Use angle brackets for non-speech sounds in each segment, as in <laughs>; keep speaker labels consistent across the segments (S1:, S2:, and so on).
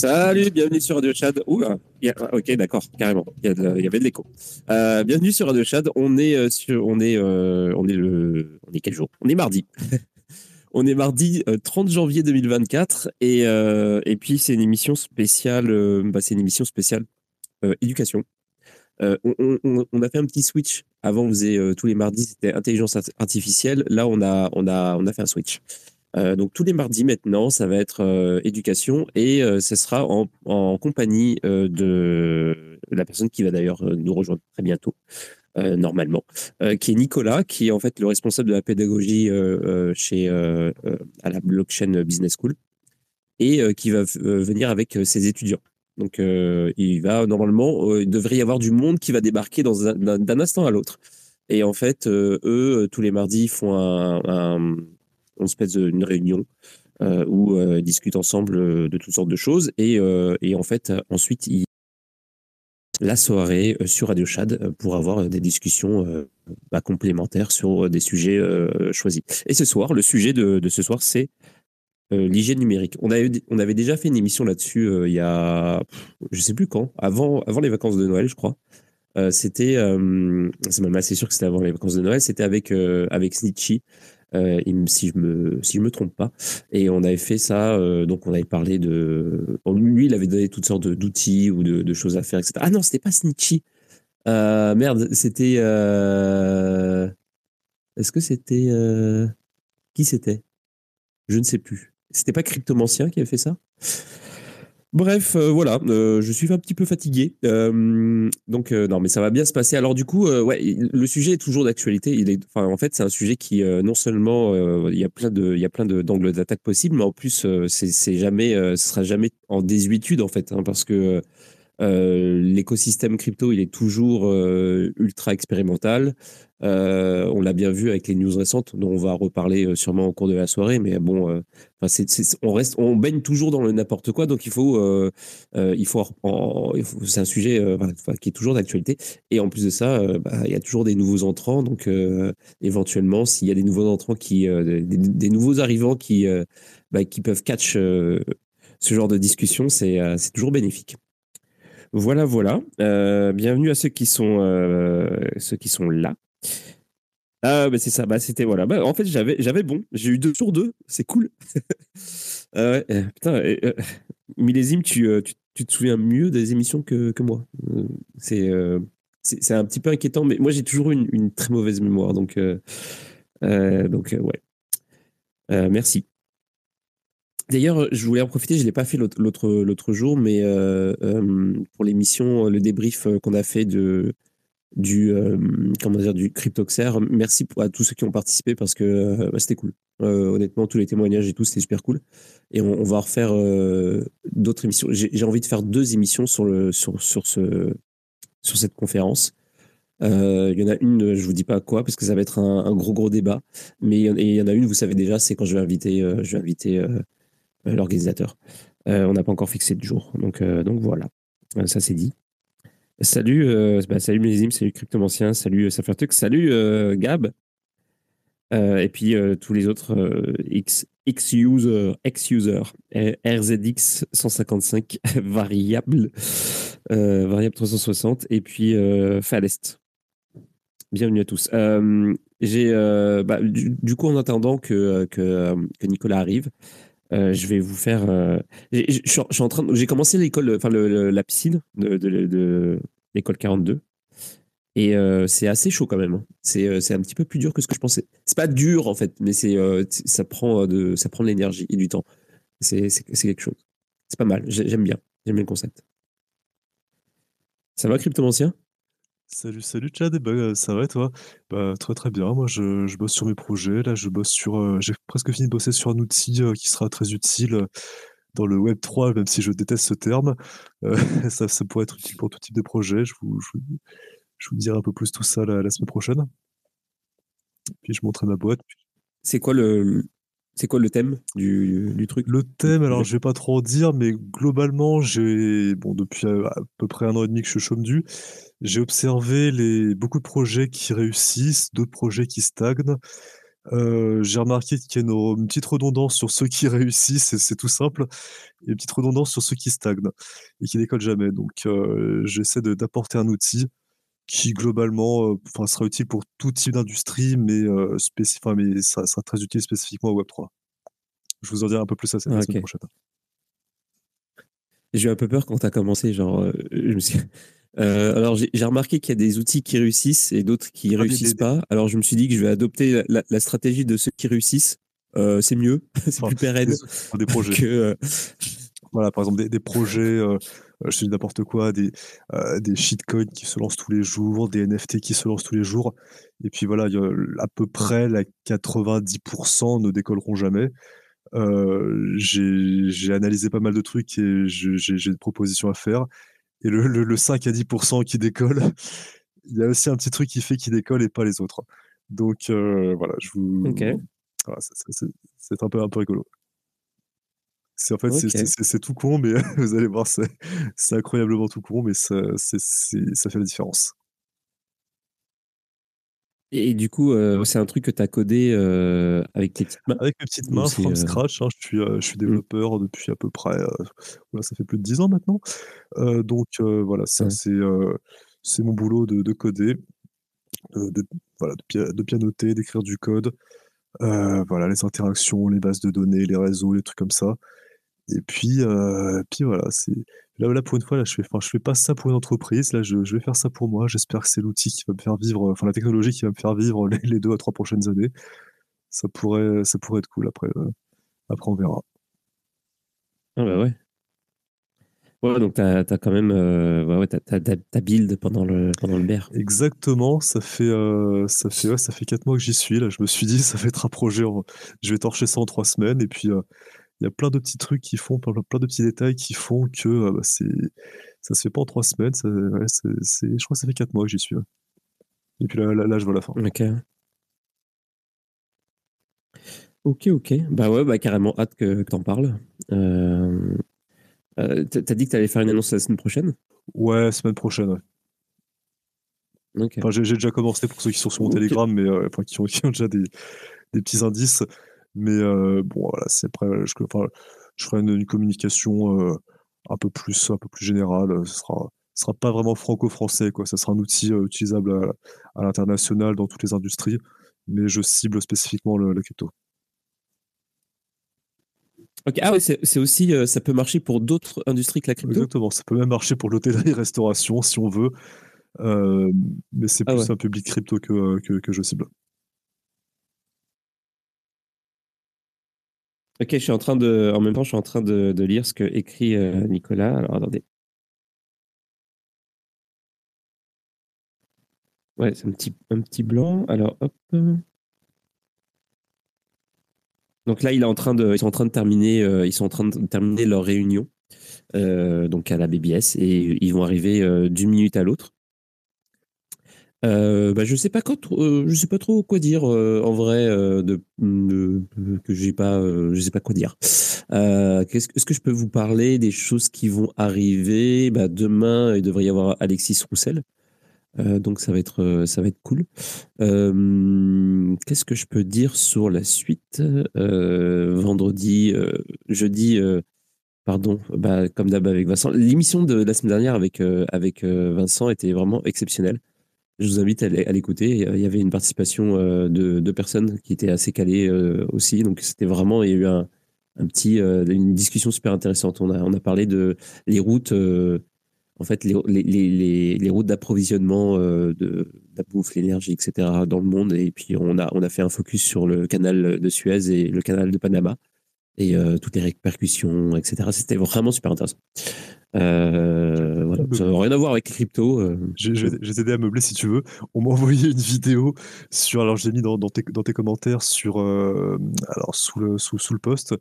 S1: Salut, bienvenue sur Radio Chad. Oula, ok, d'accord, carrément. Il y, avait de l'écho. Euh, bienvenue sur Radio Chad. On est euh, sur, on est, euh, on est le, on est quel jour? On est mardi. <laughs> on est mardi 30 janvier 2024 et et puis c'est une émission spéciale. Bah, c'est une émission spéciale éducation. On, a fait un petit switch. Avant, on faisait tous les mardis, c'était intelligence artificielle. Là, on a, on a, on a fait un switch. Euh, donc tous les mardis maintenant, ça va être euh, éducation et euh, ce sera en, en compagnie de la personne qui va d'ailleurs nous rejoindre très bientôt, normalement, qui est Nicolas, qui est en fait le responsable de la pédagogie chez à la Blockchain Business School et qui va venir avec ses étudiants. Donc il va normalement, il devrait y avoir du monde qui va débarquer d'un instant à l'autre. Et en fait, eux, tous les mardis, font un, un une espèce d'une réunion euh, où euh, discutent ensemble euh, de toutes sortes de choses. Et, et en fait, ensuite, ils la soirée sur Radio Chad pour avoir des discussions bah, complémentaires sur des sujets choisis. Et ce soir, le sujet de, de ce soir, c'est l'hygiène numérique. On avait, on avait déjà fait une émission là-dessus il y a, je sais plus quand, avant, avant les vacances de Noël, je crois. c'était, c'est même assez sûr que c'était avant les vacances de Noël, c'était avec, avec Snitchy, euh, si je me si je me trompe pas. Et on avait fait ça, euh, donc on avait parlé de. lui, il avait donné toutes sortes d'outils ou de, choses à faire, etc. Ah non, c'était pas Snitchy. Euh, merde, c'était. Est-ce que c'était qui c'était? Je ne sais plus. C'était pas Cryptomancien qui avait fait ça? Bref, euh, voilà, euh, je suis un petit peu fatigué. Euh, donc, non, mais ça va bien se passer. Alors, du coup, ouais, le sujet est toujours d'actualité. Il en fait, c'est un sujet qui, non seulement, il y a plein de, il y a plein d'angles d'attaque possibles, mais en plus, c'est jamais, ce sera jamais en désuétude, en fait, hein, parce que l'écosystème crypto, il est toujours ultra expérimental. Euh, on l'a bien vu avec les news récentes, dont on va reparler euh, sûrement au cours de la soirée. Mais bon, euh, on reste, on baigne toujours dans le n'importe quoi, donc il faut, il faut, c'est un sujet qui est toujours d'actualité. Et en plus de ça, bah, il y a toujours des nouveaux entrants, donc éventuellement, s'il y a des nouveaux entrants qui, des, nouveaux arrivants qui, bah, qui peuvent catch ce genre de discussion, c'est toujours bénéfique. Voilà, voilà. bienvenue à ceux qui sont, ceux qui sont là. Ah, bah c'est ça. Bah, c'était voilà. Bah, en fait, j'avais, j'avais bon. J'ai eu deux sur deux. C'est cool. <laughs> euh, putain, euh, millésime, tu, euh, tu, tu, te souviens mieux des émissions que, moi? Euh, c'est, un petit peu inquiétant, mais moi, j'ai toujours une, une très mauvaise mémoire. Donc, donc ouais. merci. D'ailleurs, je voulais en profiter, je ne l'ai pas fait l'autre jour, mais pour l'émission, le débrief qu'on a fait de, du, comment dire, du Cryptoxer, merci à tous ceux qui ont participé parce que bah, c'était cool. honnêtement, tous les témoignages et tout, c'était super cool. Et on, va refaire d'autres émissions. J'ai envie de faire deux émissions sur, le, sur, sur, ce, sur cette conférence. Il y en a une, je vous dis pas quoi, parce que ça va être un, gros gros débat. Mais il y en a une, vous savez déjà, c'est quand je vais inviter, je vais inviter euh, l'organisateur. Euh, on n'a pas encore fixé de jour. Donc, euh, donc voilà, ça c'est dit. Salut, bah, salut Mélisime, salut Cryptomancien, salut Safertux, salut Gab. et puis tous les autres X, X-User, X-User, RZX 155, <laughs> variable, variable 360, et puis Fadest. Bienvenue à tous. bah, du, coup, en attendant que, que Nicolas arrive, euh, je vais vous faire. Euh, je suis en train. J'ai commencé l'école, enfin la piscine de, de, l'école 42. Et euh, c'est assez chaud quand même. Hein. C'est un petit peu plus dur que ce que je pensais. C'est pas dur en fait, mais c'est ça prend de ça prend de l'énergie et du temps. C'est quelque chose. C'est pas mal. J'aime bien. J'aime bien le concept. Ça va, Cryptomancien?
S2: Salut, salut Chad, bah, ça va et toi? Bah, très très bien, moi je, bosse sur mes projets, là je bosse sur, euh, j'ai presque fini de bosser sur un outil euh, qui sera très utile euh, dans le Web 3, même si je déteste ce terme. <laughs> ça, ça pourrait être utile pour tout type de projet, je vous, je, dirai un peu plus tout ça la semaine prochaine. Puis je montrerai ma boîte.
S1: C'est quoi le, c'est quoi le thème du, du, truc?
S2: Le thème, alors je vais pas trop en dire, mais globalement, j'ai, bon, depuis à, peu près un an et demi que je suis chôme du, j'ai observé les, beaucoup de projets qui réussissent, d'autres projets qui stagnent. Euh, j'ai remarqué qu'il y a une, petite redondance sur ceux qui <laughs> réussissent, c'est tout simple, et une petite redondance sur ceux qui stagnent et qui décollent jamais. Donc, euh, j'essaie d'apporter un outil qui globalement euh, sera utile pour tout type d'industrie, mais, euh, mais ça sera très utile spécifiquement au Web3. Je vous en dirai un peu plus à cette semaine prochaine.
S1: J'ai eu un peu peur quand tu as commencé. Genre, je me suis... <laughs> Euh, alors, j'ai remarqué qu'il y a des outils qui réussissent et d'autres qui ne ah, réussissent pas. Alors, je me suis dit que je vais adopter la, stratégie de ceux qui réussissent. Euh, c'est mieux, <laughs> c'est plus pérenne.
S2: Des, <laughs> projets. Euh, voilà, par exemple, des, projets, je dis n'importe quoi, des, des shitcoins qui se lancent tous les jours, des NFT qui se lancent tous les jours. Et puis voilà, à peu près la 90% ne décolleront jamais. j'ai analysé pas mal de trucs et j'ai des propositions à faire et le, le, 5 à 10% qui décolle, il y a aussi un petit truc qui fait qu'il décolle et pas les autres. Donc euh, voilà, je vous. c'est un peu, un peu rigolo. C'est en fait c'est tout con, mais <laughs> vous allez voir, c'est incroyablement tout con, mais ça, ça fait la différence.
S1: Et, du coup, euh, c'est un truc que tu as codé euh, avec tes petites mains?
S2: Avec mes petites mains, from scratch. Hein, je, suis, je suis mmh. développeur depuis à peu près. ça fait plus de 10 ans maintenant. donc voilà, ça c'est mon boulot de, de coder, de, voilà, de, pianoter, d'écrire du code. voilà, les interactions, les bases de données, les réseaux, les trucs comme ça. Et puis, puis voilà, c'est là, là pour une fois, là, je fais, enfin, je fais pas ça pour une entreprise. Là, je, je vais faire ça pour moi. J'espère que c'est l'outil qui va me faire vivre, enfin la technologie qui va me faire vivre les, deux à trois prochaines années. Ça pourrait, ça pourrait être cool. Après, après on verra.
S1: Ah bah ouais. Ouais, donc tu as, quand même euh, ouais, ta build pendant le, pendant le BER.
S2: Exactement, ça fait, euh, ça, fait, ouais, ça fait 4 mois que j'y suis. Là. Je me suis dit, <laughs> ça va être un projet, je vais torcher ça en 3 semaines. Et puis, euh, il y a plein de petits trucs qui font, plein, de petits détails qui font que bah, c'est, ça se fait pas en 3 semaines. Ça, ouais, c'est, je crois que ça fait 4 mois que j'y suis. Et puis là, là, je vois la fin.
S1: Ok. Ok, ok. Bah ouais, bah carrément hâte que, que t'en parles. Euh, euh, t'as dit que t'allais faire une annonce la semaine prochaine?
S2: Ouais, semaine prochaine, j'ai, déjà commencé pour ceux qui sont sur mon Telegram, mais euh, qui, ont, déjà des, petits indices. Mais euh, bon, voilà, c'est après, je, je ferai une, communication un peu plus, un peu plus générale. Ce sera, sera pas vraiment franco-français, quoi. Ça sera un outil utilisable à, l'international dans toutes les industries, mais je cible spécifiquement le, le crypto.
S1: Ah oui, c'est aussi, euh, ça peut marcher pour d'autres industries que la crypto?
S2: Exactement, ça peut même marcher pour l'hôtellerie-restauration <laughs> si on veut, euh, mais c'est ah plus un public crypto que, que, je cible.
S1: Ok, je suis en train de, en même temps, je suis en train de, de lire ce que écrit euh, Nicolas. Alors attendez. Ouais, c'est un petit, un petit blanc. Alors hop. Donc là, il est en train de, ils sont en train de terminer, euh, ils sont en train de terminer leur réunion, euh, donc à la BBS, et ils vont arriver euh, d'une minute à l'autre. Euh, bah, je sais euh, sais pas trop quoi dire euh, en vrai de, de, que j'ai pas, je sais pas quoi dire. Est-ce est que je peux vous parler des choses qui vont arriver? Bah, Demain, il devrait y avoir Alexis Roussel. donc ça va être ça va être cool. Qu'est-ce que je peux dire sur la suite? Vendredi, jeudi, pardon, bah, comme d'hab avec Vincent. L'émission de la semaine dernière avec avec Vincent était vraiment exceptionnelle je vous invite à l'écouter. Il y avait une participation euh, de, de, personnes qui étaient assez calées euh, aussi. Donc, c'était vraiment, il y a eu un, petit, euh, une discussion super intéressante. On a, on a parlé de les routes, en fait, les, les routes d'approvisionnement de, la bouffe, l'énergie, etc. dans le monde. Et puis, on a, on a fait un focus sur le canal de Suez et le canal de Panama et toutes les répercussions, etc. C'était vraiment super intéressant. Euh, voilà. Ça n'a rien à voir avec les crypto. Euh.
S2: Je, vais t'aider à meubler si tu veux. On m'a envoyé une vidéo sur. Alors, j'ai mis dans, tes, dans, tes, commentaires sur. Euh, alors, sous le, sous, sous le post.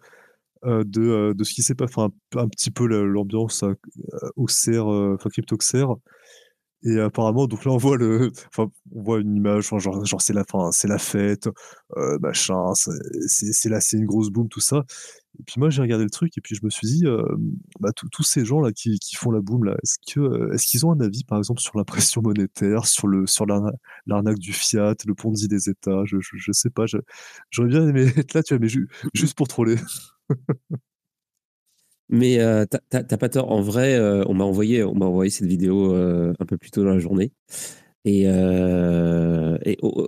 S2: Euh, de, de ce qui s'est passé, enfin un, petit peu l'ambiance au CER, enfin CryptoXer, et apparemment, donc là, on voit le, enfin, on voit une image, genre, genre c'est la fin, c'est la fête, euh, machin, c'est là, c'est une grosse boom, tout ça. Et puis moi, j'ai regardé le truc et puis je me suis dit, euh, bah, tous ces gens là qui, qui, font la boom est-ce que, est-ce qu'ils ont un avis, par exemple, sur l'impression monétaire, sur le, sur l'arnaque du fiat, le Ponzi des États, je, je, je sais pas, j'aurais bien aimé être là, tu vois, mais juste pour troller.
S1: Mais euh, t'as pas tort. En vrai, euh, on m'a envoyé, on m'a envoyé cette vidéo euh, un peu plus tôt dans la journée. Et, oh, oh,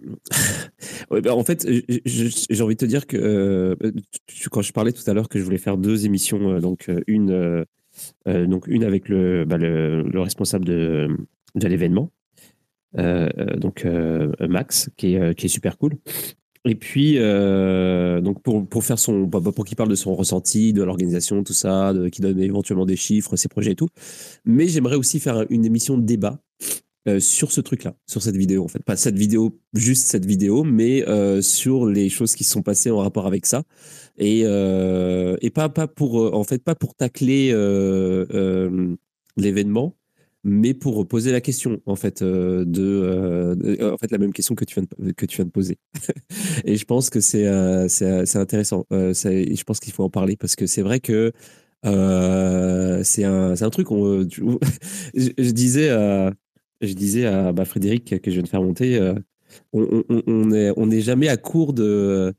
S1: <laughs> ouais, bah, en fait, j'ai envie de te dire que quand je parlais tout à l'heure que je voulais faire deux émissions, donc une, donc une avec le, bah, le, le, responsable de, l'événement, donc Max, qui est super cool. Et puis, euh, donc pour, pour faire son, pour qu'il parle de son ressenti, de l'organisation, tout ça, qui donne éventuellement des chiffres, ses projets et tout. Mais j'aimerais aussi faire une émission de débat euh, sur ce truc-là, sur cette vidéo en fait. Pas cette vidéo, juste cette vidéo, mais euh, sur les choses qui se sont passées en rapport avec ça. Et, et pas, pas pour, en fait, pas pour tacler l'événement, mais pour poser la question en fait euh, de, euh, en fait la même question que tu viens de, que tu viens de poser. <laughs> Et je pense que c'est euh, c'est intéressant. Je pense qu'il faut en parler parce que c'est vrai que c'est un, un truc on, <laughs> je, disais je disais à bah, Frédéric que je viens de faire monter on, on, on est on n'est jamais à court de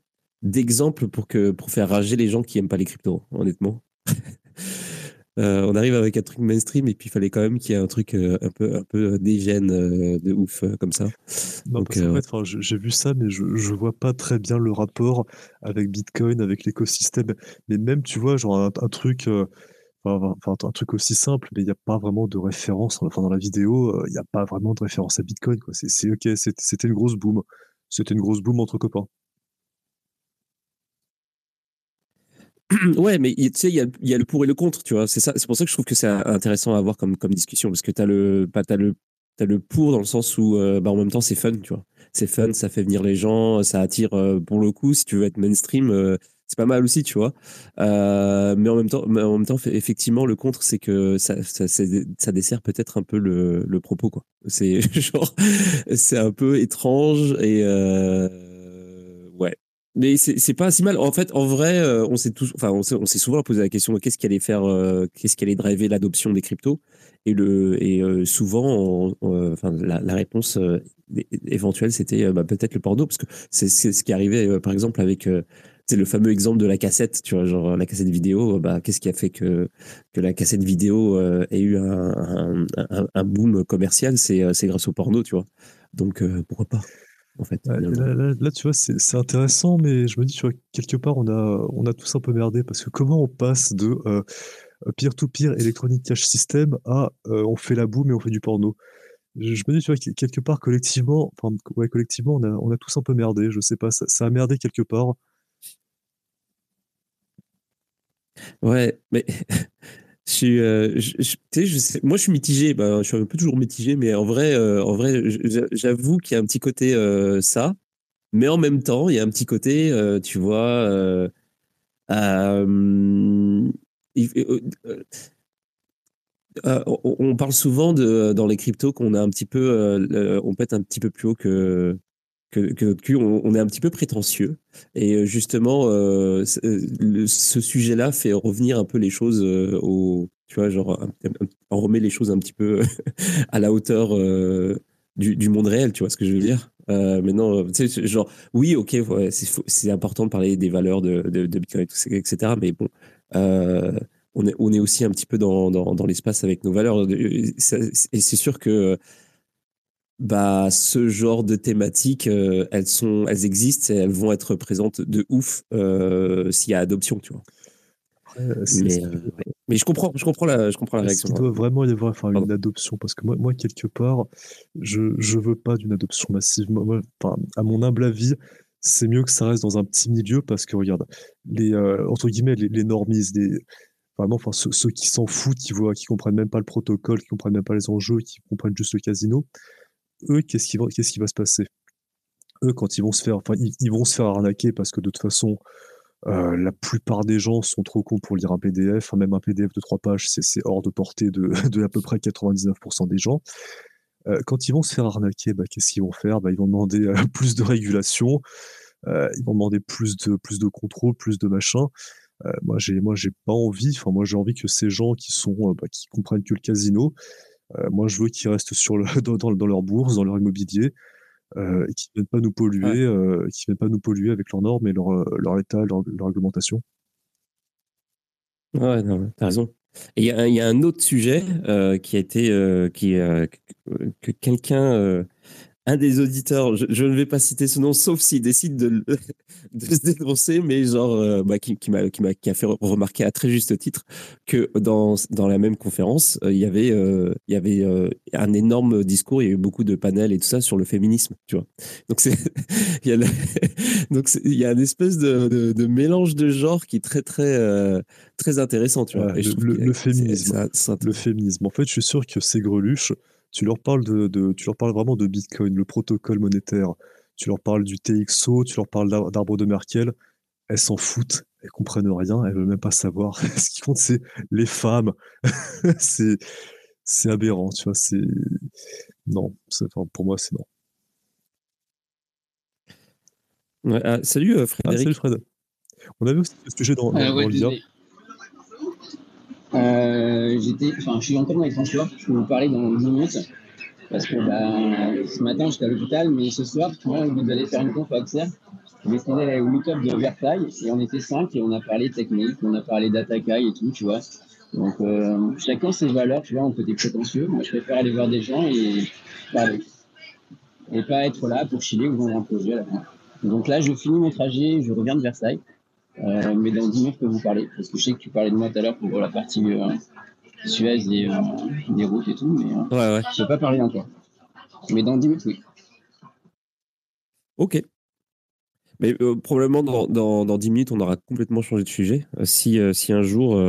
S1: pour pour faire rager les gens qui aiment pas les cryptos honnêtement. euh, <laughs> on arrive avec un truc mainstream et puis il fallait quand même qu'il y ait un truc euh, un peu un peu euh, dégène de ouf comme ça.
S2: Non, Donc, parce fait, j'ai vu ça, mais je je vois pas très bien le rapport avec Bitcoin, avec l'écosystème. Mais même, tu vois, genre un, un truc, enfin, un truc aussi simple, mais il n'y a pas vraiment de référence. Enfin, dans la vidéo, il n'y a pas vraiment de référence à Bitcoin. Quoi. C'est ok, c'était une grosse boom. C'était une grosse boom entre copains. <clears throat>
S1: ouais, mais tu sais, il y a, le pour et le contre, tu vois. C'est ça, c'est pour ça que je trouve que c'est intéressant à avoir comme, comme discussion, parce que tu as le, pas, as le, as le pour dans le sens où, euh, bah, en même temps, c'est fun, tu vois. C'est fun, ça fait venir les gens, ça attire euh, pour le coup. Si tu veux être mainstream, euh, c'est pas mal aussi, tu vois. mais en même temps, mais en même temps, effectivement, le contre, c'est que ça, ça, ça dessert peut-être un peu le, le propos, quoi. C'est <laughs> genre, c'est un peu étrange et mais c'est pas si mal. En fait, en vrai, euh, on s'est tous, enfin, on s'est souvent posé la question qu'est-ce qui allait faire, euh, qu'est-ce qui allait driver l'adoption des cryptos Et le et euh, souvent, enfin, la, réponse éventuelle, c'était bah, peut-être le porno, parce que c'est ce qui arrivait, par exemple, avec c'est le fameux exemple de la cassette, tu vois, genre la cassette vidéo. Bah, qu'est-ce qui a fait que que la cassette vidéo ait eu un, boom commercial? C'est c'est grâce au porno, tu vois. Donc pourquoi pas? En fait.
S2: là, tu vois, c'est intéressant, mais je me dis, tu vois, quelque part, on a, on a tous un peu merdé parce que comment on passe de euh, peer-to-peer Electronic Cash System à euh, on fait la boum et on fait du porno? Je, me dis, tu vois, quelque part, collectivement, enfin, ouais, collectivement, on a, on a tous un peu merdé, je sais pas, ça, ça a merdé quelque part.
S1: Ouais, mais <laughs> euh, je, moi je suis mitigé. Ben, je suis un peu toujours mitigé, mais en vrai, euh, en vrai, j'avoue qu'il y a un petit côté euh, ça, mais en même temps, il y a un petit côté, tu vois. on parle souvent de, dans les cryptos qu'on a un petit peu, on pète un petit peu plus haut que, que, notre cul, on, est un petit peu prétentieux. Et euh, justement, euh, euh, ce sujet-là fait revenir un peu les choses au. Tu vois, genre, on remet les choses un petit peu <laughs> à la hauteur du, monde réel, tu vois ce que je veux dire? Mais non, tu sais, genre, oui, ok, c'est important de parler des valeurs de, de, Bitcoin, etc. Mais bon, on, est, on est aussi un petit peu dans, dans, dans l'espace avec nos valeurs. Et c'est sûr que bah, ce genre de thématiques, euh, elles, sont, elles existent et elles vont être présentes de ouf euh, s'il y a adoption, tu vois. Euh, mais, je comprends, je comprends la, je comprends la réaction.
S2: Il doit vraiment y avoir enfin, une adoption parce que moi, moi quelque part, je ne veux pas d'une adoption massive. Moi, à mon humble avis, c'est mieux que ça reste dans un petit milieu parce que regarde, les entre guillemets, les, les normies, les, vraiment, enfin, ceux, ceux qui s'en foutent, qui voient, qui comprennent même pas le protocole, qui comprennent même pas les enjeux, qui comprennent juste le casino eux, qu'est-ce qui, va, se passer? Eux, quand ils vont se faire, enfin, ils, vont se faire arnaquer parce que de toute façon, euh, la plupart des gens sont trop cons pour lire un PDF. même un PDF de trois pages, c'est, hors de portée de, <laughs> à peu près 99% des gens. Euh, quand ils vont se faire arnaquer, bah, qu'est-ce qu'ils vont faire? Bah, Ils vont demander euh, <laughs> plus de régulation, ils vont demander plus de, plus de contrôle, plus de machin. moi, j'ai, moi, j'ai pas envie. Enfin, moi, j'ai envie que ces gens qui sont, bah, qui comprennent que le casino, moi, je veux qu'ils restent sur le, <laughs> dans, dans, leur bourse, dans leur immobilier, euh, et qu'ils ne viennent pas nous polluer, euh, viennent pas nous polluer avec leurs normes et leur, leur état, leur, leur réglementation.
S1: Ouais, non, t'as raison. Il y, y, a un autre sujet qui a été qui, que quelqu'un un des auditeurs, je, ne vais pas citer ce nom, sauf s'il décide de, <laughs> de, se dénoncer, mais genre, euh, bah, qui, qui m'a qui, a fait remarquer à très juste titre que dans, dans la même conférence, euh, il y avait, euh, il y avait un énorme discours, il y a eu beaucoup de panels et tout ça sur le féminisme, tu vois. Donc, c'est, <laughs> il, y a <laughs> donc il y a une espèce de, de, mélange de genres qui est très, très, très intéressant, tu vois.
S2: le, féminisme. le féminisme. En fait, je suis sûr que ces greluches, tu leur parles de, tu leur parles vraiment de Bitcoin, le protocole monétaire. Tu leur parles du TXO, tu leur parles d'arbre de Merkel. Elles s'en foutent, elles comprennent rien, elles veulent même pas savoir. <laughs> Ce qui compte, c'est les femmes. <laughs> c'est, c'est aberrant, tu vois. C'est non, pour moi, c'est
S1: non. Ah, salut euh, Frédéric. Ah,
S2: salut Fred. On avait aussi ce sujet dans, dans, euh, l'IA.
S3: Euh, j'étais, enfin, je suis encore dans les transports. Je peux vous parler dans 10 minutes. Parce que bah, ce matin, j'étais à l'hôpital, mais ce soir, vous allez faire une conf à Auxerre. Je descendais aller au meet de Versailles et on était cinq et on a parlé technique, on a parlé d'Atakai et tout, tu vois. Donc, euh, chacun ses valeurs, tu vois, on peut être prétentieux. Moi, je préfère aller voir des gens et parler. Et pas être là pour chiller ou vendre un projet à la fin. Donc là, je finis mon trajet, je reviens de Versailles. Euh, mais dans 10 minutes, je peux vous parler. Parce que je sais que tu parlais de moi tout à l'heure pour la partie euh, Suez et euh, des routes et tout, mais ouais, ouais. je ne peux pas parler encore. Mais dans 10 minutes, oui.
S1: Ok. Mais probablement dans, dans, dans, 10 minutes, on aura complètement changé de sujet. si, si un jour,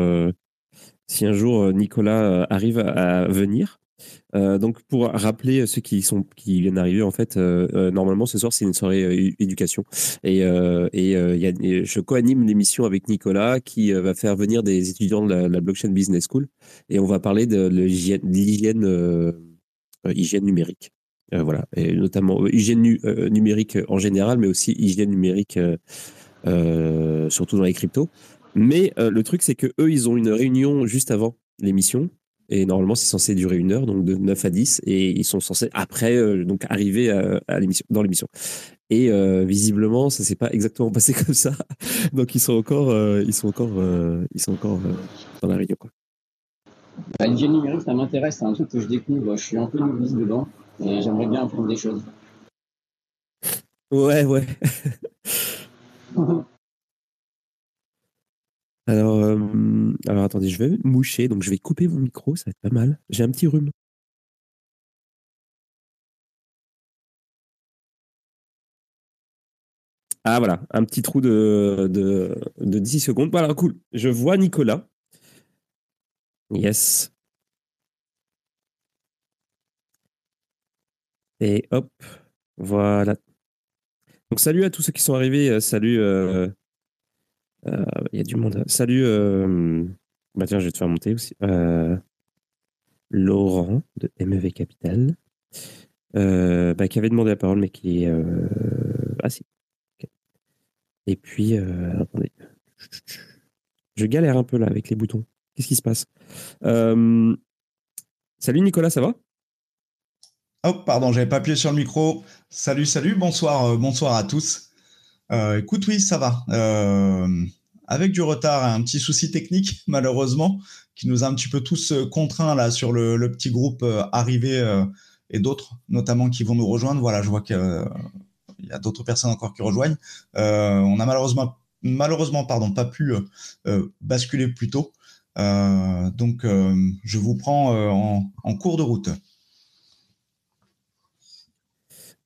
S1: si un jour Nicolas arrive à venir, euh, donc, pour rappeler ceux qui, sont, qui viennent d'arriver, en fait, euh, euh, normalement, ce soir, c'est une soirée éducation. Et, et, je co-anime l'émission avec Nicolas qui va faire venir des étudiants de la, Blockchain Business School. Et on va parler de l'hygiène hygiène numérique. voilà. Et notamment hygiène numérique en général, mais aussi hygiène numérique, surtout dans les cryptos. Mais le truc, c'est que eux, ils ont une réunion juste avant l'émission et normalement, c'est censé durer une heure, donc de 9 à 10. Et ils sont censés, après, euh, donc arriver à, l'émission, dans l'émission. Et euh, visiblement, ça s'est pas exactement <laughs> passé comme ça. Donc, ils sont encore, euh, ils sont encore, ils sont encore dans la réunion. Quoi.
S3: Bah, numérique, ça m'intéresse. C'est un truc que je découvre. Je suis un peu novice dedans. Et j'aimerais bien apprendre des choses.
S1: Ouais, ouais. <laughs> Alors, euh, alors attendez, je vais moucher, donc je vais couper mon micro, ça va être pas mal. J'ai un petit rhume. Ah voilà, un petit trou de, de, de 10 secondes. Voilà, cool. Je vois Nicolas. Yes. Et hop, voilà. Donc salut à tous ceux qui sont arrivés. euh, Salut. euh, Il y a du monde. Salut. euh, Bah tiens, je vais te faire monter aussi. Euh, Laurent de MEV Capital. Euh, bah, qui avait demandé la parole, mais qui. euh, Ah si. Et puis, euh, attendez. Je galère un peu là avec les boutons. Qu'est-ce qui se passe? Euh, Salut Nicolas, ça va?
S4: Hop, pardon, j'avais pas appuyé sur le micro. Salut, salut, bonsoir, euh, bonsoir à tous. Euh, écoute, oui, ça va. Euh, avec du retard, un petit souci technique, <laughs> malheureusement, qui nous a un petit peu tous euh, contraints là sur le, petit groupe arrivé et d'autres, notamment qui vont nous rejoindre. Voilà, je vois qu'il y a d'autres personnes encore qui rejoignent. On a malheureusement, malheureusement, pardon, pas pu basculer plus tôt. Donc, je vous prends en, en cours de route.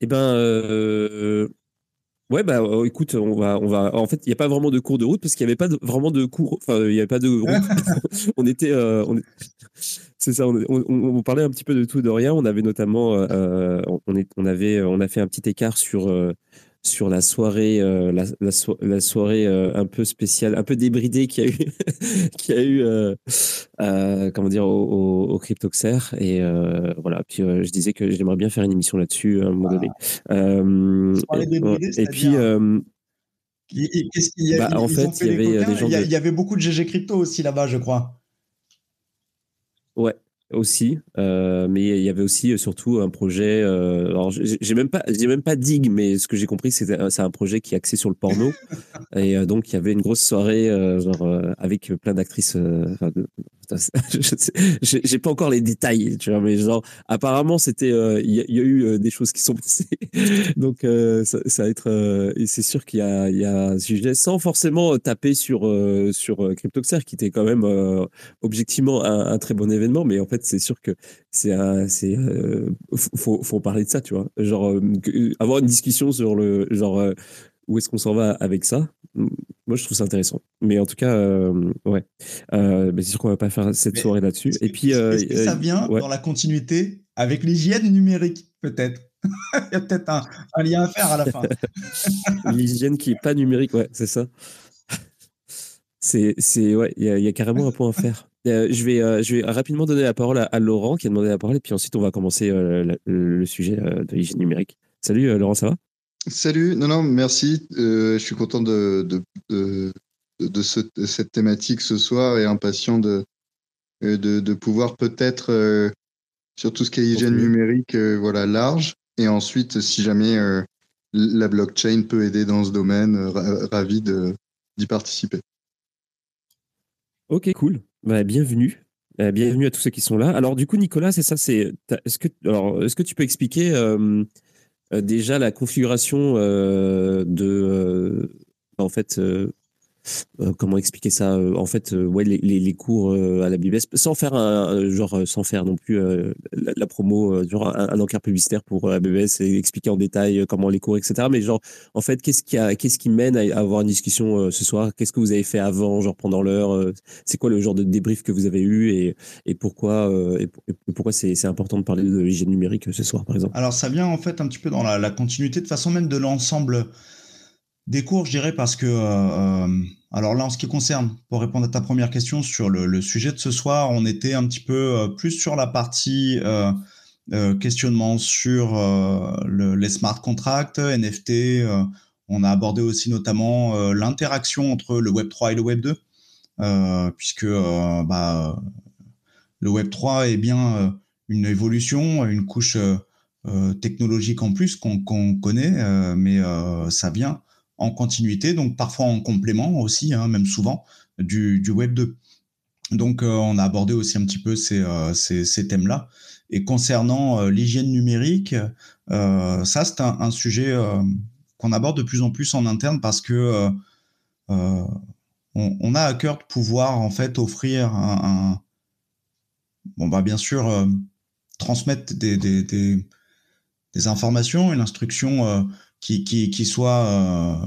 S1: Eh euh, ouais, bah, euh, écoute, on va, on va. En fait, il n'y a pas vraiment de cours de route parce qu'il n'y avait pas de- vraiment de cours. Enfin, il n'y avait pas de route. <laughs> <laughs> on était, euh, on c'est ça. On, on- on parlait un petit peu de tout et de rien. On avait notamment, euh, on, est, on avait, on a fait un petit écart sur. Sur la soirée, euh, la, la so- la soirée euh, un peu spéciale, un peu débridée qu'il y a eu, <laughs> qu'il y a eu, euh, comment dire, au, au, au Cryptoxer. Et voilà. Puis je disais que j'aimerais bien faire une émission là-dessus à un moment donné.
S4: Parlais
S1: et, puis,
S4: Qu'est-ce qu'il y a
S1: Bah, en fait, il y avait,
S4: coquins
S1: des gens
S4: il, y a-
S1: de-
S4: il y avait beaucoup de GG crypto aussi là-bas, je crois.
S1: ouais, aussi. euh, mais il y avait aussi euh, surtout un projet. euh, alors, j'ai même pas, j'ai même pas dig, mais ce que j'ai compris, c'est que c'est un projet qui est axé sur le porno. <laughs> et euh, donc, il y avait une grosse soirée, genre avec plein d'actrices. enfin, <laughs> J'ai pas encore les détails, tu vois, mais genre, apparemment, c'était, euh, il y, a- eu euh, des choses qui sont <laughs> passées. donc, euh, ça, va être, et c'est sûr qu'il y a, il y a un sujet sans forcément taper sur sur Cryptoxer, qui était quand même objectivement un, un très bon événement, mais en fait, c'est sûr que c'est c'est faut, faut- parler de ça, tu vois. Genre avoir une discussion sur le genre où est-ce qu'on s'en va avec ça? Moi, je trouve ça intéressant. Mais en tout cas, euh, ouais, euh, c'est sûr qu'on va pas faire cette
S4: Mais
S1: soirée là-dessus.
S4: Est-ce
S1: Et
S4: que-
S1: puis, euh,
S4: est-ce que ça vient
S1: ouais.
S4: dans la continuité avec l'hygiène numérique, peut-être? <laughs> Il y a peut-être un, un lien à faire à la fin. <laughs>
S1: l'hygiène qui est pas numérique, ouais, c'est ça. C'est, c'est, ouais, il y, a- il y a carrément un point à faire. Je, vais, je vais rapidement donner la parole à, à Laurent qui a demandé la parole et puis ensuite on va commencer le sujet de l'hygiène numérique. Salut Laurent, ça va?
S5: Salut, non, non, merci. Euh, je suis content de, de, de, de ce- de cette thématique ce soir et impatient de, euh, de, de pouvoir peut-être, euh, sur tout ce qui est hygiène numérique, euh, voilà, large. Et ensuite, si jamais la blockchain peut aider dans ce domaine, ra- ravi de- d'y participer.
S1: Ok, cool. Bah, bienvenue. Euh, bienvenue à tous ceux qui sont là. Alors du coup, Nicolas, c'est ça. Est-ce que alors est-ce que tu peux expliquer déjà la configuration euh, de euh, en fait euh, comment expliquer ça euh, En fait, euh, ouais, les, cours à la BBS, sans faire un, genre sans faire non plus la, promo, genre un, encart publicitaire pour la BBS et expliquer en détail comment les cours, etc. Mais genre, en fait, qu'est-ce qui qu'est-ce qui mène à avoir une discussion ce soir? Qu'est-ce que vous avez fait avant, genre pendant l'heure C'est quoi le genre de débrief que vous avez eu et, pourquoi pourquoi c'est important de parler de l'hygiène numérique ce soir, par exemple?
S4: Alors, ça vient en fait un petit peu dans la continuité, de façon même de l'ensemble des cours, je dirais, parce que, euh, euh, alors là, en ce qui concerne, pour répondre à ta première question sur le, sujet de ce soir, on était un petit peu euh, plus sur la partie questionnement sur le- les smart contracts, NFT. on a abordé aussi notamment l'interaction entre le Web 3 et le Web 2, euh, puisque bah, le Web 3 est bien une évolution, une couche technologique en plus qu'on connaît, mais ça vient en continuité, donc parfois en complément aussi, hein, même souvent, du, Web 2. Donc, euh, on a abordé aussi un petit peu ces, euh, thèmes-là. Et concernant euh, l'hygiène numérique, ça, c'est un, sujet qu'on aborde de plus en plus en interne parce que on, a à cœur de pouvoir en fait offrir un, un bon bah bien sûr transmettre des, des, des, informations, une instruction qui, qui, qui soit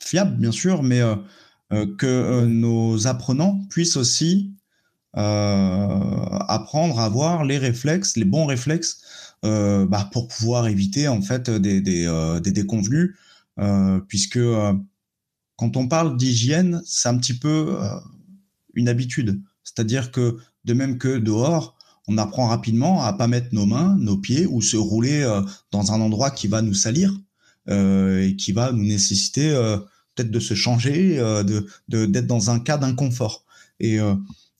S4: fiable, bien sûr, mais que nos apprenants puissent aussi apprendre à avoir les réflexes, les bons réflexes, bah, pour pouvoir éviter en fait des, des, des déconvenus, puisque quand on parle d'hygiène, c'est un petit peu une habitude. C'est-à-dire que de même que dehors, on apprend rapidement à pas mettre nos mains, nos pieds ou se rouler euh, dans un endroit qui va nous salir euh, et qui va nous nécessiter euh, peut-être de se changer, de d'être dans un cas d'inconfort. Et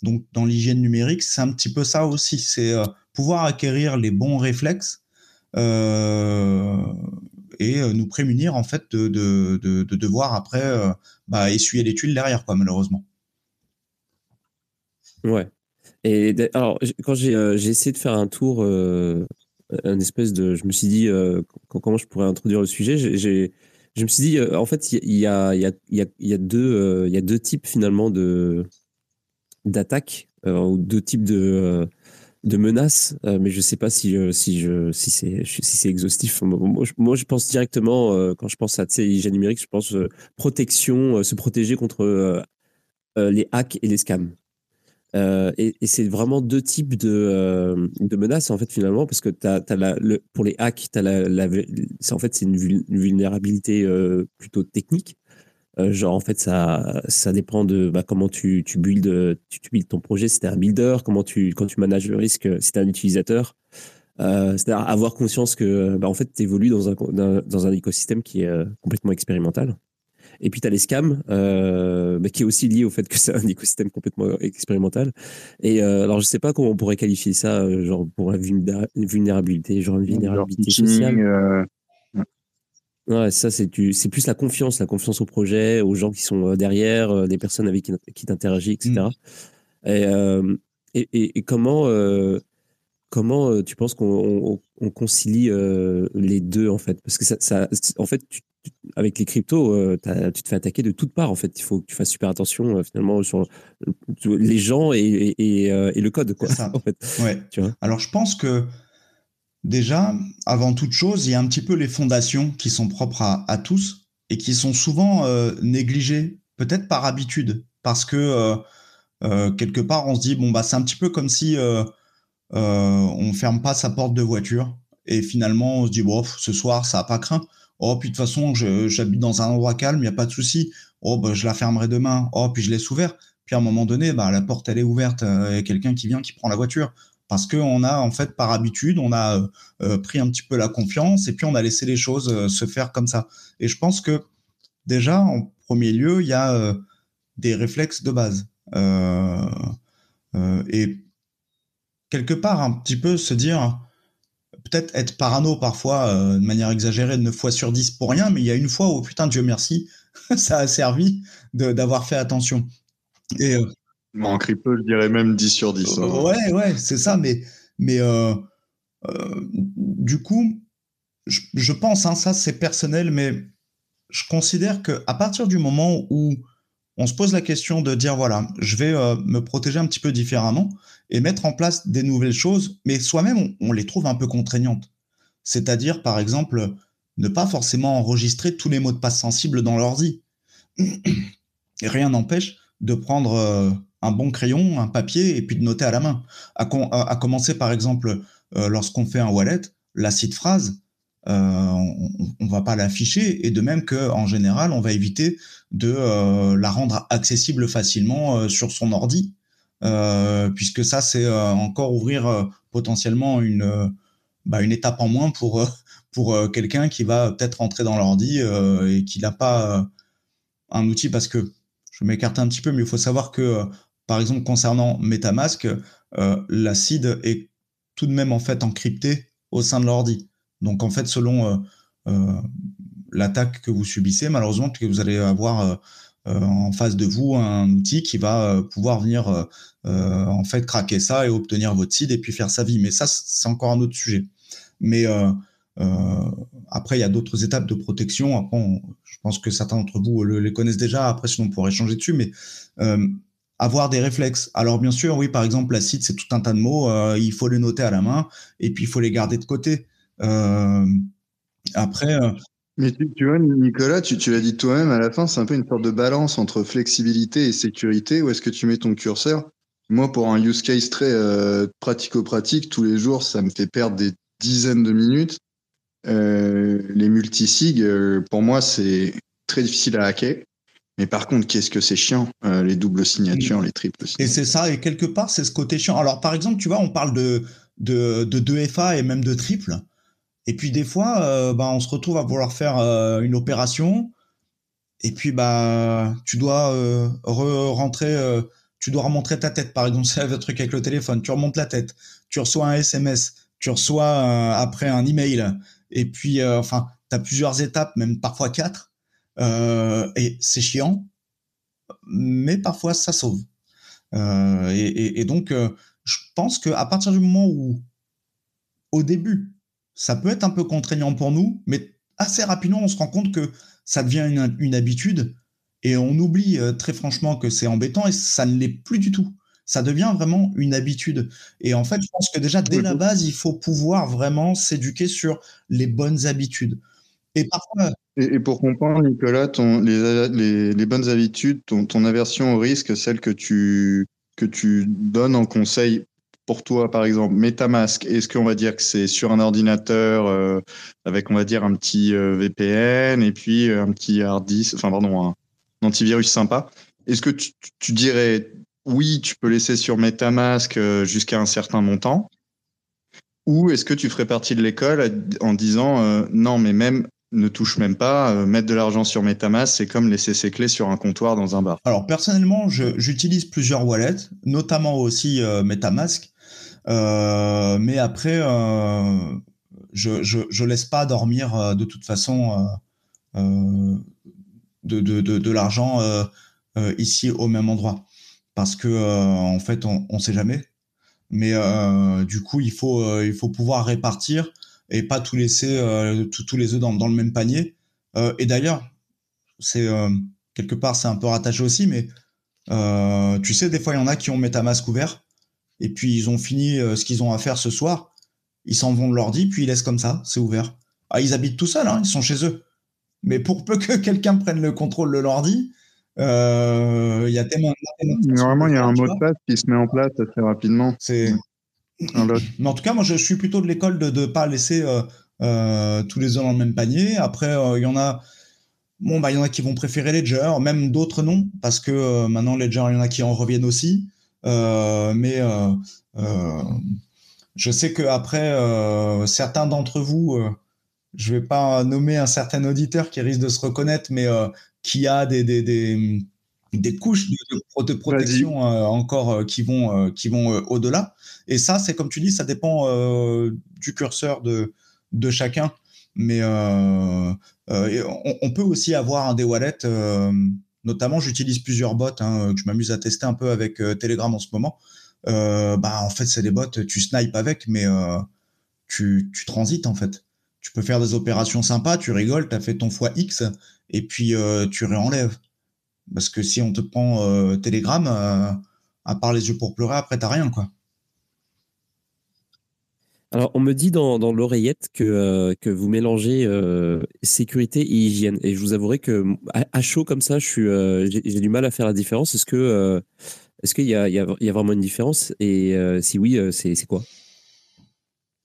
S4: donc dans l'hygiène numérique, c'est un petit peu ça aussi, c'est pouvoir acquérir les bons réflexes et nous prémunir en fait de, de, de, devoir après bah, essuyer les tuiles derrière, quoi, malheureusement.
S1: Ouais. Et alors, quand j'ai euh, j'ai essayé de faire un tour, euh, un espèce de, je me suis dit euh, comment je pourrais introduire le sujet. Je me suis dit, en fait, il y a, deux, types finalement d'attaques ou deux types de de menaces, mais je sais pas si si si c'est si exhaustif. Moi je, pense directement quand je pense à hygiène numérique, je pense protection, se protéger contre les hacks et les scams. Euh, et, c'est vraiment deux types de, euh, de, menaces, en fait, finalement, parce que le, pour les hacks, as en fait, c'est une, vulnérabilité euh, plutôt technique. genre, en fait, ça, ça dépend de bah, comment tu, tu, builds, tu, tu ton projet, si tu un builder, comment tu, quand tu manages le risque, si tu un utilisateur. C'est-à-dire avoir conscience que, bah, en fait, tu évolues dans un, dans un écosystème qui est complètement expérimental. Et puis, tu as les scams, euh, qui est aussi lié au fait que c'est un écosystème complètement expérimental. Et euh, alors, je sais pas comment on pourrait qualifier ça, euh, genre pour la vulnérabilité, genre une vulnérabilité sociale. Ouais, ça, c'est c'est plus la confiance, la confiance au projet, aux gens qui sont derrière, des personnes avec qui, qui t'interagis, etc. Mm. Et, et, et, comment, comment tu penses qu'on on, concilie les deux en fait? Parce que ça, ça en fait, tu, avec les cryptos, euh, tu te fais attaquer de toutes parts. En fait, il faut que tu fasses super attention euh, finalement sur les gens et, euh, et, le code. Quoi,
S4: ça. <laughs> En fait. ouais. tu vois Alors, je pense que déjà, avant toute chose, il y a un petit peu les fondations qui sont propres à, à tous et qui sont souvent négligées, peut-être par habitude, parce que quelque part, on se dit bon bah c'est un petit peu comme si on ferme pas sa porte de voiture et finalement on se dit bon ce soir ça a pas craint Oh, puis de toute façon, j'habite dans un endroit calme, il n'y a pas de souci. Oh, bah, je la fermerai demain. Oh, puis je laisse ouvert. Puis à un moment donné, bah, la porte, elle est ouverte. Euh, il y a quelqu'un qui vient, qui prend la voiture. Parce qu'on a, en fait, par habitude, on a euh, euh, pris un petit peu la confiance et puis on a laissé les choses se faire comme ça. Et je pense que déjà, en premier lieu, il y a des réflexes de base. et quelque part, un petit peu se dire, peut-être être parano parfois euh, de manière exagérée, 9 fois sur 10 pour rien, mais il y a une fois où, putain, Dieu merci, <laughs> ça a servi d'avoir fait attention.
S5: Et, euh, Manquerait peu, je dirais même 10 sur 10.
S4: Hein. Ouais, ouais, c'est ça, mais, mais euh, du coup, je, pense, hein, ça c'est personnel, mais je considère qu'à partir du moment où on se pose la question de dire voilà, je vais me protéger un petit peu différemment, et mettre en place des nouvelles choses, mais soi-même, on, les trouve un peu contraignantes. C'est-à-dire, par exemple, ne pas forcément enregistrer tous les mots de passe sensibles dans l'ordi. Rien n'empêche de prendre euh, un bon crayon, un papier, et puis de noter à la main. À, commencer, par exemple, euh, lorsqu'on fait un wallet, la site phrase, euh, on ne va pas l'afficher, et de même qu'en général, on va éviter de la rendre accessible facilement sur son ordi euh, puisque ça, c'est euh, encore ouvrir euh, potentiellement une, bah, une étape en moins pour, quelqu'un qui va peut-être rentrer dans l'ordi et qui n'a pas un outil, parce que je m'écarte un petit peu, mais il faut savoir que, par exemple, concernant MetaMask, la seed est tout de même en fait encryptée au sein de l'ordi. Donc en fait, selon l'attaque que vous subissez, malheureusement, que vous allez avoir euh, en face de vous un outil qui va euh, pouvoir venir euh, en fait craquer ça et obtenir votre seed et puis faire sa vie. Mais ça, c'est encore un autre sujet. Mais après, il y a d'autres étapes de protection. Après, je pense que certains d'entre vous les connaissent déjà. Après, sinon, on pourrait changer dessus. Mais avoir des réflexes. Alors, bien sûr, oui, par exemple, la seed, c'est tout un tas de mots. il faut les noter à la main et puis il faut les garder de côté. Après. Euh,
S5: Mais tu, vois, Nicolas, tu, tu l'as dit toi-même, à la fin, c'est un peu une sorte de balance entre flexibilité et sécurité. Où est-ce que tu mets ton curseur? Moi, pour un use case très euh, pratico-pratique, tous les jours, ça me fait perdre des dizaines de minutes. Euh, les multisig, euh, pour moi, c'est très difficile à hacker. Mais par contre, qu'est-ce que c'est chiant, euh, les doubles signatures, les triples signatures.
S4: Et c'est ça, et quelque part, c'est ce côté chiant. Alors, par exemple, tu vois, on parle de, de, de 2FA et même de triple. Et puis, des fois, bah, on se retrouve à vouloir faire une opération. Et puis, bah, tu dois rentrer, tu dois remontrer ta tête. Par exemple, <laughs> c'est le truc avec le téléphone. Tu remontes la tête. Tu reçois un SMS. Tu reçois après un email et puis, euh, enfin, tu as plusieurs étapes, même parfois quatre. Euh, et c'est chiant, mais parfois ça sauve. Euh, et, donc, je pense qu'à partir du moment où, au début, ça peut être un peu contraignant pour nous, mais assez rapidement, on se rend compte que ça devient une, une habitude et on oublie très franchement que c'est embêtant et ça ne l'est plus du tout ça devient vraiment une habitude. Et en fait, je pense que déjà, dès la base, il faut pouvoir vraiment s'éduquer sur les bonnes habitudes. Et parfois.
S5: Et, pour comprendre, Nicolas, ton, les, les, bonnes habitudes, ton, ton, aversion au risque, celle que tu, que tu donnes en conseil pour toi, par exemple, MetaMask, est-ce qu'on va dire que c'est sur un ordinateur euh, avec, on va dire, un petit euh, VPN et puis euh, un petit hard disk, enfin, pardon, un, antivirus sympa? Est-ce que tu, dirais oui, tu peux laisser sur MetaMask jusqu'à un certain montant? Ou est-ce que tu ferais partie de l'école en disant non, mais même ne touche même pas, mettre de l'argent sur MetaMask, c'est comme laisser ses cles sur un comptoir dans un bar?
S4: Alors personnellement, j'utilise plusieurs wallets, notamment aussi MetaMask, mais après, je, je, laisse pas dormir de toute façon de, de, de l'argent ici au même endroit parce que euh, en fait, on ne sait jamais. Mais euh, du coup, il faut, euh, il faut pouvoir répartir et pas tout laisser tous les œufs dans, le même panier. et d'ailleurs, c'est quelque part, c'est un peu rattaché aussi, mais tu sais, des fois, il y en a qui ont MetaMask ouvert et puis ils ont fini ce qu'ils ont à faire ce soir. Ils s'en vont de l'ordi, puis ils laissent comme ça, c'est ouvert. Ah, ils habitent tout seuls, hein, ils sont chez eux. Mais pour peu que <laughs> quelqu'un prenne le contrôle de l'ordi, euh, il y a tellement,
S5: Normalement, il y a un mot de passe qui se met en place assez rapidement.
S4: C'est. Mais en tout cas, moi, je suis plutôt de l'école de ne pas laisser euh, euh, tous les œufs dans le même panier. Après, il y en a. Bon, bah, il y en a qui vont préférer Ledger, même d'autres non, parce que maintenant Ledger, il y en a qui en reviennent aussi. Mais je sais que après, certains d'entre vous, je vais pas nommer un certain auditeur qui risque de se reconnaître, mais qui a des, des, des, des couches de, de protection euh, encore euh, qui vont, euh, qui vont au-delà. Et ça, c'est comme tu dis, ça dépend du curseur de, de chacun. Mais on, peut aussi avoir un des wallets. Notamment, j'utilise plusieurs bots hein, que je m'amuse à tester un peu avec Telegram en ce moment. bah, en fait, c'est des bots, tu snipes avec, mais tu, tu transites en fait. Tu peux faire des opérations sympas, tu rigoles, tu as fait ton fois X, et puis euh, tu réenlèves. Parce que si on te prend euh, Telegram, euh, à part les yeux pour pleurer, après, t'as rien, quoi.
S1: Alors, on me dit dans, l'oreillette que, que vous mélangez sécurité et hygiène. Et je vous avouerai que à, chaud comme ça, j'ai du mal à faire la différence. Est-ce que est-ce qu'il y a, y, a, y a, vraiment une différence? Et si oui, c'est quoi?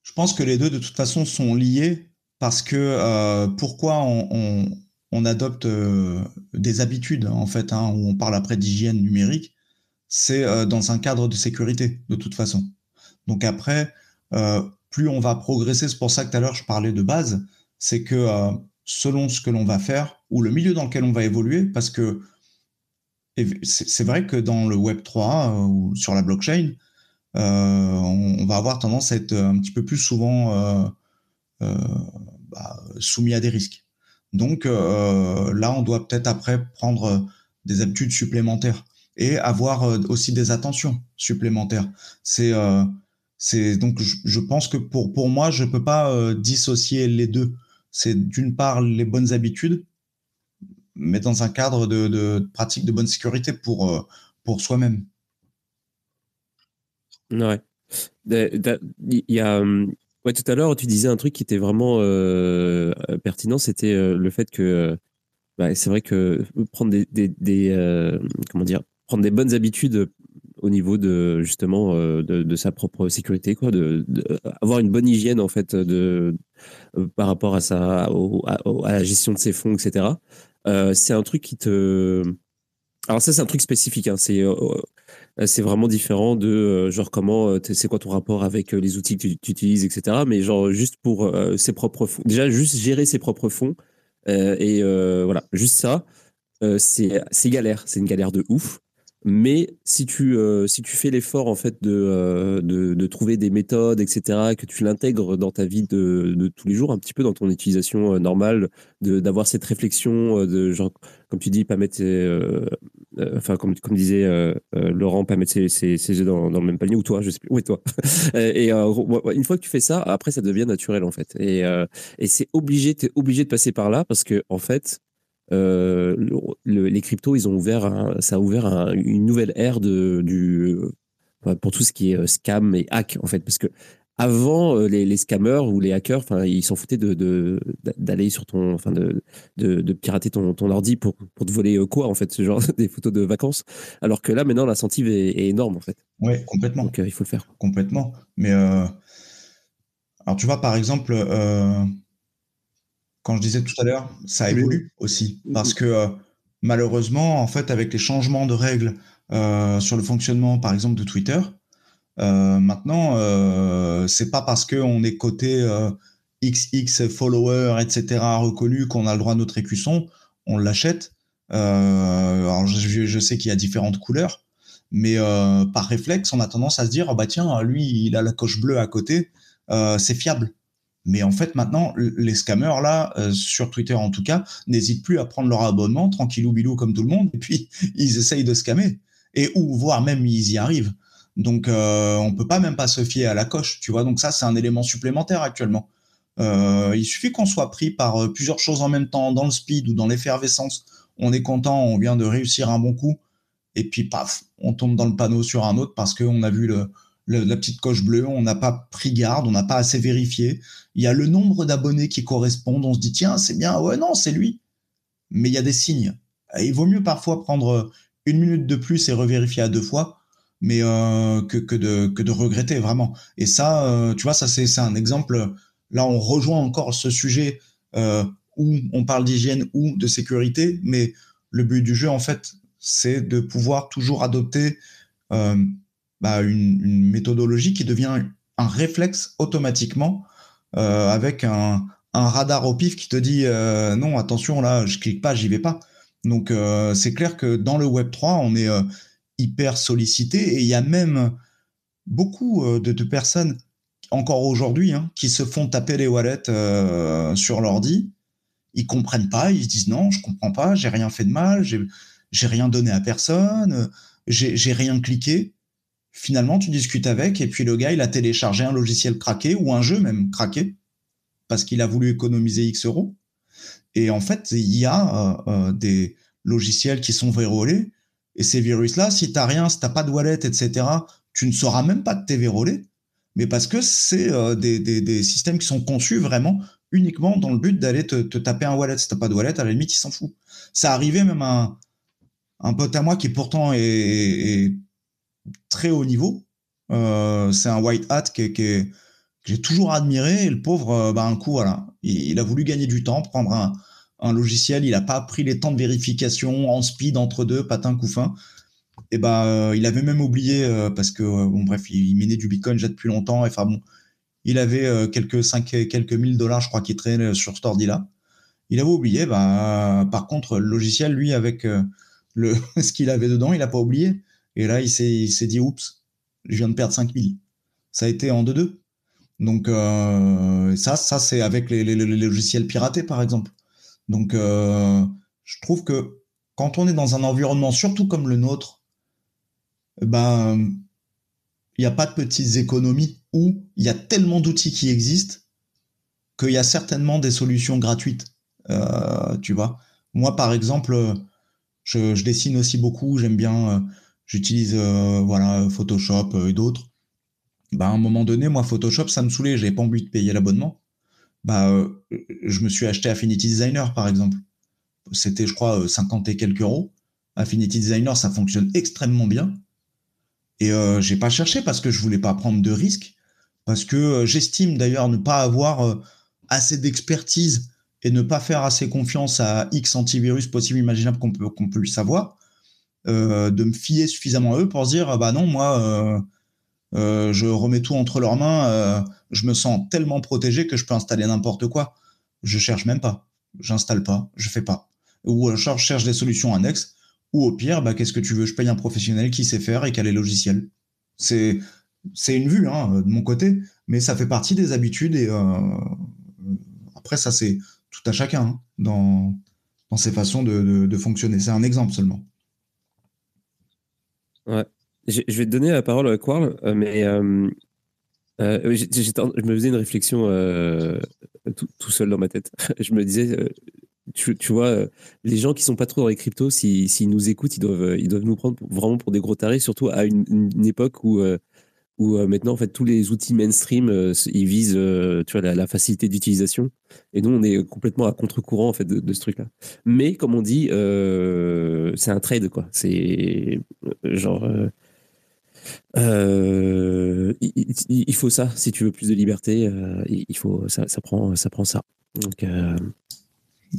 S4: Je pense que les deux, de toute façon, sont liés parce que pourquoi on, on adopte euh, des habitudes, en fait, hein, où on parle après d'hygiène numérique, c'est euh, dans un cadre de sécurité, de toute façon. Donc après, euh, plus on va progresser, c'est pour ça que tout à l'heure je parlais de base, c'est que selon ce que l'on va faire, ou le milieu dans lequel on va évoluer, parce que c'est vrai que dans le Web 3 ou sur la blockchain, on, va avoir tendance à être un petit peu plus souvent bah, soumis à des risques. Donc euh, là, on doit peut-être après prendre euh, des habitudes supplémentaires et avoir euh, aussi des attentions supplémentaires. C'est donc je, pense que pour pour moi, je peux pas dissocier les deux. C'est d'une part les bonnes habitudes, mais dans un cadre de, de pratique de bonne sécurité pour pour soi-même.
S1: Hum, Ouais, tout à l'heure, tu disais un truc qui était vraiment euh, pertinent, c'était euh, le fait que bah, c'est vrai que prendre des, euh, comment dire, prendre des bonnes habitudes au niveau de justement de, de, sa propre sécurité, quoi, de, avoir une bonne hygiène en fait de par rapport à sa à, la gestion de ses fonds, etc. c'est un truc qui te alors ça c'est un truc spécifique, hein, c'est euh, c'est vraiment différent de euh, genre comment euh, c'est quoi ton rapport avec les outils que tu, utilises, etc. Mais genre juste pour ses propres fonds, déjà juste gérer ses propres fonds et voilà, juste ça, c'est galère, c'est une galère de ouf. Mais si tu, si tu fais l'effort en fait de, de, de, trouver des méthodes, etc., que tu l'intègres dans ta vie de, de, tous les jours, un petit peu dans ton utilisation normale, d'avoir cette réflexion de genre, comme tu dis, pas mettre euh, enfin comme, comme disait euh, euh, Laurent, pas mettre ses, ses, ses œufs dans, dans, le même panier ou toi, je sais plus, est toi? <laughs> Et une fois que tu fais ça, après ça devient naturel en fait. Et, et c'est obligé, es obligé de passer par là parce que en fait, le, les cryptos, ils ont ouvert, ça a ouvert une nouvelle ère de, du, pour tout ce qui est scam et hack en fait, parce que avant euh, les, les, scammers ou les hackers, enfin, ils s'en foutaient de d'aller sur ton, enfin, de, de, de, pirater ton, ton ordi pour, pour te voler euh, quoi en fait, ce genre <laughs> des photos de vacances. Alors que là, maintenant, l'incentive est, est, énorme en fait.
S4: Oui, complètement.
S1: Donc euh, il faut le faire.
S4: Complètement. Mais euh... alors tu vois, par exemple, euh... quand je disais tout à l'heure, ça évolue aussi parce que malheureusement, en fait, avec les changements de règles sur le fonctionnement, par exemple, de Twitter. Euh, maintenant, euh, c'est pas parce qu'on est côté euh, XX followers, etc., reconnu qu'on a le droit à notre écusson, on l'achète. Euh, alors je, je sais qu'il y a différentes couleurs, mais euh, par réflexe, on a tendance à se dire, oh bah tiens, lui, il a la coche bleue à côté, euh, c'est fiable. Mais en fait, maintenant, les scammers, là, sur Twitter en tout cas, n'hésitent plus à prendre leur abonnement, tranquillou bilou comme tout le monde, et puis <laughs> ils essayent de scammer. Et ou voire même ils y arrivent. Donc, euh, on peut pas même pas se fier à la coche, tu vois. Donc ça, c'est un élément supplémentaire actuellement. Euh, il suffit qu'on soit pris par euh, plusieurs choses en même temps, dans le speed ou dans l'effervescence. On est content, on vient de réussir un bon coup, et puis paf, on tombe dans le panneau sur un autre parce qu'on a vu le, la petite coche bleue, on n'a pas pris garde, on n'a pas assez vérifié. Il y a le nombre d'abonnés qui correspondent, on se dit tiens, c'est bien, ouais, non, c'est lui. Mais il y a des signes. il vaut mieux parfois prendre une minute de plus et revérifier à deux fois mais euh, que, de, regretter vraiment. Et ça, euh, tu vois, ça c'est un exemple. Là, on rejoint encore ce sujet euh, où on parle d'hygiène ou de sécurité, mais le but du jeu, en fait, c'est de pouvoir toujours adopter euh, bah, une, méthodologie qui devient un réflexe automatiquement euh, avec un, radar au pif qui te dit euh, non, attention, là, je clique pas, j'y vais pas. Donc, c'est clair que dans le Web 3, on est hyper sollicité et il y a même beaucoup euh, de, personnes encore aujourd'hui hein, qui se font taper les wallets euh, sur l'ordi. Ils comprennent pas, ils se disent non, je comprends pas, j'ai rien fait de mal, j'ai rien donné à personne, j'ai rien cliqué. Finalement, tu discutes avec et puis le gars, il a téléchargé un logiciel craqué ou un jeu même craqué parce qu'il a voulu économiser X euros. Et en fait, il y a euh, euh des logiciels qui sont vérolés et ces virus-là, si tu n'as rien, si tu n'as pas de wallet, etc., tu ne sauras même pas que tu es vérolé, mais parce que c'est euh, des, des, des, systèmes qui sont conçus vraiment uniquement dans le but d'aller te, te, taper un wallet. Si tu pas de wallet, à la limite, il s'en fout. Ça arrivait même à un, un, pote à moi qui pourtant est, est très haut niveau. Euh, c'est un white hat que j'ai toujours admiré. Et le pauvre, euh, bah, un coup, voilà, il, a voulu gagner du temps, prendre un, logiciel, il n'a pas pris les temps de vérification en speed entre deux, patin coup fin. Et ben, euh, il avait même oublié parce que bon bref, il, il, du Bitcoin déjà depuis longtemps. Enfin bon, il avait quelques cinq, quelques mille dollars, je crois, qui traînaient sur cet ordi-là. Il avait oublié. Bah, par contre, le logiciel, lui, avec le <laughs> ce qu'il avait dedans, il n'a pas oublié. Et là, il s'est, dit, oups, je viens de perdre 5000. Ça a été en 2-2. Donc ça, ça c'est avec les, logiciels piratés, par exemple. Donc, euh, je trouve que quand on est dans un environnement, surtout comme le nôtre, ben, il n'y a pas de petites économies où il y a tellement d'outils qui existent qu'il y a certainement des solutions gratuites. Euh, tu vois, moi, par exemple, je, dessine aussi beaucoup. J'aime bien, euh, j'utilise euh, voilà Photoshop et d'autres. bah, à un moment donné, moi, Photoshop, ça me saoulait. J'avais pas envie de payer l'abonnement. Bah, euh, je me suis acheté Affinity Designer, par exemple. C'était, je crois, 50 et quelques euros. Affinity Designer, ça fonctionne extrêmement bien. Et euh, j'ai pas cherché parce que je voulais pas prendre de risques. Parce que j'estime d'ailleurs ne pas avoir assez d'expertise et ne pas faire assez confiance à X antivirus possible, imaginable qu'on peut, qu'on puisse avoir, euh, de me fier suffisamment à eux pour se dire, ah bah non, moi, euh, euh, je remets tout entre leurs mains, je me sens tellement protégé que je peux installer n'importe quoi. Je cherche même pas, j'installe pas, je fais pas. Ou je cherche des solutions annexes, ou au pire, bah, qu'est-ce que tu veux, je paye un professionnel qui sait faire et qui a les logiciels. C'est, c'est une vue hein, de mon côté, mais ça fait partie des habitudes et après ça c'est tout à chacun hein, dans, dans ses façons de, fonctionner. C'est un exemple seulement.
S1: Ouais. Je, vais te donner la parole, à Quarl, euh, mais euh, euh, je me faisais une réflexion tout, seul dans ma tête. <laughs> je me disais, tu, vois, les gens qui sont pas trop dans les cryptos, s'ils nous écoutent, ils doivent, ils doivent nous prendre vraiment pour des gros tarés, surtout à une époque où où euh, maintenant, en fait, tous les outils mainstream, euh, ils visent euh, tu vois, la, facilité d'utilisation. Et nous, on est complètement à contre-courant en fait, de, ce truc-là. Mais comme on dit, c'est un trade, quoi. C'est genre. il, faut ça si tu veux plus de liberté. il faut ça, ça prend ça prend ça. Donc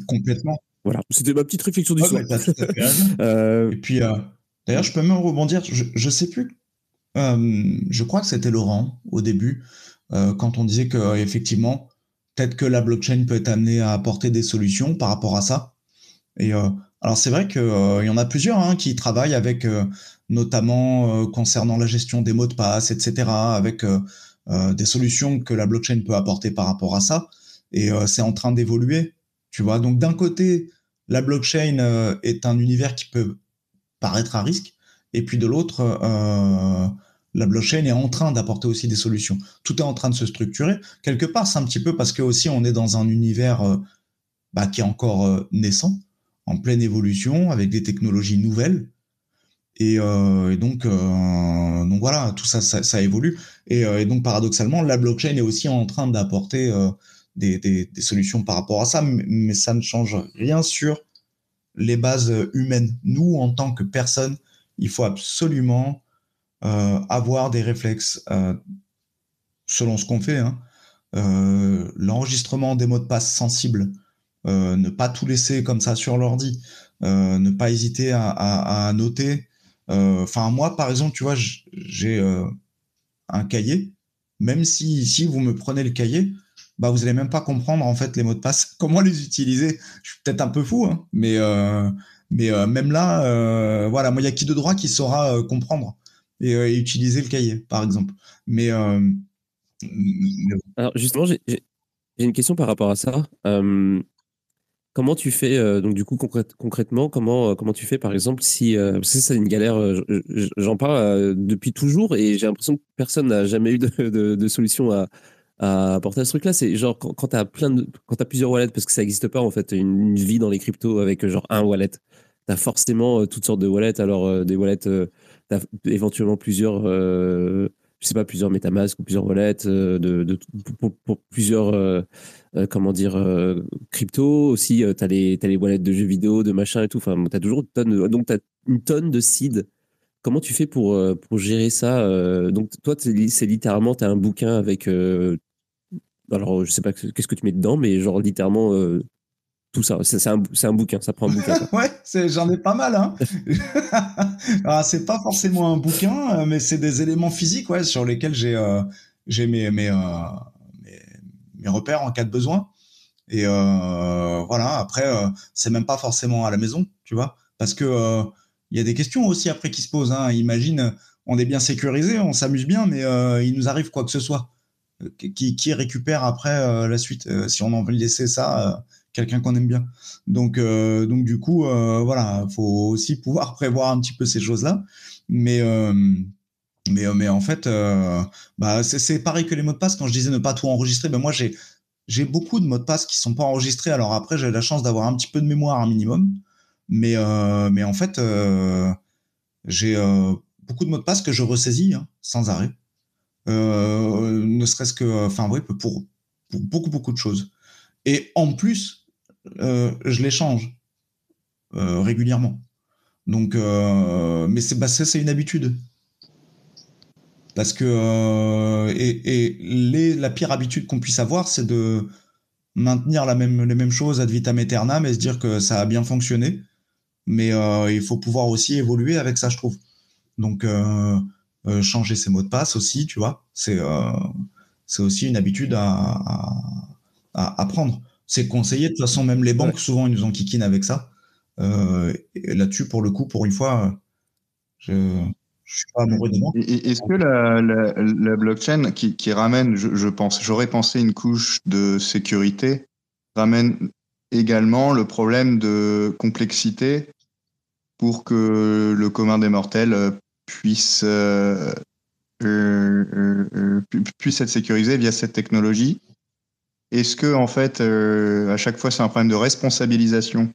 S4: complètement.
S1: Voilà, c'était ma petite réflexion du soir. <laughs>
S4: Et puis d'ailleurs, je peux même rebondir. Je, je sais plus euh, je crois que c'était Laurent au début, euh, quand on disait que effectivement, peut-être que la blockchain peut être amenée à apporter des solutions par rapport à ça. Et euh, alors c'est vrai qu'il y en a plusieurs hein, qui travaillent avec, notamment concernant la gestion des mots de passe, etc., avec des solutions que la blockchain peut apporter par rapport à ça. Et c'est en train d'évoluer, tu vois. Donc d'un côté, la blockchain est un univers qui peut paraître à risque, et puis de l'autre, euh, la blockchain est en train d'apporter aussi des solutions. Tout est en train de se structurer. Quelque part, c'est un petit peu parce que aussi on est dans un univers euh, bah, qui est encore euh, naissant, en pleine évolution, avec des technologies nouvelles. Et, donc, donc voilà, tout ça, ça, évolue. Et, donc paradoxalement, la blockchain est aussi en train d'apporter des, des, solutions par rapport à ça, mais ça ne change rien sur les bases humaines. Nous, en tant que personnes, il faut absolument euh, avoir des réflexes euh, selon ce qu'on fait. Hein. Euh, l'enregistrement des mots de passe sensibles, ne pas tout laisser comme ça sur l'ordi, ne pas hésiter à, noter. Enfin, moi, par exemple, tu vois, j'ai un cahier. Même si ici vous me prenez le cahier, bah vous allez même pas comprendre en fait les mots de passe, <laughs> comment les utiliser. Je suis peut-être un peu fou, hein, mais mais euh, même là, euh, voilà, moi, il y a qui de droit qui saura euh, comprendre et, utiliser le cahier, par exemple. Mais,
S1: alors justement, j'ai une question par rapport à ça. Comment tu fais, donc du coup concrètement, comment, comment tu fais par exemple si, parce que c'est une galère, j'en parle depuis toujours et j'ai l'impression que personne n'a jamais eu de, <laughs> solution à, apporter à ce truc-là. C'est genre quand, tu as quand plusieurs wallets, parce que ça n'existe pas en fait, une, une, vie dans les cryptos avec genre un wallet as forcément euh, toutes sortes de wallets. Alors, euh, des wallets, euh, tu as éventuellement plusieurs, je sais pas, plusieurs MetaMask ou plusieurs wallets de, pour, plusieurs, comment dire, crypto. Aussi, tu as, as les wallets de jeux vidéo, de machin et tout. Enfin, tu toujours une tonne, donc, tu as une tonne de seeds. Comment tu fais pour, pour gérer ça Donc, toi, c'est littéralement, tu as un bouquin avec alors je sais pas qu'est-ce que tu mets dedans, mais genre littéralement tout ça. C'est un, bouquin, ça prend un bouquin. <laughs>
S4: ouais, j'en ai pas mal. Hein. <laughs> Ah, c'est pas forcément un bouquin, euh, mais c'est des éléments physiques sur lesquels j'ai euh, euh, mes, mes, repères en cas de besoin. Et voilà, après, c'est même pas forcément à la maison, tu vois, parce que il y a des questions aussi après qui se posent. Hein. Imagine, on est bien sécurisé, on s'amuse bien, mais il nous arrive quoi que ce soit. Qui récupère après la suite Si on en veut laisser ça quelqu'un qu'on aime bien. Donc, euh, donc du coup, euh, voilà, faut aussi pouvoir prévoir un petit peu ces choses-là. Mais, euh, mais, mais en fait, bah, c'est pareil que les mots de passe. Quand je disais ne pas tout enregistrer, ben moi j'ai j'ai beaucoup de mots de passe qui sont pas enregistrés. Alors après, j'ai la chance d'avoir un petit peu de mémoire un minimum, mais mais en fait, j'ai beaucoup de mots de passe que je ressaisis hein, sans arrêt. ne serait-ce que, enfin, pour, beaucoup, beaucoup de choses. Et en plus, je les change régulièrement. Donc, mais c'est bah, une habitude. Parce que et, et les, la pire habitude qu'on puisse avoir, c'est de maintenir la même, les mêmes choses ad vitam aeternam et se dire que ça a bien fonctionné. Mais euh, il faut pouvoir aussi évoluer avec ça, je trouve. Donc, euh, euh, changer ses mots de passe aussi, tu vois, c'est c'est aussi une habitude à, à, à prendre. C'est conseillé, de toute façon, même les banques, souvent, ils nous ont kikin avec ça. Là-dessus, pour le coup, pour une fois, je, je suis pas amoureux des banques.
S5: Est-ce que la, la, la, blockchain qui, qui ramène, je, je pense, j'aurais pensé une couche de sécurité, ramène également le problème de complexité pour que le commun des mortels puisse, euh, euh, euh, puisse être sécurisé via cette technologie Est-ce que, en fait, à chaque fois, c'est un problème de responsabilisation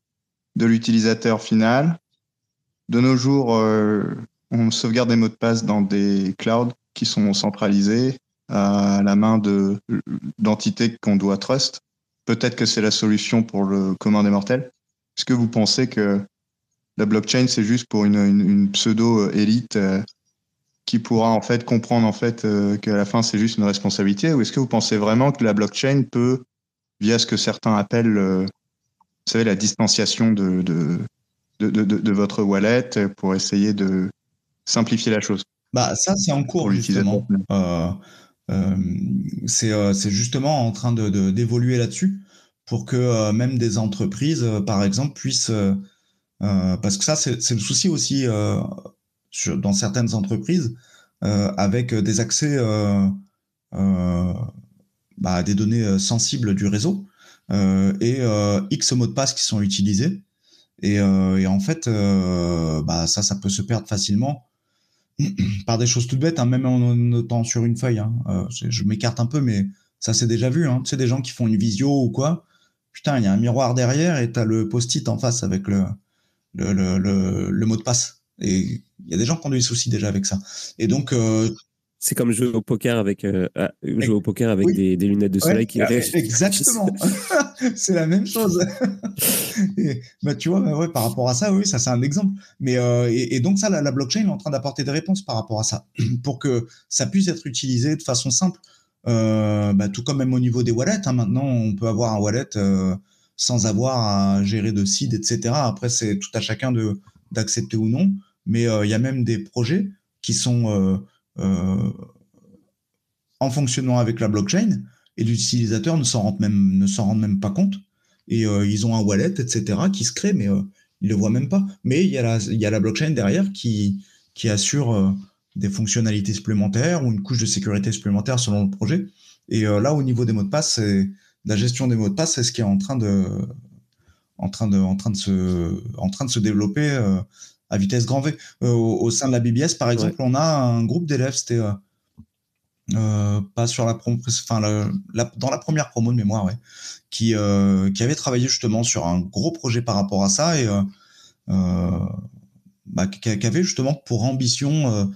S5: de l'utilisateur final? De nos jours, on sauvegarde des mots de passe dans des clouds qui sont centralisés à la main de d'entités qu'on doit trust. Peut-être que c'est la solution pour le commun des mortels. Est-ce que vous pensez que la blockchain c'est juste pour une, une, pseudo élite euh, qui pourra en fait comprendre en fait euh, qu'à la fin c'est juste une responsabilité ou est-ce que vous pensez vraiment que la blockchain peut via ce que certains appellent euh, vous savez la distanciation de de, de, de, de votre wallet pour essayer de simplifier la chose?
S4: Bah ça c'est en cours justement. Euh, euh, c'est euh, justement en train de d'évoluer là-dessus pour que même des entreprises, par exemple, puissent parce que ça c'est le souci aussi sur, dans certaines entreprises avec des accès bah, à des données sensibles du réseau et X mots de passe qui sont utilisés. Et, et en fait, bah, ça, ça peut se perdre facilement <clears throat> par des choses toutes bêtes, hein, même en notant sur une feuille. Hein. Euh, je m'écarte un peu, mais ça c'est déjà vu. Hein. Tu sais, des gens qui font une visio ou quoi. Putain, il y a un miroir derrière et t'as le post-it en face avec le, le, le, le, mot de passe. Et il y a des gens qui ont des soucis déjà avec ça. Et donc, euh,
S1: c'est comme jouer au poker avec, euh, jouer au poker avec des, des, lunettes de soleil qui
S4: Exactement. <laughs> <laughs> c'est la même chose. <laughs> et, bah, tu vois, bah, ouais, par rapport à ça, oui, ça c'est un exemple. Mais euh, et, et, donc ça, la, la, blockchain est en train d'apporter des réponses par rapport à ça, <clears throat> pour que ça puisse être utilisé de façon simple. Euh, bah, tout comme même au niveau des wallets. Hein, maintenant, on peut avoir un wallet euh, sans avoir à gérer de seed, etc. Après, c'est tout à chacun de d'accepter ou non. Mais euh, il y a même des projets qui sont euh, en fonctionnant avec la blockchain et l'utilisateur ne s'en rend même rend même pas compte. Et euh, ils ont un wallet etc qui se crée mais euh, ils le voient même pas. Mais il y a la y a la blockchain derrière qui qui assure des fonctionnalités supplémentaires ou une couche de sécurité supplémentaire selon le projet. Et là au niveau des mots de passe la gestion des mots de passe c'est ce qui est en train de en train de en train de se en train de se développer à vitesse grand V. Euh, au, sein de la BBS, par exemple, on a un groupe d'élèves, c'était euh, euh, pas sur la promo, enfin dans la première promo de mémoire, ouais, qui qui avait travaillé justement sur un gros projet par rapport à ça et bah, qui, avait justement pour ambition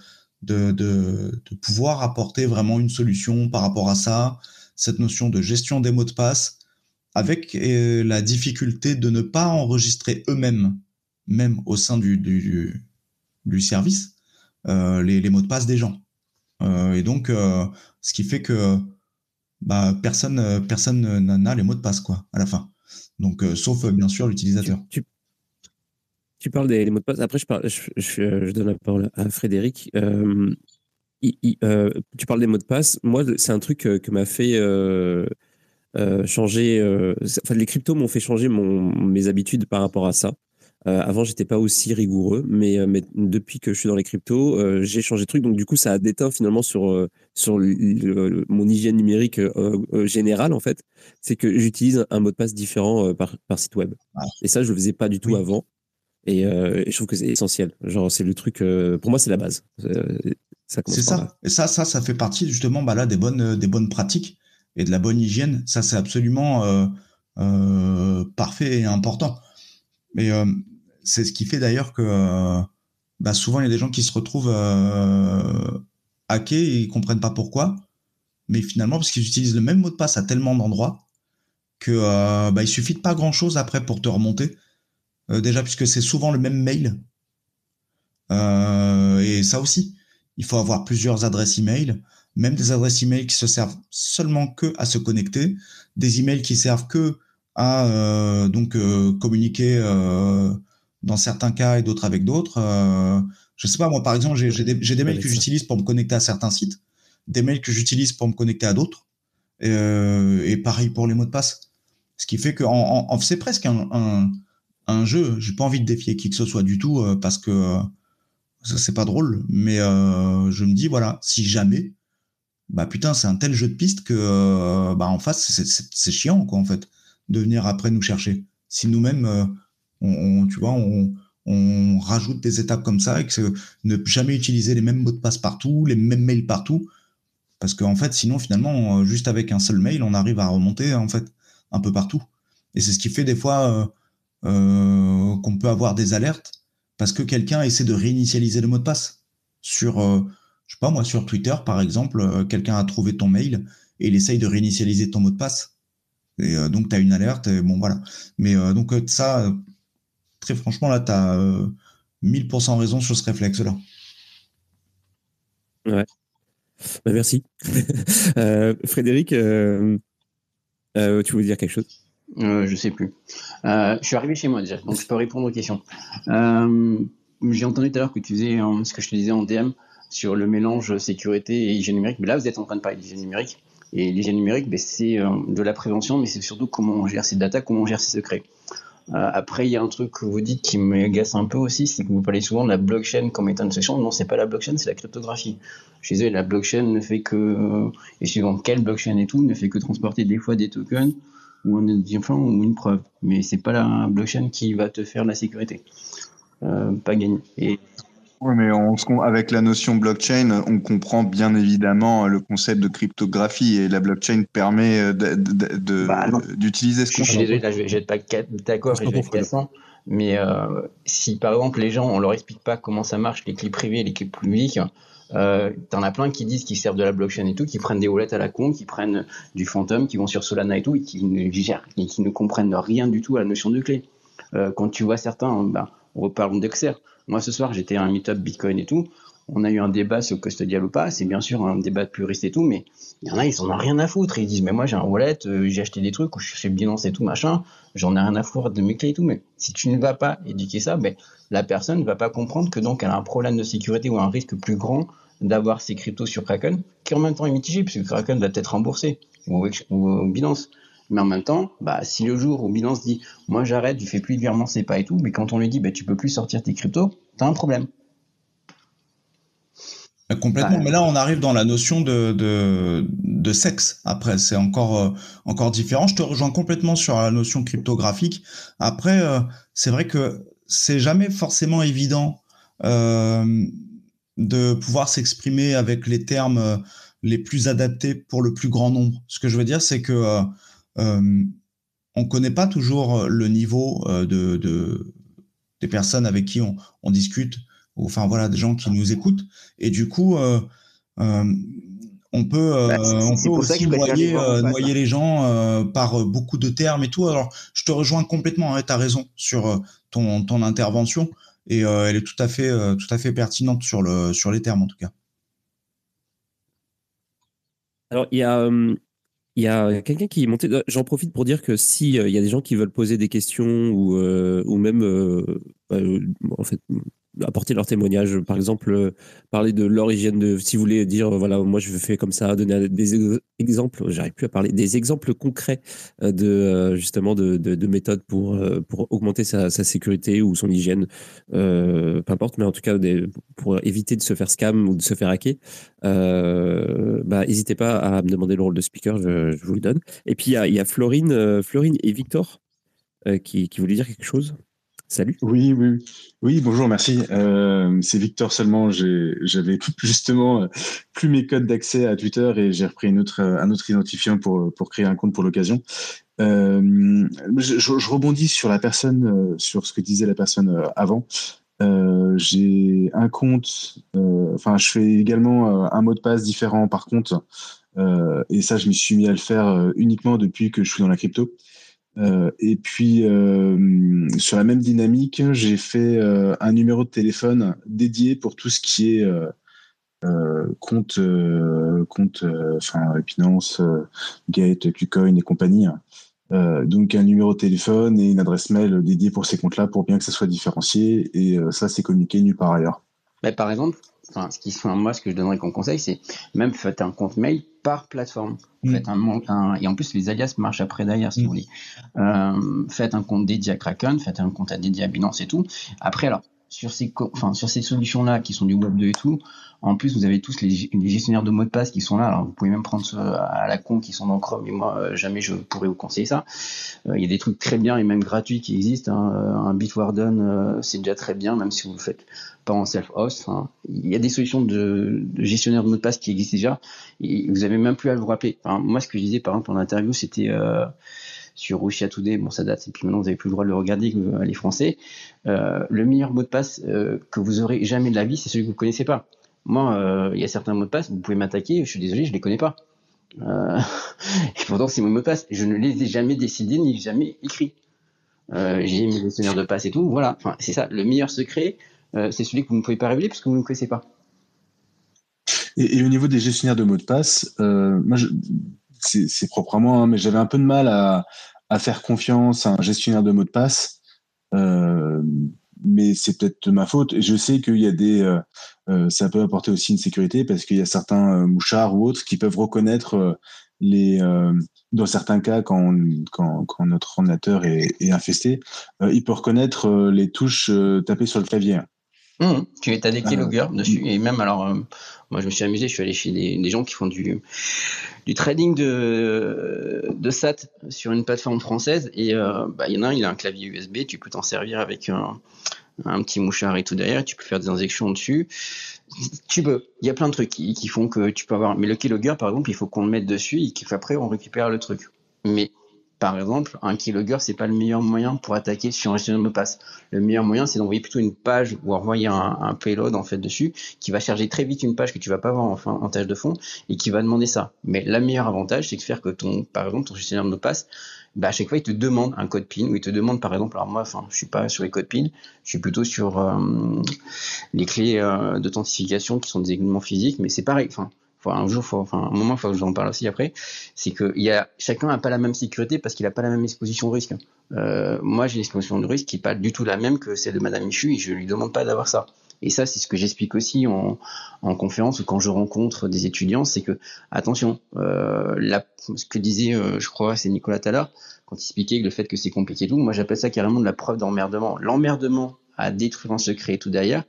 S4: de, de, de, pouvoir apporter vraiment une solution par rapport à ça, cette notion de gestion des mots de passe, avec la difficulté de ne pas enregistrer eux-mêmes même au sein du, du, service, euh, les, mots de passe des gens. Euh, et donc, euh, ce qui fait que bah, personne personne n'a les mots de passe quoi à la fin. Donc, sauf bien sûr l'utilisateur.
S1: Tu, parles des mots de passe. Après, je, parle, je, donne la parole à Frédéric. Tu parles des mots de passe. Moi, c'est un truc que m'a fait changer. enfin, les cryptos m'ont fait changer mon, mes habitudes par rapport à ça. Euh, avant, j'étais pas aussi rigoureux, mais, euh, mais depuis que je suis dans les cryptos, euh, j'ai changé de truc. Donc, du coup, ça a déteint finalement sur, euh, sur le, mon hygiène numérique générale, en fait. C'est que j'utilise un mot de passe différent par, par site web. Ah. Et ça, je le faisais pas du tout oui. avant. Et, et, je trouve que c'est essentiel. Genre, c'est le truc, pour moi, c'est la base.
S4: C'est ça. Et ça, ça, ça fait partie justement bah là, des, bonnes, des bonnes pratiques et de la bonne hygiène. Ça, c'est absolument parfait et important. Mais c'est ce qui fait d'ailleurs que bah, souvent il y a des gens qui se retrouvent euh, hackés et ils comprennent pas pourquoi. Mais finalement, parce qu'ils utilisent le même mot de passe à tellement d'endroits que euh, bah, il suffit de pas grand chose après pour te remonter. Euh, déjà, puisque c'est souvent le même mail. Euh, et ça aussi, il faut avoir plusieurs adresses email, même des adresses email qui se servent seulement que à se connecter, des emails qui servent que à euh, donc euh, communiquer euh, dans certains cas et d'autres avec d'autres. je sais pas, moi par exemple, j'ai des, des, mails que j'utilise pour me connecter à certains sites, des mails que j'utilise pour me connecter à d'autres, et, et, pareil pour les mots de passe. Ce qui fait que en, en, c'est presque un, un, un jeu. J'ai pas envie de défier qui que ce soit du tout parce que c'est pas drôle, mais euh, je me dis voilà, si jamais, bah putain, c'est un tel jeu de piste que euh, bah en face c'est chiant quoi en fait de venir après nous chercher. Si nous-mêmes, euh, on, tu vois, on, rajoute des étapes comme ça et que ne jamais utiliser les mêmes mots de passe partout, les mêmes mails partout, parce qu'en fait, sinon finalement, juste avec un seul mail, on arrive à remonter en fait un peu partout. Et c'est ce qui fait des fois qu'on peut avoir des alertes parce que quelqu'un essaie de réinitialiser le mot de passe. Sur, euh, je sais pas moi, sur Twitter par exemple, euh, quelqu'un a trouvé ton mail et il essaye de réinitialiser ton mot de passe. Et euh, donc tu as une alerte, et bon voilà. Mais donc ça, très franchement, là, tu as 1000% raison sur ce réflexe-là.
S1: Ouais. Bah, merci. <laughs> Frédéric, tu veux dire quelque chose?
S3: Euh, je sais plus. Euh, je suis arrivé chez moi déjà, donc je peux répondre aux questions. Euh, j'ai entendu tout à l'heure que tu faisais ce que je te disais en DM sur le mélange sécurité et hygiène numérique. Mais là, vous êtes en train de parler d'hygiène numérique. Et l'hygiène numérique, ben, c'est de la prévention, mais c'est surtout comment on gère ses data, comment on gère ses secrets. Après, il y a un truc que vous dites qui m'agace un peu aussi, c'est que vous parlez souvent de la blockchain comme étant une solution. Non, c'est pas la blockchain, c'est la cryptographie. Chez eux, la blockchain ne fait que, et suivant quelle blockchain et tout, ne fait que transporter des fois des tokens ou un identifiant ou une preuve. Mais c'est pas la blockchain qui va te faire la sécurité. Euh, pas gagné. Et...
S5: Oui, mais on, avec la notion blockchain, on comprend bien évidemment le concept de cryptographie et la blockchain permet euh, bah, d'utiliser ce
S3: concept. Je suis désolé, là, je vais être pas d'accord et je vais être Mais euh, si par exemple les gens, on leur explique pas comment ça marche, les clés privées, les clés publiques, euh, T'en as plein qui disent qu'ils servent de la blockchain et tout, qui prennent des wallets à la con, qui prennent du Phantom, qui vont sur Solana et tout, et qui ne gèrent et qui ne comprennent rien du tout à la notion de clé. Euh, quand tu vois certains, ben, on reparle d'Exer. Moi, ce soir, j'étais à un meet-up Bitcoin et tout. On a eu un débat sur custodial ou pas. C'est bien sûr un débat puriste et tout, mais il y en a, ils en ont rien à foutre. Ils disent, mais moi, j'ai un wallet, euh, j'ai acheté des trucs, ou je suis Binance et tout, machin. J'en ai rien à foutre de mes clés et tout. Mais si tu ne vas pas éduquer ça, ben, la personne ne va pas comprendre que donc elle a un problème de sécurité ou un risque plus grand d'avoir ces cryptos sur Kraken, qui en même temps est mitigé, puisque Kraken va peut-être rembourser, ou, ou, Binance. Mais en même temps, bah, si le jour où Binance dit, moi j'arrête, je fais plus de virements, c'est pas et tout, mais quand on lui dit, bah, tu peux plus sortir tes cryptos, t'as un problème.
S4: Bah, complètement, mais là on arrive dans la notion de, de, de sexe. Après, c'est encore, euh, encore différent. Je te rejoins complètement sur la notion cryptographique. Après, euh, c'est vrai que c'est jamais forcément évident euh, de pouvoir s'exprimer avec les termes euh, les plus adaptés pour le plus grand nombre. Ce que je veux dire, c'est que euh, euh on connaît pas toujours le niveau euh, de, de, des personnes avec qui on, on, discute, ou enfin voilà, des gens qui nous écoutent, et du coup, euh, on peut, bah, on peut aussi noyer, noyer les gens par beaucoup de termes et tout. Alors, je te rejoins complètement, hein, tu as raison sur ton, ton intervention et euh, elle est tout à fait, euh, tout à fait pertinente sur, le, sur les termes en tout cas.
S1: Alors, il y a, il y a quelqu'un qui est monté. Euh, j'en profite pour dire que si il y a des gens qui veulent poser des questions ou, ou même bah, en fait apporter leur témoignage. Par exemple, euh, parler de l'origine de, si vous voulez dire, euh, voilà, moi je fais comme ça, donner des exemples, j'arrive plus à parler, des exemples concrets euh, de justement de, de, méthodes pour, pour augmenter sa, sécurité ou son hygiène, peu importe, mais en tout cas pour éviter de se faire scam ou de se faire hacker, bah, n'hésitez pas à me demander le rôle de speaker, je, vous le donne. Et puis il y a, y a, Florine, Florine et Victor qui, qui voulaient dire quelque chose? Salut.
S6: Oui, oui, oui. Bonjour, merci. Euh, c'est Victor seulement. J'avais <laughs> justement euh, plus mes codes d'accès à Twitter et j'ai repris autre, un autre identifiant pour, créer un compte pour l'occasion. Euh, je, je, rebondis sur la personne, sur ce que disait la personne avant. j'ai un compte, enfin, je fais également un mot de passe différent par compte. et ça, je me suis mis à le faire uniquement depuis que je suis dans la crypto. Et puis, sur la même dynamique, j'ai fait un numéro de téléphone dédié pour tout ce qui est compte, compte enfin, Binance, Gate, Qcoin et compagnie. Euh, donc un numéro de téléphone et une adresse mail dédiée pour ces comptes-là pour bien que ça soit différencié et euh, ça c'est communiqué nulle part ailleurs.
S3: Mais par exemple, enfin, ce qui moi ce que je donnerais comme conseil c'est même faites un compte mail par plateforme. Mm. Faites un, et en plus les alias marchent après d'ailleurs si mm. vous voulez. Euh, faites un compte dédié à Kraken, faites un compte dédié à Binance et tout. Après alors sur ces, enfin, sur ces solutions-là qui sont du Web 2 et tout, en plus, vous avez tous les, gestionnaires de mots de passe qui sont là. Alors, vous pouvez même prendre ceux à la con qui sont dans Chrome, mais moi, euh, jamais je pourrais vous conseiller ça. Euh, il y a des trucs très bien et même gratuits qui existent. Hein. Euh, un Bitwarden, c'est déjà très bien, même si vous le faites pas en self-host. Il y a des solutions de, gestionnaire de mots de passe qui existent déjà. Et vous avez même plus à vous rappeler. moi, ce que je disais, par exemple, en interview, c'était sur Russia Today, bon ça date, et puis maintenant vous n'avez plus le droit de le regarder, euh, les Français, euh, le meilleur mot de passe euh, que vous aurez jamais de la vie, c'est celui que vous ne connaissez pas. Moi, il y a certains mots de passe, vous pouvez m'attaquer, je suis désolé, je ne les connais pas. <laughs> et pourtant, c'est mon mot de passe, je ne les ai jamais décidés ni jamais écrits. j'ai mes gestionnaires de passe et tout, voilà. C'est ça, le meilleur secret, c'est celui que vous ne pouvez pas révéler puisque vous ne le connaissez pas.
S6: Et, au niveau des gestionnaires de mots de passe, moi, je, c'est propre à moi, hein, mais j'avais un peu de mal à, faire confiance à un gestionnaire de mots de passe. Euh, mais c'est peut-être ma faute. Je sais qu'il y a des, euh, euh, ça peut apporter aussi une sécurité parce qu'il y a certains mouchards ou autres qui peuvent reconnaître les, dans certains cas, quand, notre ordinateur est, infesté, il peut reconnaître les touches tapées sur le clavier.
S3: Mmh, tu as des keyloggers dessus et même alors moi, je me suis amusé, je suis allé chez des, gens qui font du, du trading de, de SAT sur une plateforme française. Et euh, bah, il y en a un, il a un clavier USB, tu peux t'en servir avec un, petit mouchard et tout derrière, tu peux faire des injections dessus. Tu peux. Il y a plein de trucs qui, qui font que tu peux avoir. Mais le keylogger, par exemple, il faut qu'on le mette dessus et qu'après, on récupère le truc. Mais par exemple, un keylogger, c'est pas le meilleur moyen pour attaquer sur un gestionnaire de passe. Le meilleur moyen, c'est d'envoyer plutôt une page ou envoyer un, payload en fait dessus qui va charger très vite une page que tu vas pas voir en, en tâche de fond et qui va demander ça. Mais le meilleur avantage, c'est de faire que ton, par exemple, ton gestionnaire de passe, bah, à chaque fois, il te demande un code PIN ou il te demande, par exemple, alors moi, enfin, je suis pas sur les codes PIN, je suis plutôt sur euh, les clés euh, d'authentification qui sont des éléments physiques, mais c'est pareil. Enfin, un jour, faut, enfin, un moment, faut que j'en parle aussi après, c'est que y a, chacun n'a pas la même sécurité parce qu'il n'a pas la même exposition au risque. Euh, moi, j'ai une exposition de risque qui n'est pas du tout la même que celle de Madame Michu et je lui demande pas d'avoir ça. Et ça, c'est ce que j'explique aussi en, en, conférence ou quand je rencontre des étudiants, c'est que, attention, euh, ce que disait, euh, je crois, c'est Nicolas Tallard, quand il expliquait le fait que c'est compliqué et tout, moi j'appelle ça carrément de la preuve d'emmerdement. L'emmerdement à détruire un secret et tout derrière,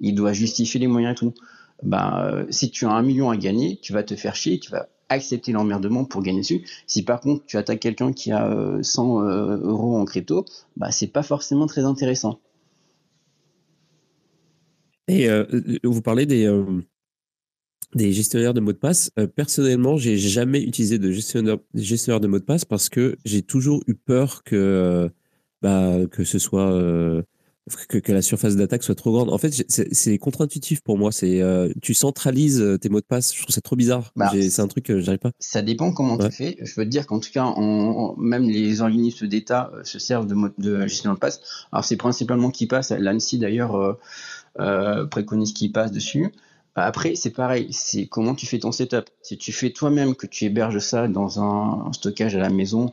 S3: il doit justifier les moyens et tout ben, si tu as un million à gagner, tu vas te faire chier, tu vas accepter l'emmerdement pour gagner dessus. Si par contre tu attaques quelqu'un qui a 100 euh, euh, euros en crypto, bah c'est pas forcément très intéressant.
S1: Et vous parlez des, gestionnaires de mots de passe. personnellement, j'ai jamais utilisé de gestionnaire, gestionnaire de mots de passe parce que j'ai toujours eu peur que, bah, que ce soit que, la surface d'attaque soit trop grande. En fait, c'est contre-intuitif pour moi. C'est euh, tu centralises euh, tes mots de passe. Je trouve ça trop bizarre. Bah, c'est un truc que j'arrive pas.
S3: Ça dépend comment tu fais. Je veux te dire qu'en tout cas, même les organismes d'État euh, se servent de, de gestion de passe. Alors c'est principalement qui passe. L'ANSI d'ailleurs préconise qui passe dessus. Après, c'est pareil, c'est comment tu fais ton setup. Si tu fais toi-même, que tu héberges ça dans un, stockage à la maison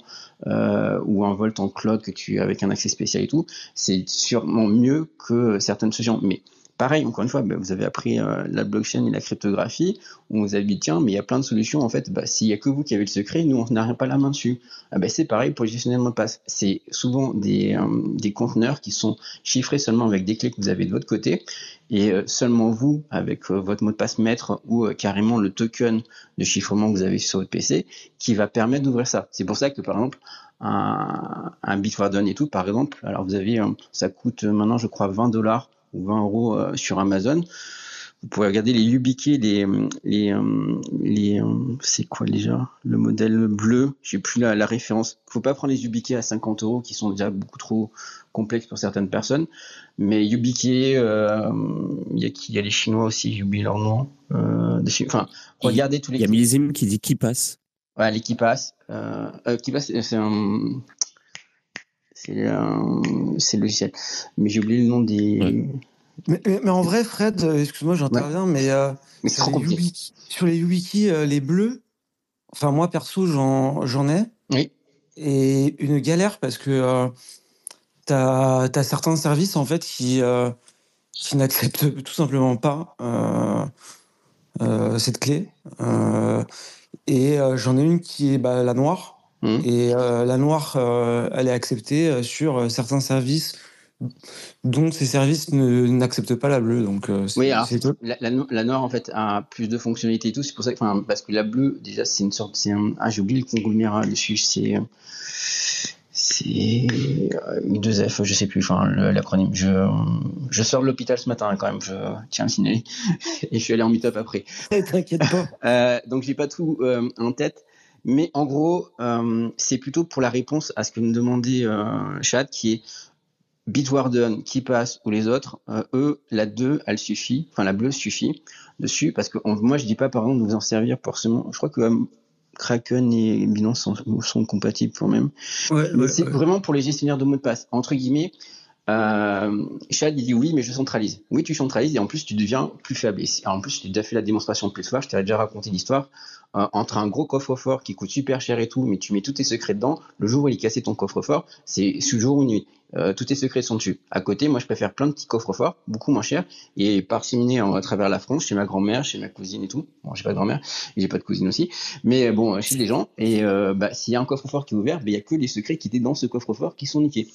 S3: euh, ou un Volt en cloud que tu avec un accès spécial et tout, c'est sûrement mieux que certaines solutions. Pareil, encore une fois, bah, vous avez appris euh, la blockchain et la cryptographie, on vous a dit, tiens, mais il y a plein de solutions, en fait, bah, s'il n'y a que vous qui avez le secret, nous, on n'a pas la main dessus. Ah, bah, c'est pareil pour le de mot de passe. C'est souvent des, euh, des conteneurs qui sont chiffrés seulement avec des clés que vous avez de votre côté, et euh, seulement vous, avec votre mot de passe maître ou carrément le token de chiffrement que vous avez sur votre PC, qui va permettre d'ouvrir ça. C'est pour ça que, par exemple, un, un Bitwarden et tout, par exemple, alors vous avez, ça coûte maintenant, je crois, 20 dollars ou 20 euros euh, sur Amazon. vous pourrez regarder les YubiKey, les, les, euh, les euh, c'est quoi déjà Le modèle bleu, j'ai plus la, la référence. Faut pas prendre les YubiKey à 50 euros qui sont déjà beaucoup trop complexes pour certaines personnes. Mais YubiKey, euh, il y, a, il y a les Chinois aussi, j'oublie leur nom. Euh, enfin, regardez tous les.
S1: Il y a Millésime qui dit qui passe.
S3: Ouais, les qui passe. Euh, qui passe, c'est un. C'est un, le logiciel. Mais j'ai oublié le nom des.
S1: Ouais.
S7: Mais, mais- mais en vrai, Fred, euh, excuse-moi, j'interviens, mais, euh,
S3: Mais
S7: sur,
S3: trop
S7: les sur YubiKey, euh, les bleus, enfin moi perso, j'en j'en ai.
S3: Oui.
S7: Et une galère parce que euh, t'as as certains services en fait qui, euh, qui n'acceptent tout simplement pas euh, euh, cette clé. Euh, et euh, j'en ai une qui est bah, la noire.
S3: Mhm.
S7: Et euh, la noire, euh, elle est acceptée euh, sur certains services dont ces services n'acceptent pas la bleue. Donc,
S3: Oui, alors. La, la, no- la noire, en fait, a plus de fonctionnalités et tout. C'est pour ça que, enfin, parce que la bleue, déjà, c'est une sorte, c'est un, ah, j'ai oublié le conglomérat dessus, c'est, c'est, euh, U2F, je sais plus, enfin, l'acronyme. Je, je sors de l'hôpital ce matin, quand même, je tiens à le signaler. <laughs> et je suis allé en meet-up après. <laughs>
S7: T'inquiète pas.
S3: Euh, donc j'ai pas tout euh, en tête, mais en gros, euh, c'est plutôt pour la réponse à ce que me demandait euh, Chad, qui est Bitwarden qui passe ou les autres, euh, eux, la 2, elle suffit, enfin la bleue suffit dessus, parce que on- moi je dis pas par exemple de vous en servir forcément, je crois que euh, Kraken et Binance sont, sont compatibles quand même.
S7: Ouais,
S3: c'est
S7: ouais.
S3: vraiment pour les gestionnaires de mots de passe. Entre guillemets, euh, Chad, il dit oui, mais je centralise. Oui, tu centralises et en plus, tu deviens plus faible. Et en plus, as déjà fait la démonstration plus fois. Je t'avais déjà raconté l'histoire euh, entre un gros coffre-fort qui coûte super cher et tout, mais tu mets tous tes secrets dedans. Le jour où il est cassé ton coffre-fort, c'est ce jour ou nuit. Euh, tous tes secrets sont dessus. À côté, moi, je préfère plein de petits coffres-forts, beaucoup moins chers, et parseminés en- à travers la France, chez ma grand-mère, chez ma cousine et tout. Bon, j'ai pas de grand-mère, j'ai pas de cousine aussi, mais euh, bon, chez des gens. Et euh, bah, s'il y a un coffre-fort qui est ouvert, bah, il y a que les secrets qui étaient dans ce coffre-fort qui sont niqués,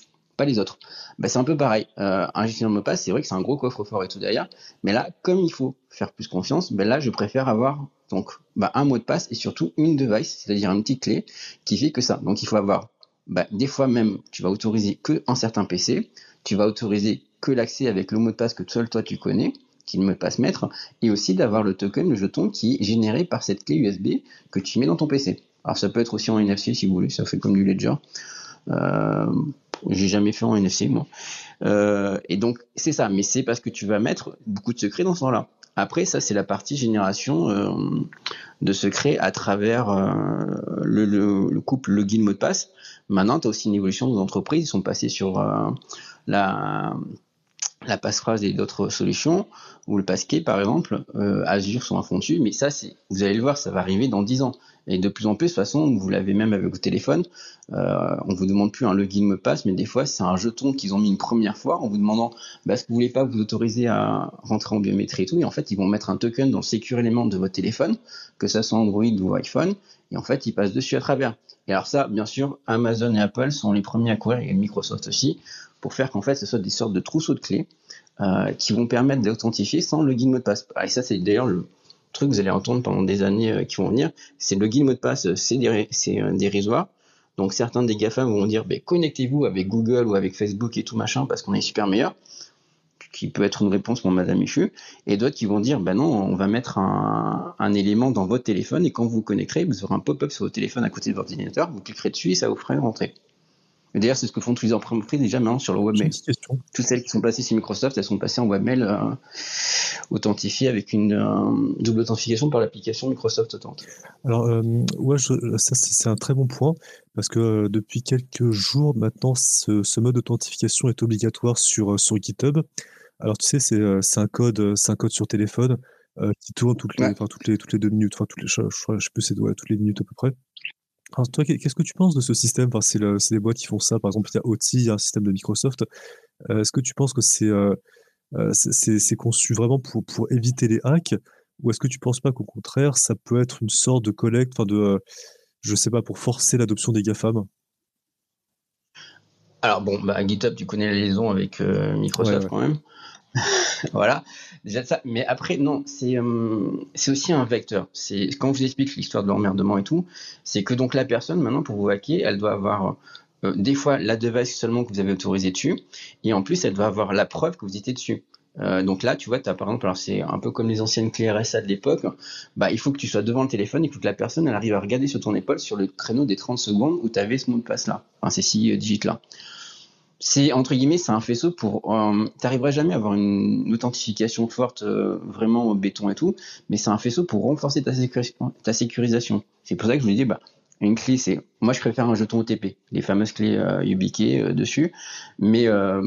S3: les autres. Bah, c'est un peu pareil. Euh, un gestionnaire de mot de passe, c'est vrai que c'est un gros coffre-fort et tout derrière, mais là, comme il faut faire plus confiance, bah, là, je préfère avoir donc bah, un mot de passe et surtout une device, c'est-à-dire une petite clé qui fait que ça. Donc il faut avoir bah, des fois même, tu vas autoriser que un certain PC, tu vas autoriser que l'accès avec le mot de passe que seul toi tu connais, qui mot de passe maître, et aussi d'avoir le token, le jeton qui est généré par cette clé USB que tu mets dans ton PC. Alors ça peut être aussi en NFC si vous voulez, ça fait comme du Ledger. Euh, j'ai jamais fait en NFC moi. Euh, et donc c'est ça, mais c'est parce que tu vas mettre beaucoup de secrets dans ce sens-là. Après ça c'est la partie génération euh, de secrets à travers euh, le, le, le couple mot de passe. Maintenant tu as aussi une évolution des entreprises, ils sont passés sur la passphrase et d'autres solutions, ou le passkey par exemple, Azure sont à fond dessus, mais ça, vous allez le voir, ça va arriver dans 10 ans. Et de plus en plus, de toute façon, vous l'avez même avec vos téléphones, euh, on vous demande plus un login mot de passe, mais des fois, c'est un jeton qu'ils ont mis une première fois en vous demandant, bah, est-ce que vous voulez pas vous autoriser à rentrer en biométrie et tout, et en fait, ils vont mettre un token dans le secure element de votre téléphone, que ça soit Android ou iPhone, et en fait, ils passent dessus à travers. Et alors ça, bien sûr, Amazon et Apple sont les premiers à courir, et Microsoft aussi, pour faire qu'en fait, ce soit des sortes de trousseaux de clés euh, qui vont permettre d'authentifier sans login mot de passe. Et ça, c'est d'ailleurs le truc que vous allez entendre pendant des années euh, qui vont venir. C'est le login mot de passe, c'est c'est, euh, dérisoire. Donc certains des GAFA vont dire, ben, connectez-vous avec Google ou avec Facebook et tout machin parce qu'on est super meilleur qui peut être une réponse pour Madame Michu, et d'autres qui vont dire, ben non, on va mettre un, un élément dans votre téléphone, et quand vous vous connecterez, vous aurez un pop-up sur votre téléphone à côté de votre ordinateur, vous cliquerez dessus et ça vous fera rentrer. Et D'ailleurs, c'est ce que font toutes les entreprises déjà maintenant sur le webmail toutes celles qui sont passées chez Microsoft, elles sont passées en webmail euh, authentifiées avec une euh, double authentification par l'application Microsoft Authent.
S2: Alors, euh, ouais, je- ça c'est un très bon point parce que euh, depuis quelques jours maintenant, ce, ce mode d'authentification est obligatoire sur, euh, sur GitHub. Alors, tu sais, c'est euh, un code, un code sur téléphone qui tourne toutes les,
S3: Ouais.
S2: enfin, toutes les, toutes les deux minutes, enfin, toutes les, je, je, je sais plus, c'est ouais, toutes les minutes à peu près. Alors, toi, qu'est- qu'est-ce que tu penses de ce système? Enfin, c'est le- des boîtes qui font ça. Par exemple, il y a OT, il y a un système de Microsoft. Euh, Est-ce que tu penses que c'est euh, c'est- c'est conçu vraiment pour, pour éviter les hacks? Ou est-ce que tu penses pas qu'au contraire, ça peut être une sorte de collecte, enfin de, euh, je sais pas, pour forcer l'adoption des GAFAM?
S3: Alors bon, bah, GitHub, tu connais la liaison avec euh, Microsoft
S2: Ouais, ouais.
S3: quand même. <laughs> voilà, déjà de ça. Mais après, non, c'est euh, c'est aussi un vecteur. C'est quand je vous explique l'histoire de l'emmerdement et tout, c'est que donc la personne maintenant pour vous hacker, elle doit avoir euh, des fois la device seulement que vous avez autorisé dessus, et en plus elle doit avoir la preuve que vous étiez dessus. Euh, donc là, tu vois, as, par exemple, alors c'est un peu comme les anciennes clés RSA de l'époque, bah, il faut que tu sois devant le téléphone et que la personne elle arrive à regarder sur ton épaule sur le créneau des 30 secondes où tu avais ce mot de passe là, enfin ces six digits là. C'est entre guillemets, c'est un faisceau pour. Euh, jamais à avoir une, authentification forte, euh, vraiment béton et tout, mais c'est un faisceau pour renforcer ta, ta sécurisation. C'est pour ça que je me dis, bah, une clé, c'est moi je préfère un jeton OTP, les fameuses clés euh, YubiKey euh, dessus, mais euh,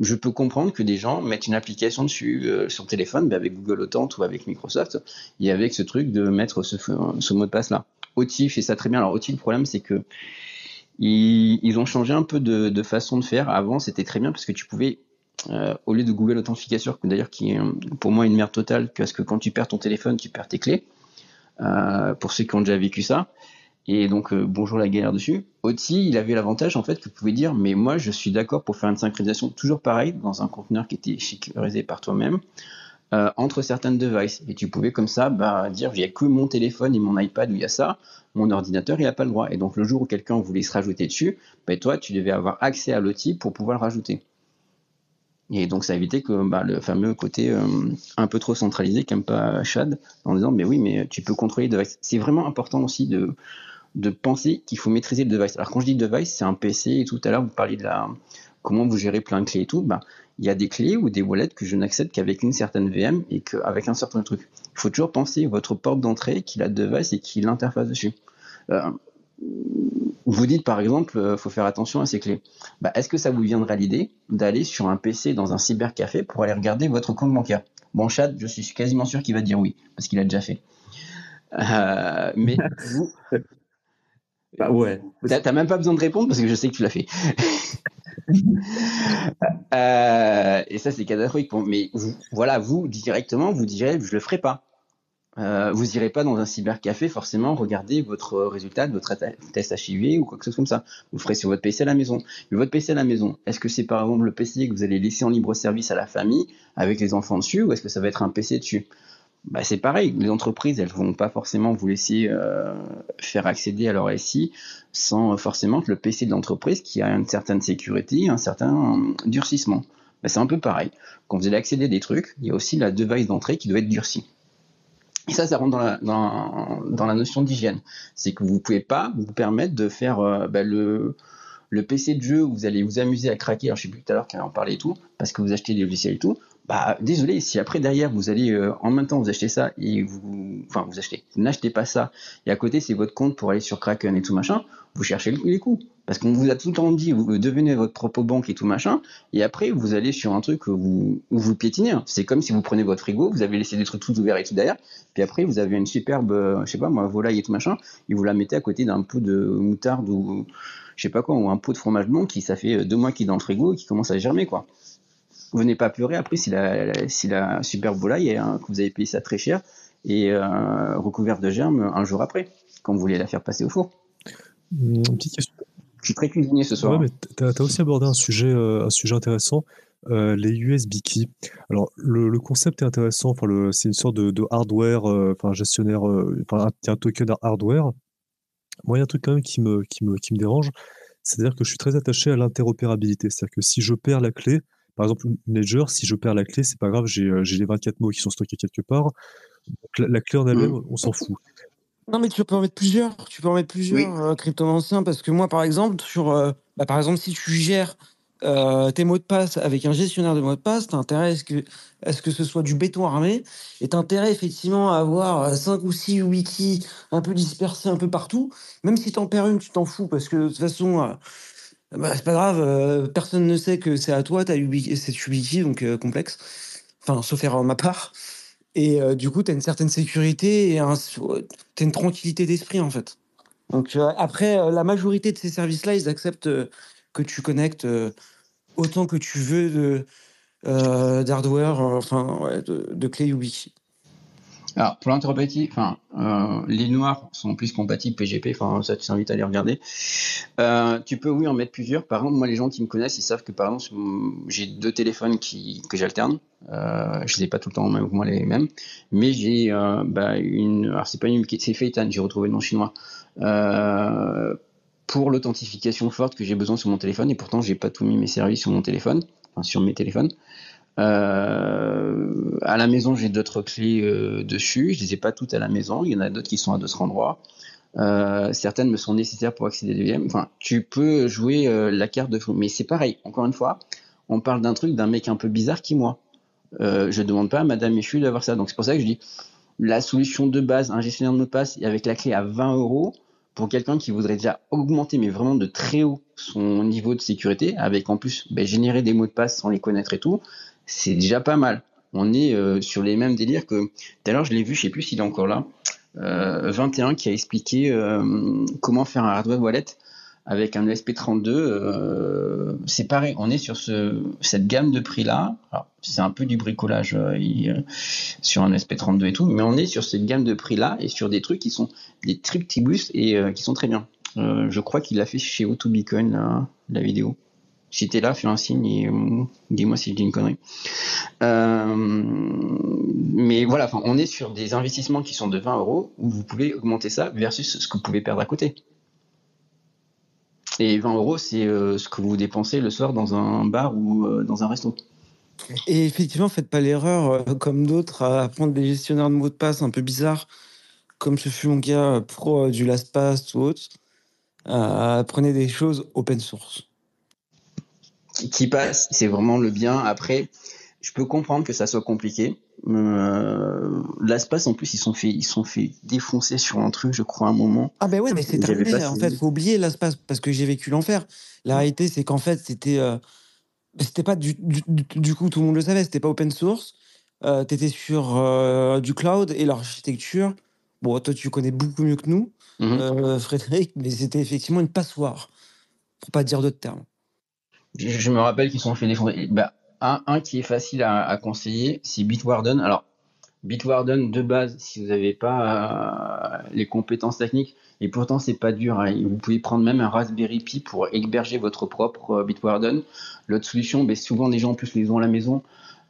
S3: je peux comprendre que des gens mettent une application dessus sur téléphone, avec Google Authent ou avec Microsoft, et avec ce truc de mettre ce, mot de passe là. OTI fait ça très bien. Alors OTI, le problème c'est que ils, ont changé un peu de, façon de faire. Avant, c'était très bien parce que tu pouvais au lieu de Google Authentification, d'ailleurs qui est pour moi une merde totale, parce que quand tu perds ton téléphone, tu perds tes clés. Pour ceux qui ont déjà vécu ça, et donc, euh, bonjour la galère dessus. Oti, il avait l'avantage, en fait, que vous pouvez dire, mais moi, je suis d'accord pour faire une synchronisation toujours pareil, dans un conteneur qui était sécurisé par toi-même, euh, entre certaines devices. Et tu pouvais, comme ça, bah, dire, il n'y a que mon téléphone et mon iPad où il y a ça, mon ordinateur, il n'a pas le droit. Et donc, le jour où quelqu'un voulait se rajouter dessus, bah, toi, tu devais avoir accès à l'outil pour pouvoir le rajouter. Et donc ça évité que bah, le fameux côté euh, un peu trop centralisé qu'aime pas Chad en disant mais oui mais tu peux contrôler le device. C'est vraiment important aussi de de penser qu'il faut maîtriser le device. Alors quand je dis device, c'est un PC et tout à l'heure vous parliez de la comment vous gérez plein de clés et tout. Bah, il y a des clés ou des wallets que je n'accepte qu'avec une certaine VM et qu'avec un certain truc. Il faut toujours penser votre porte d'entrée, qui a le device et qui l'interface dessus. Euh, vous dites par exemple, il euh, faut faire attention à ces clés. Bah, Est-ce que ça vous viendrait l'idée d'aller sur un PC dans un cybercafé pour aller regarder votre compte bancaire? Bon, Chad, je suis quasiment sûr qu'il va dire oui, parce qu'il a déjà fait. Euh, mais <laughs> vous,
S1: bah ouais.
S3: T'as même pas besoin de répondre parce que je sais que tu l'as fait. <laughs> euh, et ça, c'est catastrophique. Mais vous, voilà, vous, directement, vous direz, je le ferai pas. Euh, vous irez pas dans un cybercafé forcément regarder votre résultat de votre test HIV ou quoi que ce soit comme ça. Vous le ferez sur votre PC à la maison. Mais votre PC à la maison, est-ce que c'est par exemple le PC que vous allez laisser en libre service à la famille avec les enfants dessus ou est-ce que ça va être un PC dessus? Bah, c'est pareil, les entreprises, elles vont pas forcément vous laisser euh, faire accéder à leur SI sans forcément que le PC de l'entreprise, qui a une certaine sécurité, un certain euh, durcissement. Bah, c'est un peu pareil. Quand vous allez accéder à des trucs, il y a aussi la device d'entrée qui doit être durcie. Et ça, ça rentre dans la, notion d'hygiène. C'est que vous pouvez pas vous permettre de faire euh, bah, le, PC de jeu où vous allez vous amuser à craquer, alors je sais plus tout à l'heure qu'on en parlait et tout, parce que vous achetez des logiciels et tout, bah désolé, si après derrière vous allez euh, en même temps vous achetez ça et vous, enfin vous achetez, vous n'achetez pas ça et à côté c'est votre compte pour aller sur Kraken et tout machin, vous cherchez les coups parce qu'on vous a tout le temps dit vous devenez votre propre banque et tout machin et après vous allez sur un truc où vous, piétinez. C'est comme si vous prenez votre frigo, vous avez laissé des trucs tout ouverts et tout derrière, puis après vous avez une superbe, euh, je sais pas moi volaille et tout machin, et vous la mettez à côté d'un pot de moutarde ou je sais pas quoi ou un pot de fromage blanc qui ça fait deux mois qu'il est dans le frigo et qui commence à germer quoi venez pas pleurer après si la, si la super volaille, hein, que vous avez payé ça très cher, et euh, recouverte de germes un jour après, quand vous voulez la faire passer au four.
S2: Une petite question.
S3: Je suis très cuisinier ce soir.
S2: Ouais, mais tu as, aussi abordé un sujet, euh, un sujet intéressant, euh, les USB keys. Alors, le, le, concept est intéressant, enfin, c'est une sorte de, de hardware, euh, enfin, gestionnaire, enfin, un, un token hardware. Moi, il y a un truc quand même qui me, qui me, qui me dérange, c'est-à-dire que je suis très attaché à l'interopérabilité. C'est-à-dire que si je perds la clé, par exemple, une ledger, si je perds la clé, c'est pas grave, j'ai euh, les 24 mots qui sont stockés quelque part. Donc, la, clé en elle-même, on s'en fout.
S7: Non, mais tu peux en mettre plusieurs. Tu peux en mettre plusieurs oui. euh, cryptomanciens parce que moi, par exemple, sur, euh, bah, par exemple, si tu gères euh, tes mots de passe avec un gestionnaire de mots de passe, t'as intérêt à ce que, à ce que ce soit du béton armé? Et t'as intérêt effectivement à avoir 5 ou 6 wikis un peu dispersés un peu partout. Même si t'en perds une, tu t'en fous parce que de toute façon, bah, c'est pas grave, euh, personne ne sait que c'est à toi, t'as Ubi Ubiquiti, donc euh, complexe. Enfin, sauf erreur de ma part. Et euh, du coup, t'as une certaine sécurité et t'as une tranquillité d'esprit, en fait. Donc, après, la majorité de ces services-là, ils acceptent que tu connectes autant que tu veux de, d'hardware, enfin, ouais, de, de clé.
S3: Alors, pour l'interopérative, enfin, euh, les noirs sont plus compatibles PGP, enfin, ça, tu t'invite à les regarder. Euh, tu peux, oui, en mettre plusieurs. Par exemple, moi, les gens qui me connaissent, ils savent que, par exemple, j'ai deux téléphones qui, que j'alterne. Euh, je les ai pas tout le temps même moi les mêmes, mais j'ai euh, bah, une, alors c'est pas une, c'est Feitan, j'ai retrouvé le nom chinois. Pour l'authentification forte que j'ai besoin sur mon téléphone, et pourtant j'ai pas tout mis mes services sur mon téléphone, enfin sur mes téléphones. Euh, à la maison, j'ai d'autres clés euh, dessus. Je les ai pas toutes à la maison. Il y en a d'autres qui sont à d'autres endroits. Euh, certaines me sont nécessaires pour accéder à VM. Enfin, tu peux jouer la carte de fou. Mais c'est pareil. Encore une fois, on parle d'un truc d'un mec un peu bizarre qui moi. Je demande pas à Madame Michu d'avoir ça. Donc c'est pour ça que je dis la solution de base, un gestionnaire de mot de passe avec la clé à 20 euros pour quelqu'un qui voudrait déjà augmenter, mais vraiment de très haut, son niveau de sécurité, avec en plus ben, générer des mots de passe sans les connaître et tout, c'est déjà pas mal. On est euh, sur les mêmes délires que tout à l'heure, je l'ai vu, je sais plus s'il est encore là, euh, 21 qui a expliqué euh, comment faire un hardware wallet avec un ESP32. Euh, c'est pareil, on est sur ce, cette gamme de prix-là. C'est un peu du bricolage euh, euh, sur un ESP32 et tout, mais on est sur cette gamme de prix-là et sur des trucs qui sont des triptibus et euh, qui sont très bien. Euh, je crois qu'il l'a fait chez O2Bitcoin, la, la vidéo. Si t'es là, fais un signe et euh, dis-moi si je dis une connerie. Euh, mais voilà, on est sur des investissements qui sont de 20 euros où vous pouvez augmenter ça versus ce que vous pouvez perdre à côté. Et 20 euros, c'est euh, ce que vous dépensez le soir dans un bar ou dans un resto.
S7: Et effectivement, faites pas l'erreur, comme d'autres, à prendre des gestionnaires de mots de passe un peu bizarres, comme ce fut mon cas euh, du LastPass ou autre. Prenez des choses open source.
S3: Qui passe, c'est vraiment le bien. Après, je peux comprendre que ça soit compliqué. Euh, LastPass, en plus, ils sont fait, ils sont fait défoncer sur un truc, je crois, à un moment.
S7: Ah ben ouais, mais c'est terminé. En fait, faut oublier l'espace parce que j'ai vécu l'enfer. La réalité, c'est qu'en fait, c'était, euh, c'était pas du, du, du- du coup tout le monde le savait, c'était pas open source. Euh, T'étais sur euh, du cloud et l'architecture. Bon, toi, tu connais beaucoup mieux que nous,
S3: Mhm.
S7: euh, Frédéric, mais c'était effectivement une passoire, pour pas dire d'autres termes.
S3: Je, me rappelle qu'ils sont fait défoncer. Bah, un, qui est facile à, conseiller, c'est Bitwarden. Alors, Bitwarden de base, si vous n'avez pas euh, les compétences techniques, et pourtant c'est pas dur. hein, vous pouvez prendre même un Raspberry Pi pour héberger votre propre euh, Bitwarden. L'autre solution, ben, souvent des gens en plus les ont à la maison.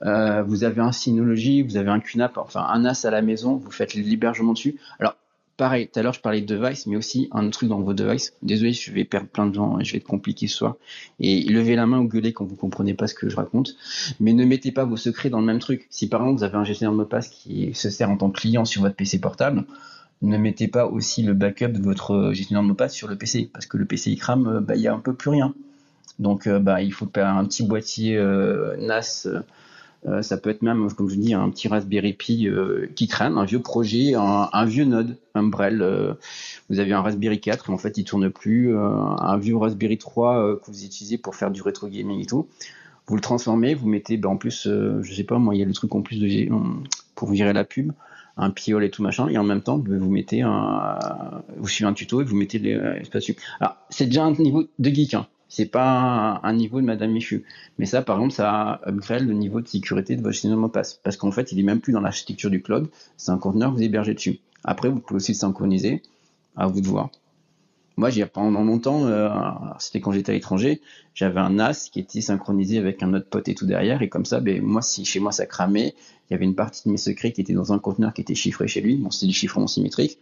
S3: Euh, vous avez un Synology, vous avez un QNAP, enfin un NAS à la maison, vous faites l'hébergement dessus. Alors, pareil, tout à l'heure je parlais de device, mais aussi un truc dans vos devices. Désolé, je vais perdre plein de gens et je vais être compliqué ce soir. Et levez la main ou gueulez quand vous comprenez pas ce que je raconte. Mais ne mettez pas vos secrets dans le même truc. Si par exemple vous avez un gestionnaire de mot de passe qui se sert en tant que client sur votre PC portable, ne mettez pas aussi le backup de votre gestionnaire de mot de passe sur le PC, parce que le PC il crame, euh, bah, il y a un peu plus rien. Donc euh, bah, il faut faire un petit boîtier euh, NAS. euh, euh, ça peut être même, comme je dis, un petit Raspberry Pi euh, qui crame, un vieux projet, un, vieux node, Umbrel. euh, vous avez un Raspberry 4 et en fait il tourne plus, euh, un vieux Raspberry 3 euh, que vous utilisez pour faire du rétro gaming et tout. Vous le transformez, vous mettez, bah, en plus, je sais pas, moi il y a le truc en plus de gé- pour virer la pub, un piole et tout machin, et en même temps vous mettez vous suivez un tuto et vous mettez les espaces dessus. Alors c'est déjà un niveau de geek, hein. C'est pas un, niveau de Madame Michu. Mais ça, par exemple, ça upgrade le niveau de sécurité de votre mot de passe. Parce qu'en fait, il est même plus dans l'architecture du cloud. C'est un conteneur que vous hébergez dessus. Après, vous pouvez aussi le synchroniser. À vous de voir. Moi, j'ai pendant longtemps, euh, c'était quand j'étais à l'étranger, j'avais un NAS qui était synchronisé avec un autre pote et tout derrière. Et comme ça, ben, moi, si chez moi ça cramait, il y avait une partie de mes secrets qui était dans un conteneur qui était chiffré chez lui. Bon, c'était du chiffrement symétrique.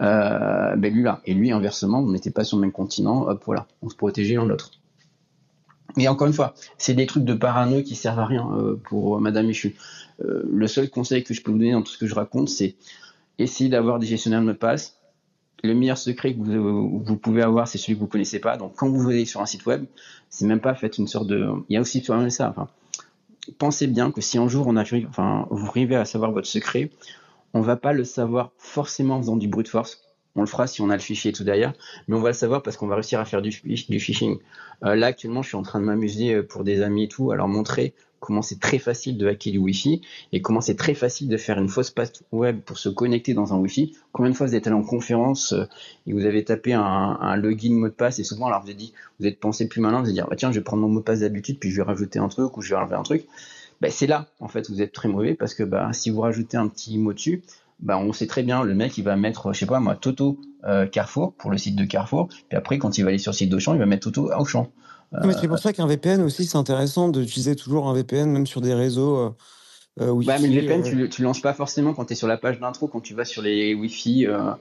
S3: Euh, ben lui là. Et lui, inversement, on n'était pas sur le même continent. Hop, voilà. On se protégeait l'un l'autre. Mais encore une fois, c'est des trucs de parano qui servent à rien euh, pour Madame Michu. Euh, le seul conseil que je peux vous donner dans tout ce que je raconte, c'est essayer d'avoir des gestionnaires de passe. Le meilleur secret que vous, pouvez avoir, c'est celui que vous connaissez pas. Donc, quand vous allez sur un site web, c'est même pas faites une sorte de. Il y a aussi sur ça. Pensez bien que si un jour on arrive, enfin, vous arrivez à savoir votre secret, on va pas le savoir forcément en faisant du brute force. On le fera si on a le fichier et tout derrière, mais on va le savoir parce qu'on va réussir à faire du, phishing. Euh, là, actuellement, je suis en train de m'amuser euh, pour des amis et tout, à leur montrer comment c'est très facile de hacker du Wi-Fi et comment c'est très facile de faire une fausse passe web pour se connecter dans un Wi-Fi. Combien de fois vous êtes allé en conférence euh, et vous avez tapé un, un login mot de passe et souvent, alors vous avez dit, vous êtes pensé plus malin, vous allez dire, bah, tiens, je vais prendre mon mot de passe d'habitude puis je vais rajouter un truc ou je vais enlever un truc. Bah, c'est là, en fait, vous êtes très mauvais parce que bah, si vous rajoutez un petit mot dessus, bah, on sait très bien, le mec, il va mettre, je sais pas moi, Toto euh, Carrefour pour le site de Carrefour. Puis après, quand il va aller sur le site d'Auchan, il va mettre Toto Auchan.
S7: C'est pour ça qu'un VPN aussi, c'est intéressant d'utiliser toujours un VPN, même sur des réseaux euh, Wi-Fi.
S3: Bah, mais le VPN,
S7: euh.
S3: tu, tu lances pas forcément quand tu es sur la page d'intro, quand tu vas sur les Wi-Fi euh,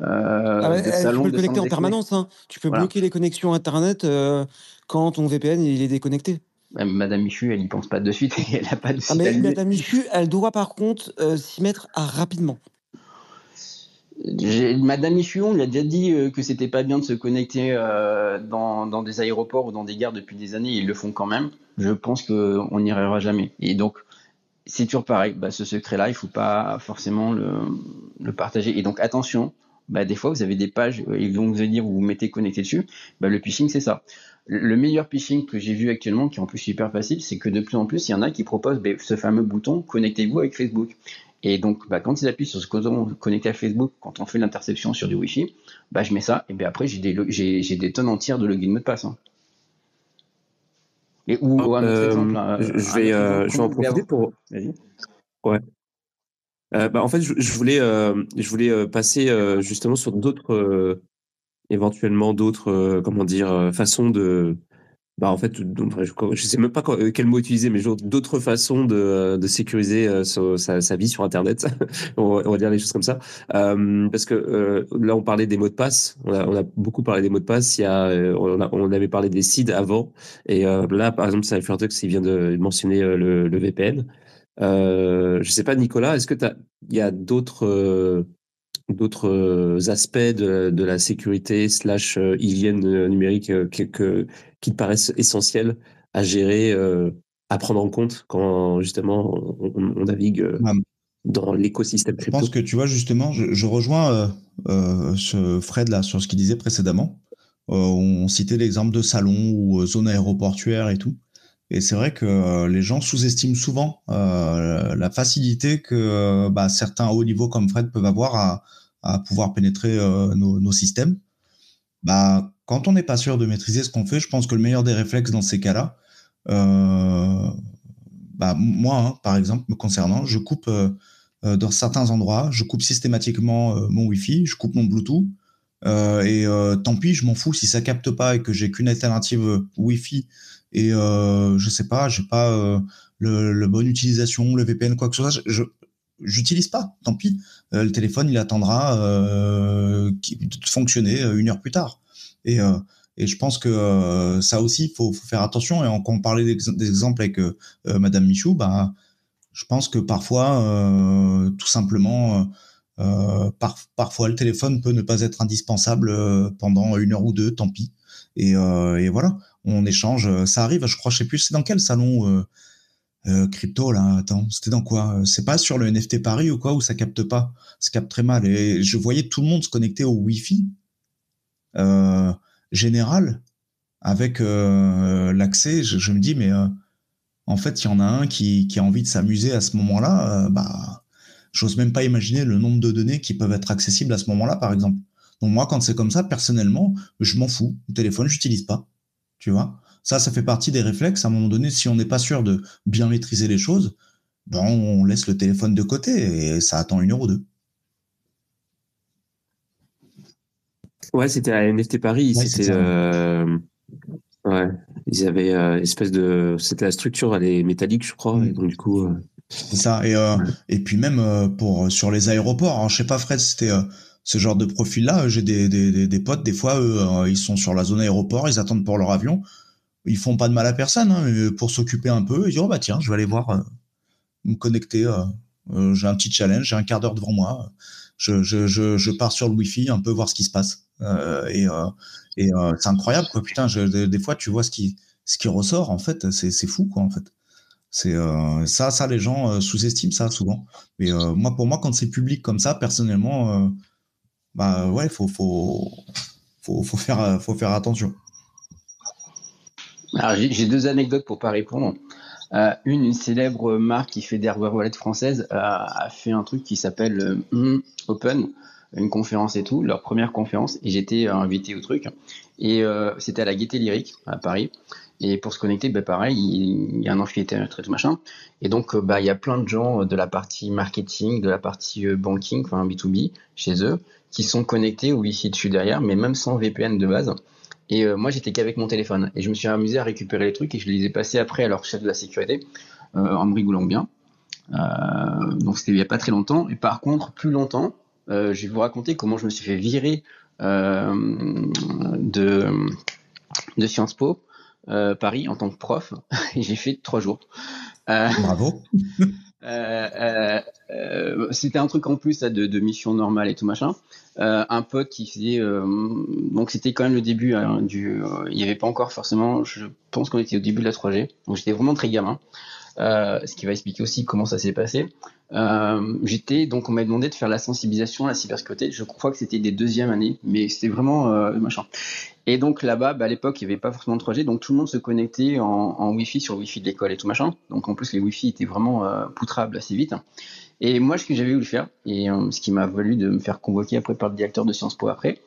S7: Ah ouais, eh, tu peux le connecter en permanence. hein. Tu peux
S3: Voilà.
S7: bloquer les connexions Internet euh, quand ton VPN il est déconnecté.
S3: Madame Michu, elle y pense pas de suite et <laughs> elle a pas de
S7: ah, mais Madame Michu, elle doit par contre euh, s'y mettre rapidement.
S3: Madame Michu, on lui a déjà dit euh, que c'était pas bien de se connecter euh, dans, dans, des aéroports ou dans des gares depuis des années. Ils le font quand même. Je pense qu'on n'y arrivera jamais. Et donc, c'est toujours pareil. Bah, ce secret-là, il faut pas forcément le, le partager. Et donc, attention. Bah, des fois, vous avez des pages, ils vont vous dire, vous vous mettez connecté dessus. Bah, le phishing, c'est ça. Le meilleur phishing que j'ai vu actuellement, qui est en plus super facile, c'est que de plus en plus, il y en a qui proposent ben, ce fameux bouton connectez-vous avec Facebook. Et donc, bah, quand ils appuient sur ce bouton connecté à Facebook, quand on fait l'interception sur du Wi-Fi, bah, je mets ça, et bien après, j'ai des, j'ai, des tonnes entières de login mot de passe. Hein.
S1: Et, ou, un autre euh, exemple, hein, je, vais, euh, je vais en profiter pour. Vas-y. Ouais. Euh, bah, en fait, je, voulais, je voulais passer justement sur d'autres éventuellement d'autres, euh, comment dire, euh, façons de, bah en fait, je, sais même pas euh, quel mot utiliser, mais d'autres façons de, de sécuriser sa, sa, vie sur Internet. <laughs> on, va, dire les choses comme ça, parce que là on parlait des mots de passe. On a, on a, beaucoup parlé des mots de passe. Il y a, on, on avait parlé des SID avant, et là par exemple, truc s'il vient de mentionner le, le VPN. Euh, je sais pas, Nicolas, est-ce que il y a d'autres d'autres euh, aspects de, la sécurité slash euh, hygiène euh, numérique qui te paraissent essentiels à gérer, à prendre en compte quand justement on, navigue dans l'écosystème
S4: crypto. Je pense que tu vois justement, je, rejoins ce Fred là sur ce qu'il disait précédemment. on citait l'exemple de salon ou zone aéroportuaire et tout. Et c'est vrai que les gens sous-estiment souvent la facilité que bah, certains hauts niveaux comme Fred peuvent avoir à, pouvoir pénétrer euh, nos, systèmes. Bah, quand on n'est pas sûr de maîtriser ce qu'on fait, je pense que le meilleur des réflexes dans ces cas-là, euh, bah, moi, hein, par exemple, me concernant, je coupe euh, dans certains endroits, je coupe systématiquement mon Wi-Fi, je coupe mon Bluetooth. et tant pis, je m'en fous si ça capte pas et que j'ai qu'une alternative Wi-Fi et je sais pas, j'ai pas le, le, bonne utilisation, le VPN, quoi que ce soit. Je, j'utilise pas. Tant pis. Euh, le téléphone, il attendra euh, de fonctionner euh, une heure plus tard. Et, et je pense que ça aussi, il faut, faire attention. Et quand on parlait des exemples avec Madame Michou, bah, je pense que parfois, tout simplement, parfois le téléphone peut ne pas être indispensable pendant une heure ou deux, tant pis. Et, et voilà, on échange. Ça arrive, je crois, je sais plus, c'est dans quel salon euh, crypto là, attends, c'était dans quoi C'est pas sur le NFT Paris ou quoi où ça capte pas Ça capte très mal. Et je voyais tout le monde se connecter au Wi-Fi euh, général avec euh, l'accès. Je, me dis mais en fait il y en a un qui, qui a envie de s'amuser à ce moment-là. bah, j'ose même pas imaginer le nombre de données qui peuvent être accessibles à ce moment-là, par exemple. Donc moi, quand c'est comme ça, personnellement, je m'en fous. Le téléphone, j'utilise pas. Tu vois? Ça, ça fait partie des réflexes. À un moment donné, si on n'est pas sûr de bien maîtriser les choses, ben on laisse le téléphone de côté et ça attend une heure ou deux.
S1: Ouais, c'était à NFT Paris. c'était. Euh, ouais, ils avaient euh, espèce de. C'était la structure, elle est métallique, je crois. Et donc, du coup. Euh,
S4: c'est ça. Et, et puis, même pour, sur les aéroports, hein, je sais pas, Fred, c'était ce genre de profil-là. J'ai des, des, des, potes, des fois, eux, ils sont sur la zone aéroport, ils attendent pour leur avion ils font pas de mal à personne, hein, pour s'occuper un peu, ils disent oh bah tiens, je vais aller voir, euh, me connecter. Euh, euh, j'ai un petit challenge, j'ai un quart d'heure devant moi. Je, je, je, je, pars sur le Wi-Fi, un peu voir ce qui se passe. et et c'est incroyable, quoi. Putain, des, fois, tu vois ce qui, ce qui ressort, en fait, c'est fou, quoi, en fait. C'est ça, ça, les gens sous-estiment ça souvent. Mais moi, pour moi, quand c'est public comme ça, personnellement, bah ouais, faut, faut, faut, faut faire, faut faire attention.
S3: Alors, j'ai deux anecdotes pour pas répondre. Euh, une, une célèbre marque qui fait des hardware wallets françaises euh, a fait un truc qui s'appelle euh, Open, une conférence et tout, leur première conférence, et j'étais invité au truc. Et c'était à la Gaieté Lyrique à Paris. Et pour se connecter, bah, pareil, il, y a un amphithéâtre et tout machin. Et donc, bah, il y a plein de gens de la partie marketing, de la partie banking, enfin B2B, chez eux, qui sont connectés ou ici dessus derrière, mais même sans VPN de base. Et euh, moi, j'étais qu'avec mon téléphone. Et je me suis amusé à récupérer les trucs et je les ai passés après à leur chef de la sécurité, euh, en me rigolant bien. Euh, donc c'était il n'y a pas très longtemps. Et par contre, plus longtemps, je vais vous raconter comment je me suis fait virer de, de Sciences Po Paris en tant que prof <laughs> et j'ai fait trois jours.
S4: Bravo. <laughs>
S3: c'était un truc en plus de, de, mission normale et tout machin. un pote qui faisait donc c'était quand même le début hein, du il n'y avait pas encore forcément je pense qu'on était au début de la 3G donc j'étais vraiment très gamin euh, ce qui va expliquer aussi comment ça s'est passé. Euh, j'étais donc on m'a demandé de faire la sensibilisation à la cybersécurité. Je crois que c'était des deuxièmes années, mais c'était vraiment euh, machin. Et donc là-bas, bah, à l'époque, il n'y avait pas forcément de 3G, donc tout le monde se connectait en, Wi-Fi sur le Wi-Fi de l'école et tout machin. Donc en plus, les Wi-Fi étaient vraiment euh, poutrables assez vite. Et moi, ce que j'avais voulu faire, et euh, ce qui m'a valu de me faire convoquer après par le directeur de Sciences Po après,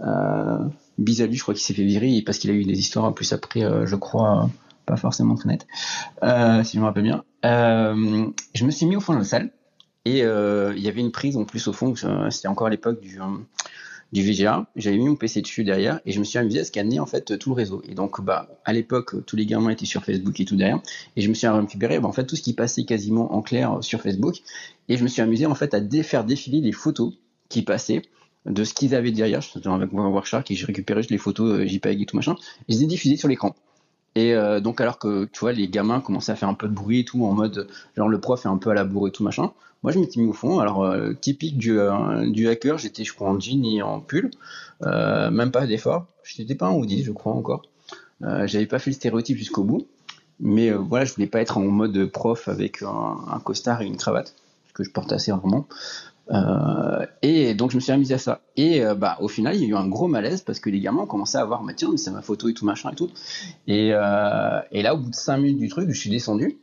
S3: euh, Bizali, je crois qu'il s'est fait virer parce qu'il a eu des histoires en plus après, je crois, pas forcément très net, euh, si je me rappelle bien. Euh, je me suis mis au fond de la salle et euh, il y avait une prise en plus au fond, c'était encore à l'époque du, du VGA. J'avais mis mon PC dessus derrière et je me suis amusé à scanner en fait tout le réseau. Et donc, bah, à l'époque, tous les gamins étaient sur Facebook et tout derrière. Et je me suis récupéré bah, en fait tout ce qui passait quasiment en clair sur Facebook. Et je me suis amusé en fait à faire défiler les photos qui passaient de ce qu'ils avaient derrière. J'étais avec Wireshark et j'ai récupéré les photos JPEG et tout machin. Je les ai diffusées sur l'écran. Et euh, donc, alors que tu vois, les gamins commençaient à faire un peu de bruit et tout, en mode genre le prof est un peu à la bourre et tout machin. Moi, je m'étais mis au fond. Alors, euh, typique du, euh, du hacker, j'étais, je crois, en jean et en pull. même pas d'effort. Je n'étais pas en hoodie, je crois encore. J'avais pas fait le stéréotype jusqu'au bout. Mais voilà, je voulais pas être en mode prof avec un, un costard et une cravate, ce que je porte assez rarement. Euh, et donc je me suis amusé à ça. Et euh, bah au final il y a eu un gros malaise parce que les gamins ont commencé à voir, mais tiens, mais c'est ma photo et tout machin et tout. Et, euh, là au bout de 5 minutes du truc, je suis descendu.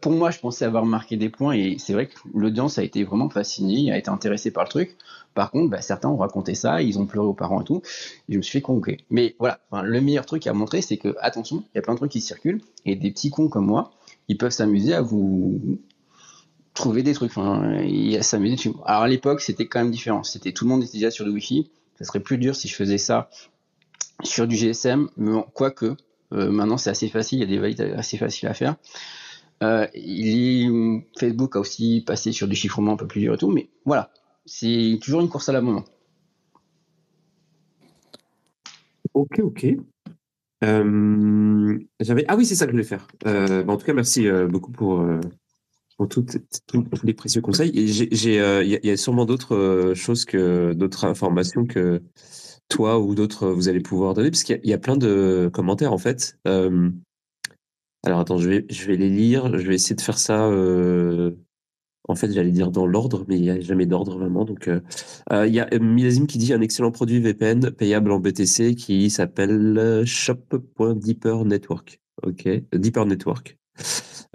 S3: pour moi, je pensais avoir marqué des points et c'est vrai que l'audience a été vraiment fascinée, a été intéressée par le truc. Par contre, bah, certains ont raconté ça, ils ont pleuré aux parents et tout. Et je me suis fait convoquer. Mais voilà, le meilleur truc à montrer, c'est que attention, il y a plein de trucs qui circulent et des petits cons comme moi, ils peuvent s'amuser à vous trouver des trucs. Il y a s'amuser Alors à l'époque, c'était quand même différent. C'était tout le monde était déjà sur le Wi-Fi. Ça serait plus dur si je faisais ça sur du GSM, mais quoique euh, maintenant c'est assez facile. Il y a des valides assez faciles à faire. Euh, Facebook a aussi passé sur du chiffrement un peu plus dur et tout, mais voilà, c'est toujours une course à la moment.
S1: Ok, ok. Euh, ah oui c'est ça que je voulais faire. Bah, en tout cas merci beaucoup pour pour tous les précieux conseils. Et euh, il y, a sûrement d'autres euh, choses que d'autres informations que toi ou d'autres vous allez pouvoir donner, parce qu'il y, a plein de commentaires en fait. Euh, alors attends, je vais, je vais les lire. Je vais essayer de faire ça. en fait, j'allais dire dans l'ordre, mais il n'y a jamais d'ordre vraiment. Donc, il y a Milazim qui dit un excellent produit VPN payable en BTC qui s'appelle shop.deeper network. Ok, Deeper Network.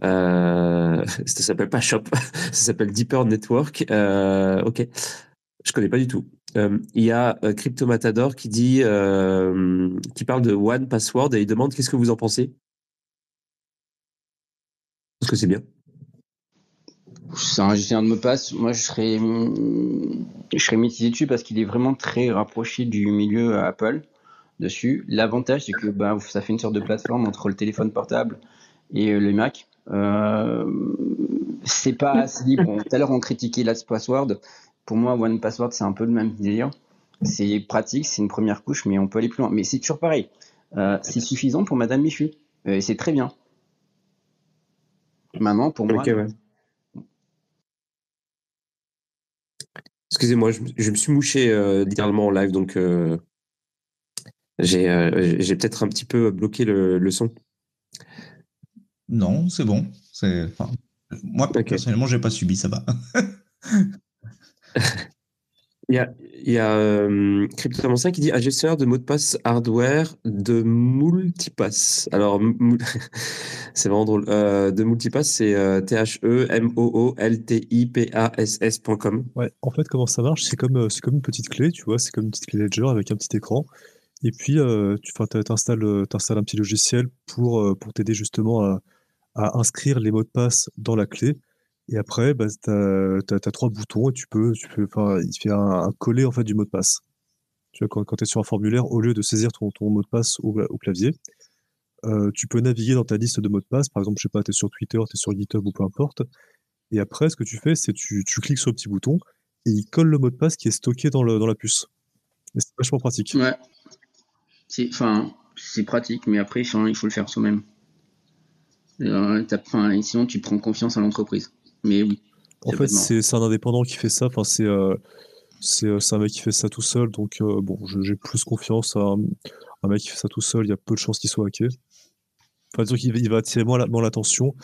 S1: Euh, <laughs> ça s'appelle pas Shop, <laughs> ça s'appelle Deeper Network. Euh, ok, je connais pas du tout. Euh, il y a euh, Cryptomatador qui dit, euh, qui parle de One Password et il demande qu'est-ce que vous en pensez Est-ce que c'est bien?
S3: C'est un gestionnaire de mot passe. Moi, je serais, je serais mitigé dessus parce qu'il est vraiment très rapproché du milieu Apple dessus. L'avantage, c'est que bah, ça fait une sorte de plateforme entre le téléphone portable et le Mac. Euh, c'est pas assez libre. tout à l'heure, on critiquait Last Password. Pour moi, One Password, c'est un peu le même délire. C'est pratique, c'est une première couche, mais on peut aller plus loin. Mais c'est toujours pareil. Euh, c'est suffisant pour Madame Michu. Euh, et c'est très bien. Maintenant, pour moi.
S1: Excusez-moi, je, me suis mouché littéralement en live, donc j'ai peut-être un petit peu bloqué le, le son.
S4: Non, c'est bon. C'est, moi, personnellement, je n'ai pas subi, ça va. <laughs>
S1: il y a, il y a euh, qui dit un gestionnaire de mots de passe hardware de multipass. Alors, <laughs> c'est vraiment drôle. Euh, de multipass, c'est euh, T-H-E-M-O-O-L-T-I-P-A-S-S.com.
S2: Ouais, en fait, comment ça marche? C'est comme, euh, c'est comme une petite clé, tu vois, c'est comme une petite clé Ledger avec un petit écran. Et puis, euh, tu installes, un petit logiciel pour, pour t'aider justement à à inscrire les mots de passe dans la clé. Et après, bah, tu as, trois boutons et tu peux, tu peux, il fait un, coller en fait du mot de passe. Tu vois, quand, quand tu es sur un formulaire, au lieu de saisir ton, mot de passe au, clavier, euh, tu peux naviguer dans ta liste de mots de passe. Par exemple, je sais pas, tu es sur Twitter, tu es sur GitHub ou peu importe. Et après, ce que tu fais, c'est tu, tu cliques sur le petit bouton et il colle le mot de passe qui est stocké dans, le, dans la puce. Et c'est vachement pratique.
S3: Ouais. C'est pratique, mais après, il faut le faire soi-même. Euh, sinon, tu prends confiance à l'entreprise. Mais oui.
S2: En fait, c'est un indépendant qui fait ça. Enfin, c'est euh, euh, c'est un mec qui fait ça tout seul. Donc, bon, j'ai plus confiance à un, mec qui fait ça tout seul. Il y a peu de chances qu'il soit hacké. Enfin, dire qu'il il va attirer moins l'attention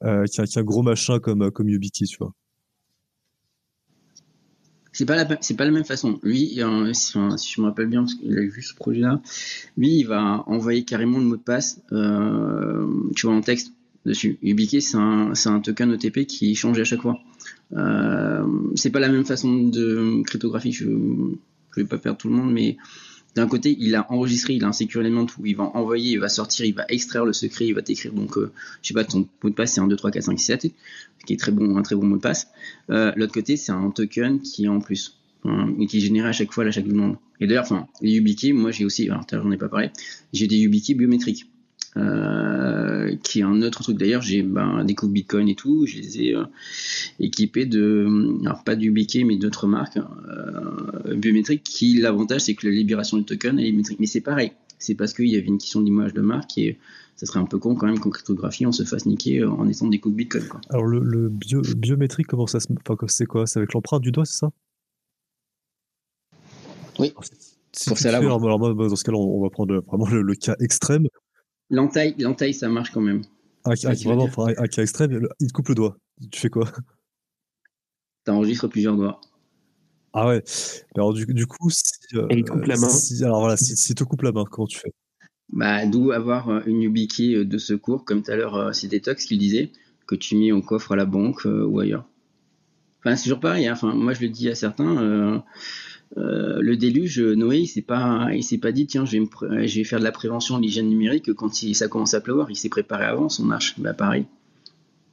S2: qu'un gros machin comme, comme YubiKey, tu vois
S3: c'est pas la c'est pas la même façon. Lui, si, je me rappelle bien parce qu'il a vu ce projet-là, lui il va envoyer carrément le mot de passe, euh, tu vois en texte dessus. YubiKey c'est un, un token OTP qui change à chaque fois. Euh, c'est pas la même façon de cryptographie. Je, je vais pas perdre tout le monde, mais d'un côté, il a enregistré, il a un secure où il va envoyer, il va sortir, il va extraire le secret, il va t'écrire donc, euh, je sais pas, ton mot de passe c'est 1, 2, 3, 4, 5, 6, 7, qui est très bon, un très bon mot de passe. Euh, l'autre côté, c'est un token qui est en plus, qui est généré à chaque fois à chaque demande. Et d'ailleurs, enfin, les YubiKey, moi j'ai aussi, alors j'en ai pas parlé, j'ai des YubiKey biométriques. Euh, qui est un autre truc. D'ailleurs, j'ai ben, des coups Bitcoin et tout, je les ai euh, équipés de, alors pas du BK, mais d'autres marques euh, biométriques. Qui l'avantage, c'est que la libération du token est biométrique. Mais c'est pareil, c'est parce qu'il y avait une question d'image de marque et ça serait un peu con quand même qu'en cryptographie on se fasse niquer en étant des coups Bitcoin. Quoi.
S2: Alors le, biométrique, comment ça se, enfin, c'est quoi? C'est avec l'empreinte du doigt, c'est ça?
S3: Oui.
S2: pour ça là. Alors, moi, dans ce cas-là, on va prendre vraiment le cas extrême.
S3: L'entaille, l'entaille, ça marche quand même.
S2: Ah, ah vraiment, un cas extrême, il te coupe le doigt. Tu fais quoi?
S3: Tu enregistres plusieurs doigts.
S2: Ah ouais. Alors du, coup, si,
S1: euh, Et il coupe la main.
S2: Si, alors voilà, si, si te coupe la main, comment tu fais?
S3: Bah, D'où avoir euh, une YubiKey euh, de secours, comme tout à l'heure, c'est Detox qui le disait, que tu mets au coffre à la banque ou ailleurs. Enfin, c'est toujours pareil. Hein. Enfin, moi, je le dis à certains. Euh, le déluge, Noé, il s'est pas, s'est pas dit tiens, je vais, faire de la prévention de l'hygiène numérique quand ça commence à pleuvoir. Il s'est préparé avant son marche. Bah pareil.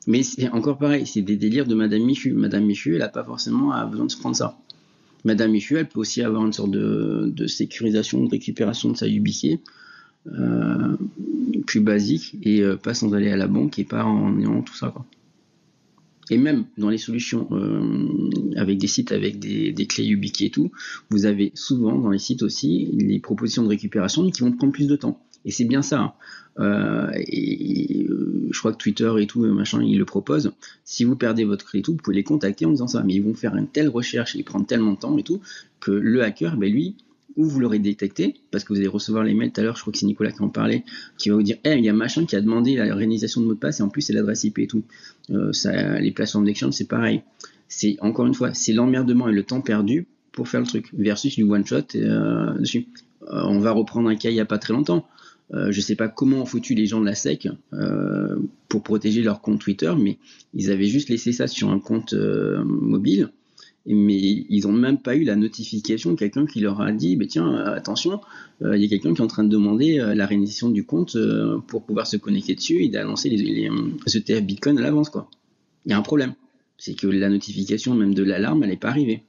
S3: Mais c'est encore pareil, c'est des délires de Madame Michu. Madame Michu, elle n'a pas forcément besoin de se prendre ça. Madame Michu, elle peut aussi avoir une sorte de, sécurisation, de récupération de sa ubiquité euh, plus basique et euh, pas sans aller à la banque et pas en ayant tout ça. Quoi et même dans les solutions euh, avec des sites avec des, clés YubiKey et tout, vous avez souvent dans les sites aussi les propositions de récupération qui vont prendre plus de temps. Et c'est bien ça. Hein. Euh, et, euh, je crois que Twitter et tout, machin, ils le proposent. Si vous perdez votre clé et tout, vous pouvez les contacter en disant ça. Mais ils vont faire une telle recherche et prendre tellement de temps et tout que le hacker, ben lui, ou vous l'aurez détecté, parce que vous allez recevoir les mails tout à l'heure, je crois que c'est Nicolas qui en parlait, qui va vous dire, hey, il y a machin qui a demandé la réalisation de mot de passe et en plus c'est l'adresse IP et tout. Euh, ça, les plateformes d'exchange, c'est pareil. C'est encore une fois, c'est l'emmerdement et le temps perdu pour faire le truc, versus du one shot euh, dessus. Euh, on va reprendre un cas il n'y a pas très longtemps. Je sais pas comment ont foutu les gens de la SEC pour protéger leur compte Twitter, mais ils avaient juste laissé ça sur un compte mobile mais ils n'ont même pas eu la notification de quelqu'un qui leur a dit bah, tiens, euh, attention, euh, il y a quelqu'un qui est en train de demander euh, la réinitialisation du compte pour pouvoir se connecter dessus et d'annoncer les, les, ETF Bitcoin à l'avance. quoi. Il y a un problème. C'est que la notification, même de l'alarme, elle n'est pas arrivée.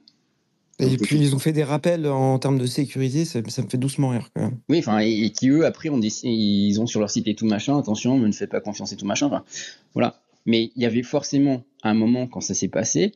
S7: Et puis ils ont fait des rappels en termes de sécurité, ça, me fait doucement rire quand même.
S3: Oui, enfin, et, qui eux, après, on ils ont sur leur site et tout machin, attention, ne faites pas confiance et tout machin. voilà. Mais il y avait forcément un moment quand ça s'est passé,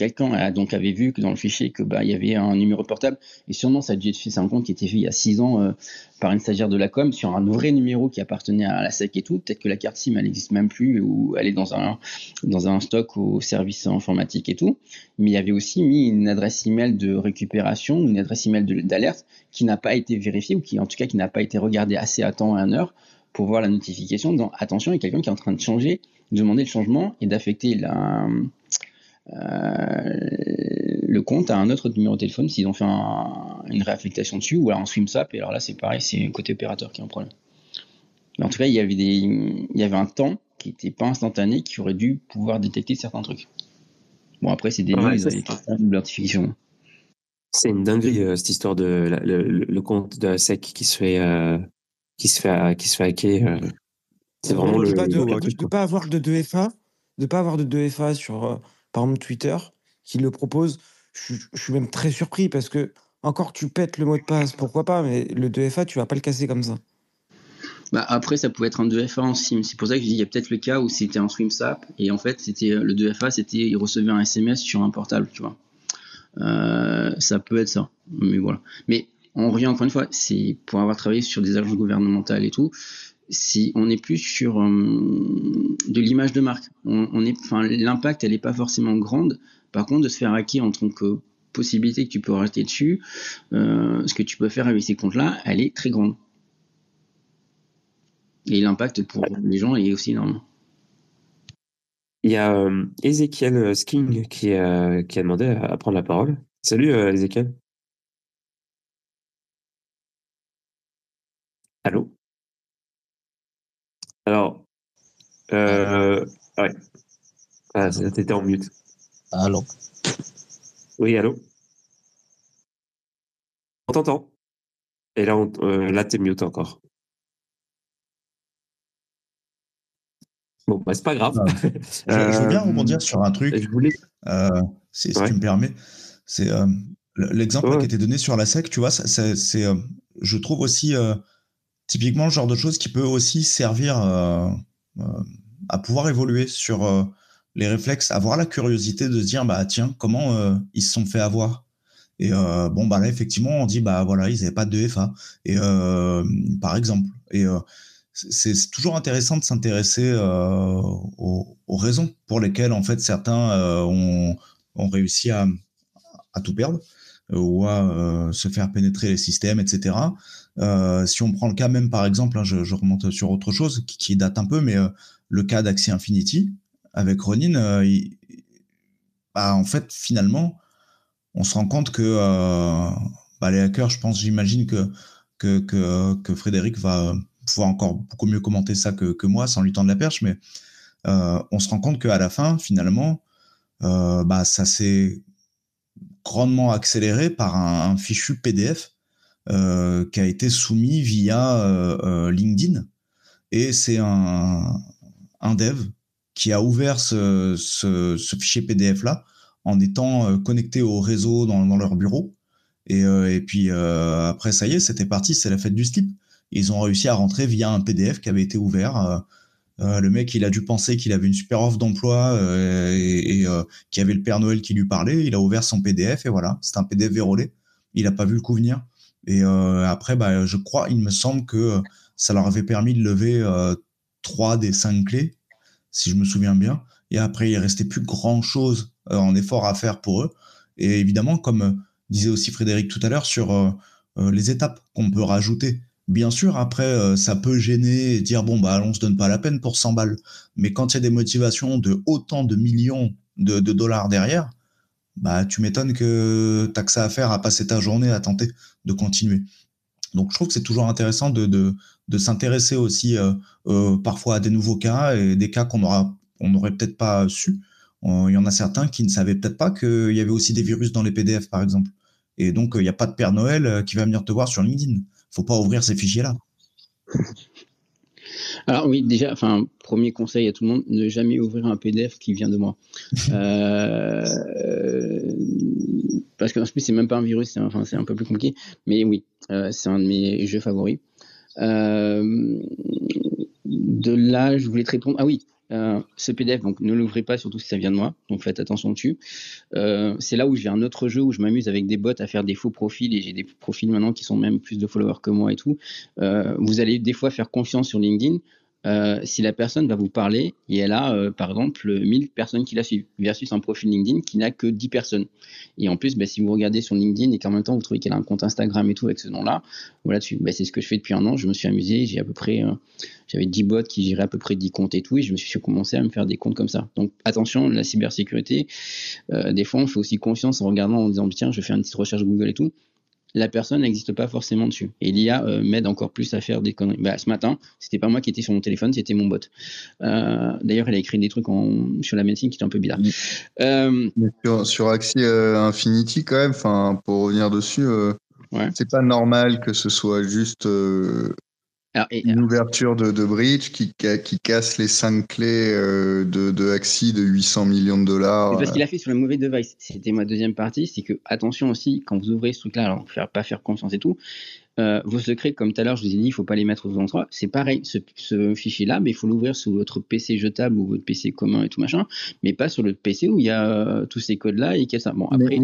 S3: quelqu'un a donc avait vu que dans le fichier que bah il y avait un numéro portable et sûrement ça a dû être fait un compte qui était fait il y a six ans euh, par une stagiaire de la com sur un vrai numéro qui appartenait à la SEC et tout. Peut-être que la carte SIM elle n'existe même plus ou elle est dans un dans un stock au service informatique et tout. Mais il y avait aussi mis une adresse email de récupération une adresse email d'alerte qui n'a pas été vérifiée ou qui en tout cas qui n'a pas été regardée assez à temps et à une heure pour voir la notification dans attention il y a quelqu'un qui est en train de changer demander le changement et d'affecter la le compte à un autre numéro de téléphone s'ils ont fait une réaffectation dessus ou alors un swimsap. Et alors là, c'est pareil, c'est côté opérateur qui a un problème. Mais en tout cas, il y avait, des, il y avait un temps qui n'était pas instantané qui aurait dû pouvoir détecter certains trucs. Bon, après, c'est des ouais, ils
S1: C'est une dinguerie, euh, cette histoire de le, compte de la SEC qui se fait, euh, qui se fait, qui se fait hacker.
S7: c'est vraiment le. Pas de ne pas avoir de 2FA, de pas avoir de 2FA sur par exemple Twitter, qui le propose. Je, suis même très surpris parce que, encore tu pètes le mot de passe, pourquoi pas, mais le 2FA, tu vas pas le casser comme ça.
S3: Bah après, ça pouvait être un 2FA en SIM. C'est pour ça que je dis, il y a peut-être le cas où c'était un SwimSap et en fait, c'était le 2FA, c'était il recevait un SMS sur un portable, tu vois. Euh, ça peut être ça, mais voilà. Mais on revient encore une fois, c'est pour avoir travaillé sur des agences gouvernementales et tout, si on est plus sur euh, de l'image de marque. L'impact, elle n'est pas forcément grande. Par contre, de se faire hacker en tant que possibilité que tu peux rester dessus, euh, ce que tu peux faire avec ces comptes-là, elle est très grande. Et l'impact pour les gens est aussi énorme.
S1: Il y a euh, Ezekiel Sking qui, qui a demandé à, prendre la parole. Salut Ezekiel. Allô? Alors, euh, ouais. Ah, t'étais en mute.
S8: Allô?
S1: Oui, allô? On t'entend? Et là, on, euh, là t'es mute encore. Bon, bah, c'est pas grave.
S4: je, veux bien rebondir sur un truc,
S1: Je voulais.
S4: euh, si, si
S1: Ouais.
S4: tu me permets. C'est euh, l'exemple
S1: Ouais.
S4: qui était donné sur la SEC, tu vois, c'est, euh, je trouve aussi euh, typiquement le genre de choses qui peut aussi servir euh, euh, à pouvoir évoluer sur euh, les réflexes, avoir la curiosité de se dire, bah tiens, comment ils se sont fait avoir? Et bon, bah là, effectivement, on dit, bah voilà, ils n'avaient pas de FA, et, par exemple. Et c'est toujours intéressant de s'intéresser aux, raisons pour lesquelles, en fait, certains ont, réussi à, tout perdre ou à se faire pénétrer les systèmes, etc. Euh, si on prend le cas même, par exemple, hein, je, remonte sur autre chose qui, date un peu, mais euh, le cas d'Axie Infinity avec Ronin, euh, bah, en fait, finalement, on se rend compte que bah, les hackers, je pense, j'imagine que, que, que, que Frédéric va pouvoir encore beaucoup mieux commenter ça que, que moi sans lui tendre la perche, mais on se rend compte qu'à la fin, finalement, bah, ça s'est grandement accéléré par un fichu PDF euh, qui a été soumis via euh, euh, LinkedIn. Et c'est un, un dev qui a ouvert ce, ce, fichier PDF-là en étant connecté au réseau dans, dans leur bureau. Et, et puis après, ça y est, c'était parti, c'est la fête du slip. Ils ont réussi à rentrer via un PDF qui avait été ouvert. Le mec, il a dû penser qu'il avait une super offre d'emploi et, et qu'il y avait le Père Noël qui lui parlait. Il a ouvert son PDF et voilà, c'est un PDF vérolé. Il n'a pas vu le coup venir. Et euh, après, bah, je crois, il me semble que ça leur avait permis de lever euh, trois des cinq clés, si je me souviens bien. Et après, il restait plus grand chose euh, en effort à faire pour eux. Et évidemment, comme euh, disait aussi Frédéric tout à l'heure, sur euh, euh, les étapes qu'on peut rajouter. Bien sûr, après, euh, ça peut gêner et dire, bon, bah, on se donne pas la peine pour 100 balles. Mais quand il y a des motivations de autant de millions de dollars derrière, bah, tu m'étonnes que tu que ça à faire à passer ta journée à tenter de continuer. Donc, je trouve que c'est toujours intéressant de, de, de s'intéresser aussi euh, euh, parfois à des nouveaux cas et des cas qu'on aura, on n'aurait peut-être pas su. Euh, Il y en a certains qui ne savaient peut-être pas qu'il y avait aussi des virus dans les PDF, par exemple. Et donc, il n'y a pas de Père Noël qui va venir te voir sur LinkedIn. faut pas ouvrir ces fichiers-là. <laughs>
S3: Alors oui, déjà, enfin, premier conseil à tout le monde, ne jamais ouvrir un PDF qui vient de moi. euh, parce qu'en plus, c'est même pas un virus, c'est enfin, c'est un peu plus compliqué. Mais oui, euh, c'est un de mes jeux favoris. Euh, de là, je voulais te répondre. Ah oui, euh, ce PDF, donc ne l'ouvrez pas, surtout si ça vient de moi. Donc faites attention dessus. Euh, c'est là où j'ai un autre jeu où je m'amuse avec des bots à faire des faux profils et j'ai des profils maintenant qui sont même plus de followers que moi et tout. Euh, vous allez des fois faire confiance sur LinkedIn. Euh, si la personne va vous parler et elle a euh, par exemple 1000 personnes qui la suivent versus un profil LinkedIn qui n'a que 10 personnes. Et en plus, bah, si vous regardez sur LinkedIn et qu'en même temps vous trouvez qu'elle a un compte Instagram et tout avec ce nom-là, voilà. Bah, c'est ce que je fais depuis un an. Je me suis amusé. J'ai à peu près, euh, j'avais 10 bots qui géraient à peu près 10 comptes et tout, et je me suis commencé à me faire des comptes comme ça. Donc attention, la cybersécurité. Des fois, on fait aussi confiance en regardant en disant tiens, je vais faire une petite recherche Google et tout la personne n'existe pas forcément dessus. Et l'IA euh, m'aide encore plus à faire des conneries. Bah, ce matin, c'était pas moi qui étais sur mon téléphone, c'était mon bot. Euh, D'ailleurs, elle a écrit des trucs en, sur la médecine qui étaient un peu bizarres. Euh,
S5: sur, sur Axie euh, Infinity, quand même, enfin, pour revenir dessus, euh, ouais. c'est pas normal que ce soit juste euh, alors, et, une ouverture de, de bridge qui, qui, casse les cinq clés euh, de, de Axie de 800 millions de dollars.
S3: Parce qu'il a fait sur le mauvais device. C'était ma deuxième partie, c'est que attention aussi quand vous ouvrez ce truc-là, alors faire pas faire confiance et tout. Euh, vos secrets, comme tout à l'heure, je vous ai dit, il ne faut pas les mettre aux endroits. C'est pareil, ce, fichier-là, mais il faut l'ouvrir sur votre PC jetable ou votre PC commun et tout machin, mais pas sur le PC où il y a euh, tous ces codes-là et qu'il y a ça. Bon, après,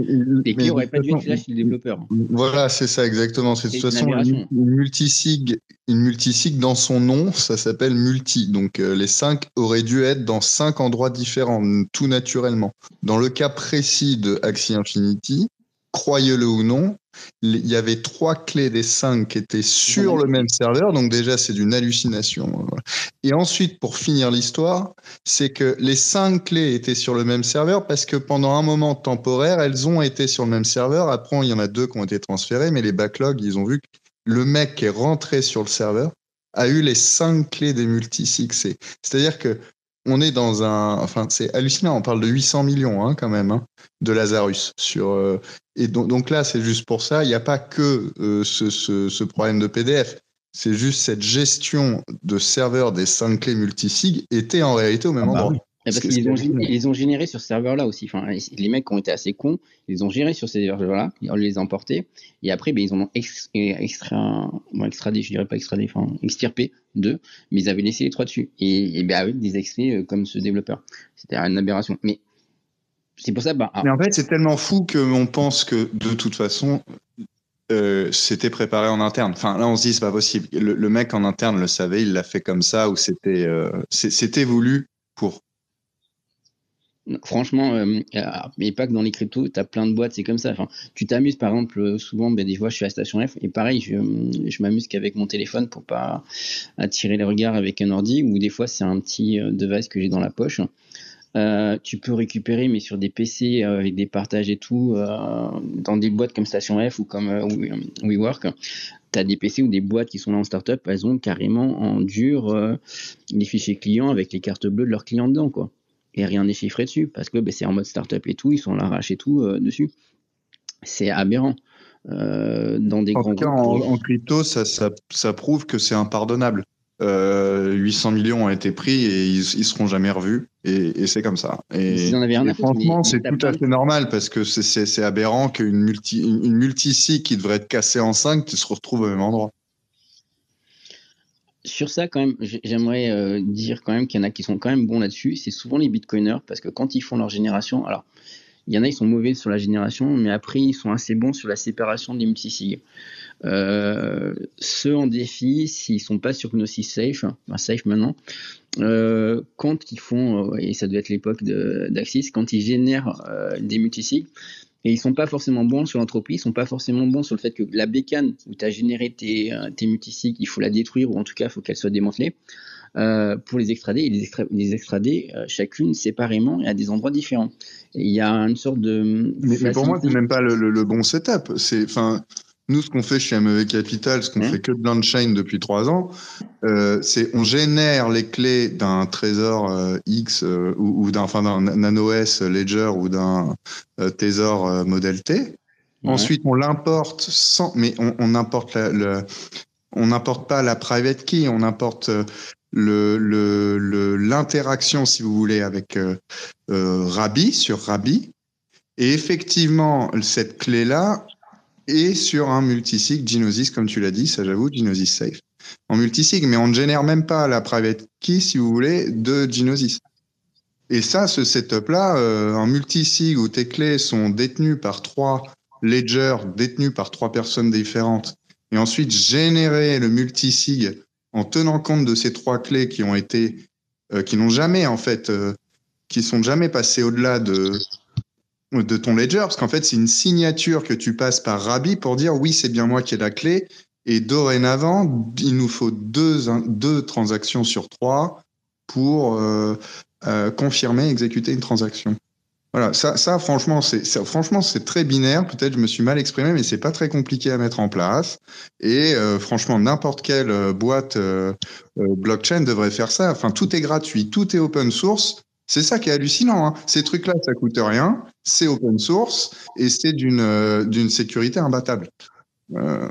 S3: les clés n'auraient pas dû être là chez le développeur.
S5: Voilà, c'est ça, exactement. C'est de toute façon une, multisig, une multisig dans son nom, ça s'appelle multi. Donc euh, les cinq auraient dû être dans cinq endroits différents, tout naturellement. Dans le cas précis de Axie Infinity, croyez-le ou non, il y avait trois clés des cinq qui étaient sur le même serveur, donc déjà c'est d'une hallucination. Et ensuite, pour finir l'histoire, c'est que les cinq clés étaient sur le même serveur parce que pendant un moment temporaire, elles ont été sur le même serveur. Après, il y en a deux qui ont été transférées, mais les backlogs, ils ont vu que le mec qui est rentré sur le serveur a eu les cinq clés des multisigs. C'est-à-dire que on est dans un, enfin c'est hallucinant. On parle de 800 millions hein, quand même hein, de Lazarus sur. Euh, et donc, là, c'est juste pour ça. Il n'y a pas que euh, ce, problème de PDF. C'est juste cette gestion de serveur des 5 clés multisig était en réalité au même ah bah endroit.
S3: Parce qu'ils ont, ils ont généré sur ce serveur-là aussi. Enfin, les mecs qui ont été assez cons, ils ont géré sur ces serveurs-là, ils les ont emportés, et après, ben, ils ont extrait, bon, extradé, je dirais pas extradé, enfin, extirpé deux, mais ils avaient laissé les trois dessus. Et, et ben, avec des extraits euh, comme ce développeur. C'était une aberration. Mais c'est pour ça. Bah,
S5: mais en fait, c'est tellement fou qu'on pense que de toute façon, euh, c'était préparé en interne. Enfin, là, on se dit, c'est pas possible. Le, mec en interne le savait, il l'a fait comme ça, ou c'était euh, c'était voulu pour.
S3: Franchement, euh, mais pas que dans les cryptos, tu as plein de boîtes, c'est comme ça. Tu t'amuses, par exemple, souvent, ben, des fois, je suis à station F, et pareil, je, m'amuse qu'avec mon téléphone pour pas attirer les regards avec un ordi, ou des fois, c'est un petit device que j'ai dans la poche. Euh, tu peux récupérer, mais sur des PC euh, avec des partages et tout, euh, dans des boîtes comme Station F ou comme WeWork, tu as des PC ou des boîtes qui sont là en startup, elles ont carrément en dur les fichiers clients avec les cartes bleues de leurs clients dedans, quoi. Et rien n'est chiffré dessus, parce que ben, c'est en mode startup et tout, ils sont là et tout dessus. C'est aberrant. dans des
S5: en
S3: grands
S5: cas, en, crypto, ça, ça prouve que c'est impardonnable. 800 millions ont été pris et ils, ils seront jamais revus. Et, c'est comme ça. Et, franchement, c'est tout à fait normal parce que c'est aberrant qu'une multi, une, multi qui devrait être cassée en 5 se retrouve au même endroit.
S3: Sur ça, quand même, j'aimerais euh, dire quand même qu'il y en a qui sont quand même bons là-dessus. C'est souvent les bitcoiners parce que quand ils font leur génération, alors il y en a, ils sont mauvais sur la génération, mais après, ils sont assez bons sur la séparation des multisigs. Euh, ceux en défi, s'ils sont pas sur Gnosis Safe, enfin Safe maintenant, euh, quand ils font, et ça doit être l'époque d'Axis, quand ils génèrent des multisigs, et ils sont pas forcément bons sur l'entreprise, ils sont pas forcément bons sur le fait que la bécane où tu as généré tes, tes multisigs, il faut la détruire, ou en tout cas, il faut qu'elle soit démantelée. pour les extrader, et les, les extrader chacune séparément et à des endroits différents. il y a une sorte de.
S5: Mais, pour moi, c'est même pas le, le, le bon setup. C'est, enfin, nous, ce qu'on fait chez MEV Capital, ce qu'on mmh. fait que de blockchain depuis trois ans, euh, c'est on génère les clés d'un trésor euh, X euh, ou, d'un enfin, NanoS Ledger ou d'un Trésor modèle T. Ensuite, on l'importe sans, mais on, on importe le, on n'importe pas la private key, on importe le l'interaction, le, si vous voulez, avec Rabi sur Rabi. Et effectivement, cette clé-là, et sur un multisig Genesis, comme tu l'as dit, ça j'avoue, Genesis Safe. En multisig, mais on ne génère même pas la private key, si vous voulez, de Genesis. Et ça, ce setup-là, euh, un multisig où tes clés sont détenues par trois ledgers, détenues par trois personnes différentes, et ensuite générer le multisig en tenant compte de ces trois clés qui ont été, euh, qui n'ont jamais en fait, euh, qui sont jamais passées au-delà de de ton ledger, parce qu'en fait, c'est une signature que tu passes par Rabi pour dire oui, c'est bien moi qui ai la clé. Et dorénavant, il nous faut deux, deux transactions sur trois pour euh, euh, confirmer, exécuter une transaction. Voilà, ça, ça franchement, c'est très binaire. Peut-être je me suis mal exprimé, mais c'est pas très compliqué à mettre en place. Et euh, franchement, n'importe quelle boîte blockchain devrait faire ça. Enfin, tout est gratuit, tout est open source. C'est ça qui est hallucinant. Hein. Ces trucs-là, ça coûte rien, c'est open source et c'est d'une euh, sécurité imbattable. Euh,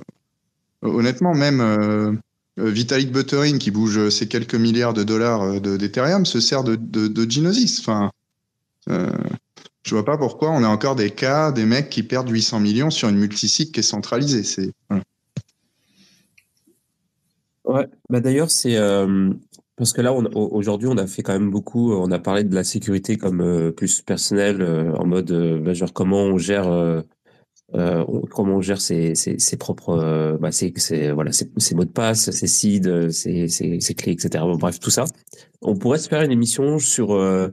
S5: honnêtement, même euh, Vitalik Buterin, qui bouge ses quelques milliards de dollars d'Ethereum, se sert de, de, de Genesis. Enfin, je vois pas pourquoi on a encore des cas, des mecs qui perdent 800 millions sur une multisig qui est centralisée. C'est
S1: Bah d'ailleurs, c'est parce que là, aujourd'hui, on a fait quand même beaucoup. On a parlé de la sécurité comme euh, plus personnelle, euh, en mode euh, bah, genre comment on gère, euh, euh, comment on gère ses, ses, ses propres, euh, bah, ses, voilà, ses, mots de passe, ses seeds, euh, ses, clés, etc. Bon, bref, tout ça. On pourrait se faire une émission sur euh,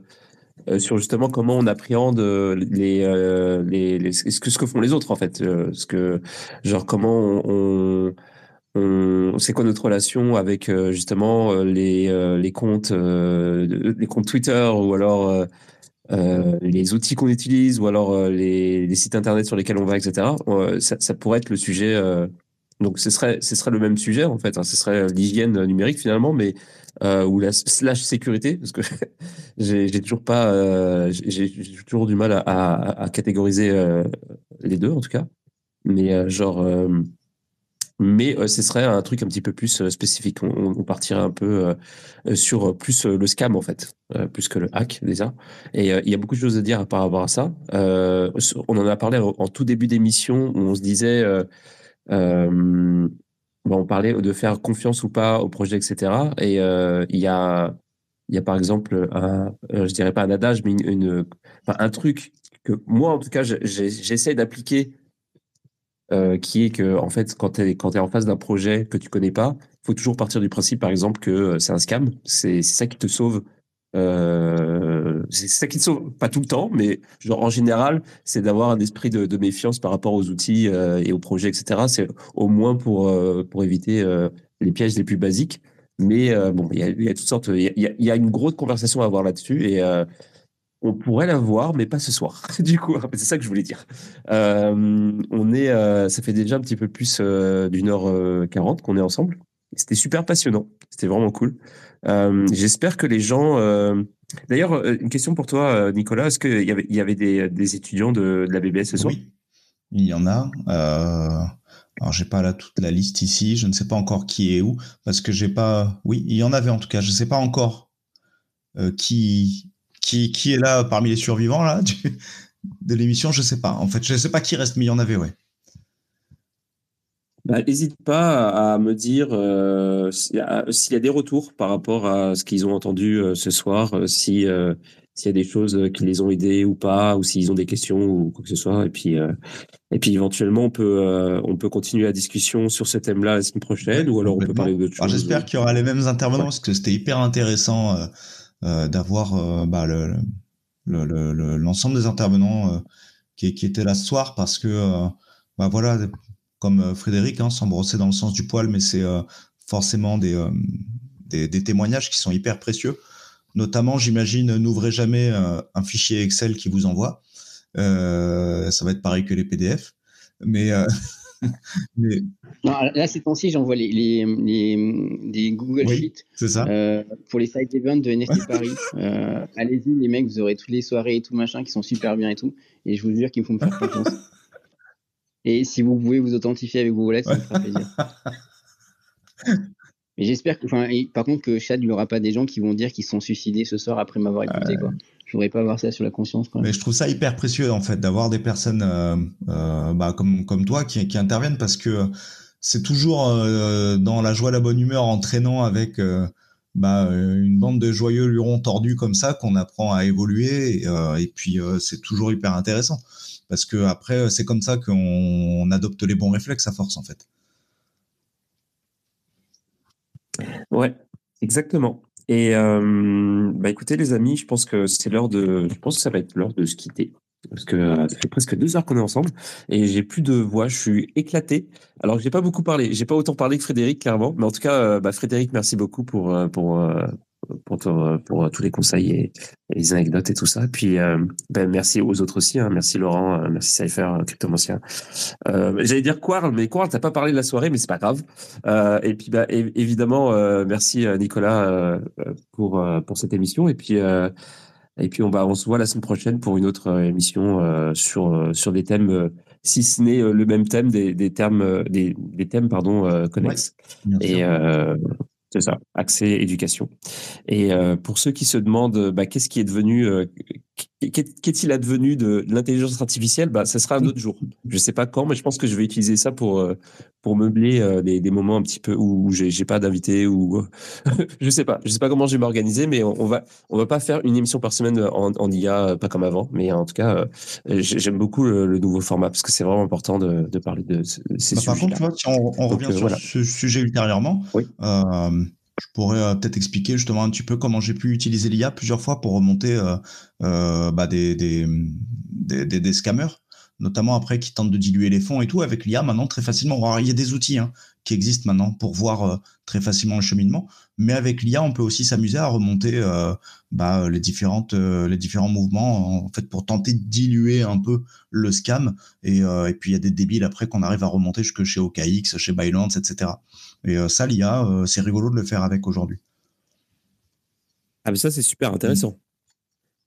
S1: euh, sur justement comment on appréhende euh, les, euh, les, les ce que ce que font les autres en fait, euh, ce que genre comment on on, c'est quoi notre relation avec euh, justement euh, les, euh, les comptes euh, les comptes Twitter ou alors euh, euh, les outils qu'on utilise ou alors euh, les, les sites internet sur lesquels on va, etc. Euh, ça, ça pourrait être le sujet. euh, donc ce serait ce serait le même sujet en fait. hein, ce serait l'hygiène numérique finalement, mais euh, ou la slash sécurité parce que <laughs> j'ai toujours pas euh, j'ai j'ai toujours du mal à, à, à catégoriser euh, les deux en tout cas. Mais euh, genre euh, mais euh, ce serait un truc un petit peu plus euh, spécifique. On, partirait un peu euh, sur plus le scam en fait, plus que le hack déjà. Et il y a beaucoup de choses à dire par rapport à ça. On en a parlé en, tout début d'émission où on se disait, bon, on parlait de faire confiance ou pas au projet, etc. Et il y a il y a par exemple un, je dirais pas un adage, mais une, un truc que moi en tout cas j'essaie d'appliquer euh, qui est que en fait quand tu es quand tu en face d'un projet que tu connais pas, faut toujours partir du principe par exemple que euh, c'est un scam, c'est ça qui te sauve euh, c'est ça qui te sauve pas tout le temps mais genre en général, c'est d'avoir un esprit de, méfiance par rapport aux outils et aux projets etc. C'est au moins pour pour éviter les pièges les plus basiques. Mais bon, il y a, toutes sortes, il y a, une grosse conversation à avoir là-dessus et on pourrait la voir, mais pas ce soir. <laughs> du coup, c'est ça que je voulais dire. Euh, on est, euh, ça fait déjà un petit peu plus euh, d'une heure quarante qu'on est ensemble. C'était super passionnant. C'était vraiment cool. J'espère que les gens. D'ailleurs, une question pour toi, Nicolas. Est-ce qu'il y avait, des, étudiants de, la BBS ce soir?
S4: Oui, il y en a. Alors, j'ai pas là toute la liste ici. Je ne sais pas encore qui est où parce que j'ai pas. Oui, il y en avait en tout cas. Je sais pas encore qui qui qui est là parmi les survivants là du- de l'émission. Je sais pas. En fait, je sais pas qui reste, mais il y en avait, ouais.
S1: Bah, N'hésite pas à me dire euh, s'il y, a- s'il y a des retours par rapport à ce qu'ils ont entendu euh, ce soir, euh, si s'il y a des choses qui les ont aidés ou pas, ou s'ils ont des questions ou quoi que ce soit. Et puis, et puis éventuellement, on peut, on peut continuer la discussion sur ce thème-là la semaine prochaine, ou alors on peut parler d'autres choses.
S4: J'espère qu'il y aura les mêmes intervenants
S1: Ouais.
S4: parce que c'était hyper intéressant d'avoir euh, bah, le, le, le- le- l'ensemble des intervenants euh, qui, étaient là ce soir parce que euh, bah voilà comme euh, Frédéric hein, sans brosser dans le sens du poil mais c'est euh, forcément des, euh, témoignages qui sont hyper précieux. Notamment j'imagine n'ouvrez jamais euh, un fichier Excel qui vous envoie. Euh, ça va être pareil que les PDF euh, <laughs> mais
S3: Non, là, ces temps-ci, j'envoie les, les, les, des Google
S4: Oui.
S3: Sheets
S4: ça
S3: euh, pour les side events de NFT <laughs> Paris. Euh, Allez-y, les mecs, vous aurez toutes les soirées et tout machin qui sont super bien et tout. Et je vous jure qu'ils me font me faire confiance. <laughs> Et si vous pouvez vous authentifier avec vos wallets, ça me fera plaisir. <laughs> Mais j'espère que, enfin, et par contre, que Chad, il n'y aura pas des gens qui vont dire qu'ils se sont suicidés ce soir après m'avoir écouté, quoi. Je voudrais pas avoir ça sur la conscience, quoi.
S4: Mais je trouve ça hyper précieux en fait d'avoir des personnes euh, euh, bah, comme comme toi qui, qui interviennent parce que c'est toujours euh, dans la joie, la bonne humeur, en traînant avec euh, bah, euh, une bande de joyeux lurons tordus comme ça qu'on apprend à évoluer et, puis c'est toujours hyper intéressant parce que après c'est comme ça qu'on on adopte les bons réflexes à force en fait.
S1: Ouais, exactement. Et bah écoutez les amis, je pense que c'est l'heure de, je pense que ça va être l'heure de se quitter parce que euh, ça fait presque deux heures qu'on est ensemble et j'ai plus de voix, je suis éclaté. Alors j'ai pas beaucoup parlé, j'ai pas autant parlé que Frédéric clairement, mais en tout cas, euh, bah, Frédéric, merci beaucoup pour euh, pour euh, pour, pour, tous les conseils et, les anecdotes et tout ça. Puis euh, ben, merci aux autres aussi, hein. merci Laurent, merci Cypher, Cryptomancien. J'allais dire Quarl, mais Quarl, t'as pas parlé de la soirée, mais c'est pas grave. Et puis bah, évidemment, merci Nicolas pour pour cette émission. Et puis et puis on va on se voit la semaine prochaine pour une autre euh, émission euh, sur euh, sur des thèmes, si ce n'est le même thème, des des termes des des thèmes pardon euh, connexes.
S4: Bien
S1: Et euh, c'est ça, accès éducation. Et euh, pour ceux qui se demandent, bah, qu'est-ce qui est devenu, euh, Qu'est-il advenu de l'intelligence artificielle? Bah, Ça sera un autre jour. Je ne sais pas quand, mais je pense que je vais utiliser ça pour, euh, pour meubler euh, des, des moments un petit peu où j'ai pas d'invité ou <laughs> je sais pas. Je sais pas comment je vais m'organiser, mais on, va on va pas faire une émission par semaine en, en IA, pas comme avant. Mais en tout cas, euh, j'aime beaucoup le, nouveau format parce que c'est vraiment important de, de parler de ces bah, sujets.
S4: Par contre, tu vois, si on, revient sur ce sujet ultérieurement, oui je pourrais euh, peut-être expliquer justement un petit peu comment j'ai pu utiliser l'IA plusieurs fois pour remonter euh, euh, bah, des, des, des, scammers, notamment après qui tentent de diluer les fonds et tout. Avec l'IA, maintenant, très facilement, il y a des outils hein, qui existent maintenant pour voir très facilement le cheminement, mais avec l'IA, on peut aussi s'amuser à remonter bah, les, différentes, les différents mouvements en fait, pour tenter de diluer un peu le scam. Et, et puis, il y a des débiles après qu'on arrive à remonter jusque chez OKX, chez Binance, etc. Et euh, ça, l'IA, euh, c'est rigolo de le faire avec aujourd'hui.
S1: Ah, mais ça, c'est super intéressant.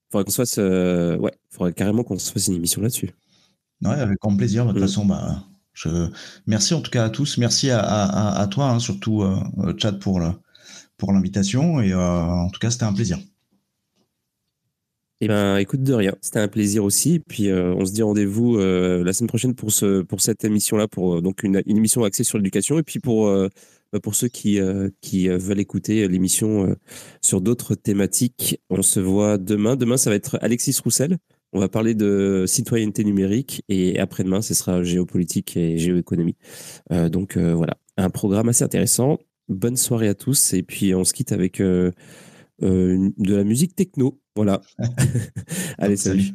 S1: Il faudrait qu'on se fasse, euh, ouais, faudrait carrément qu'on se fasse une émission là-dessus.
S4: Ouais, avec grand plaisir. De toute mm. façon, bah, je... merci en tout cas à tous. Merci à, toi, hein, surtout, Chad, pour, pour l'invitation. Et en tout cas, c'était un plaisir.
S1: Eh ben, écoute de rien, c'était un plaisir aussi. Puis on se dit rendez-vous la semaine prochaine pour ce pour cette émission-là, pour donc une, une, émission axée sur l'éducation, et puis pour bah, pour ceux qui, euh, qui euh, veulent écouter l'émission euh, sur d'autres thématiques, on se voit demain. Demain, ça va être Alexis Roussel. On va parler de citoyenneté numérique et après-demain, ce sera géopolitique et géoéconomie. donc voilà, un programme assez intéressant. Bonne soirée à tous et puis on se quitte avec de la musique techno. Voilà. <laughs> Allez, salut.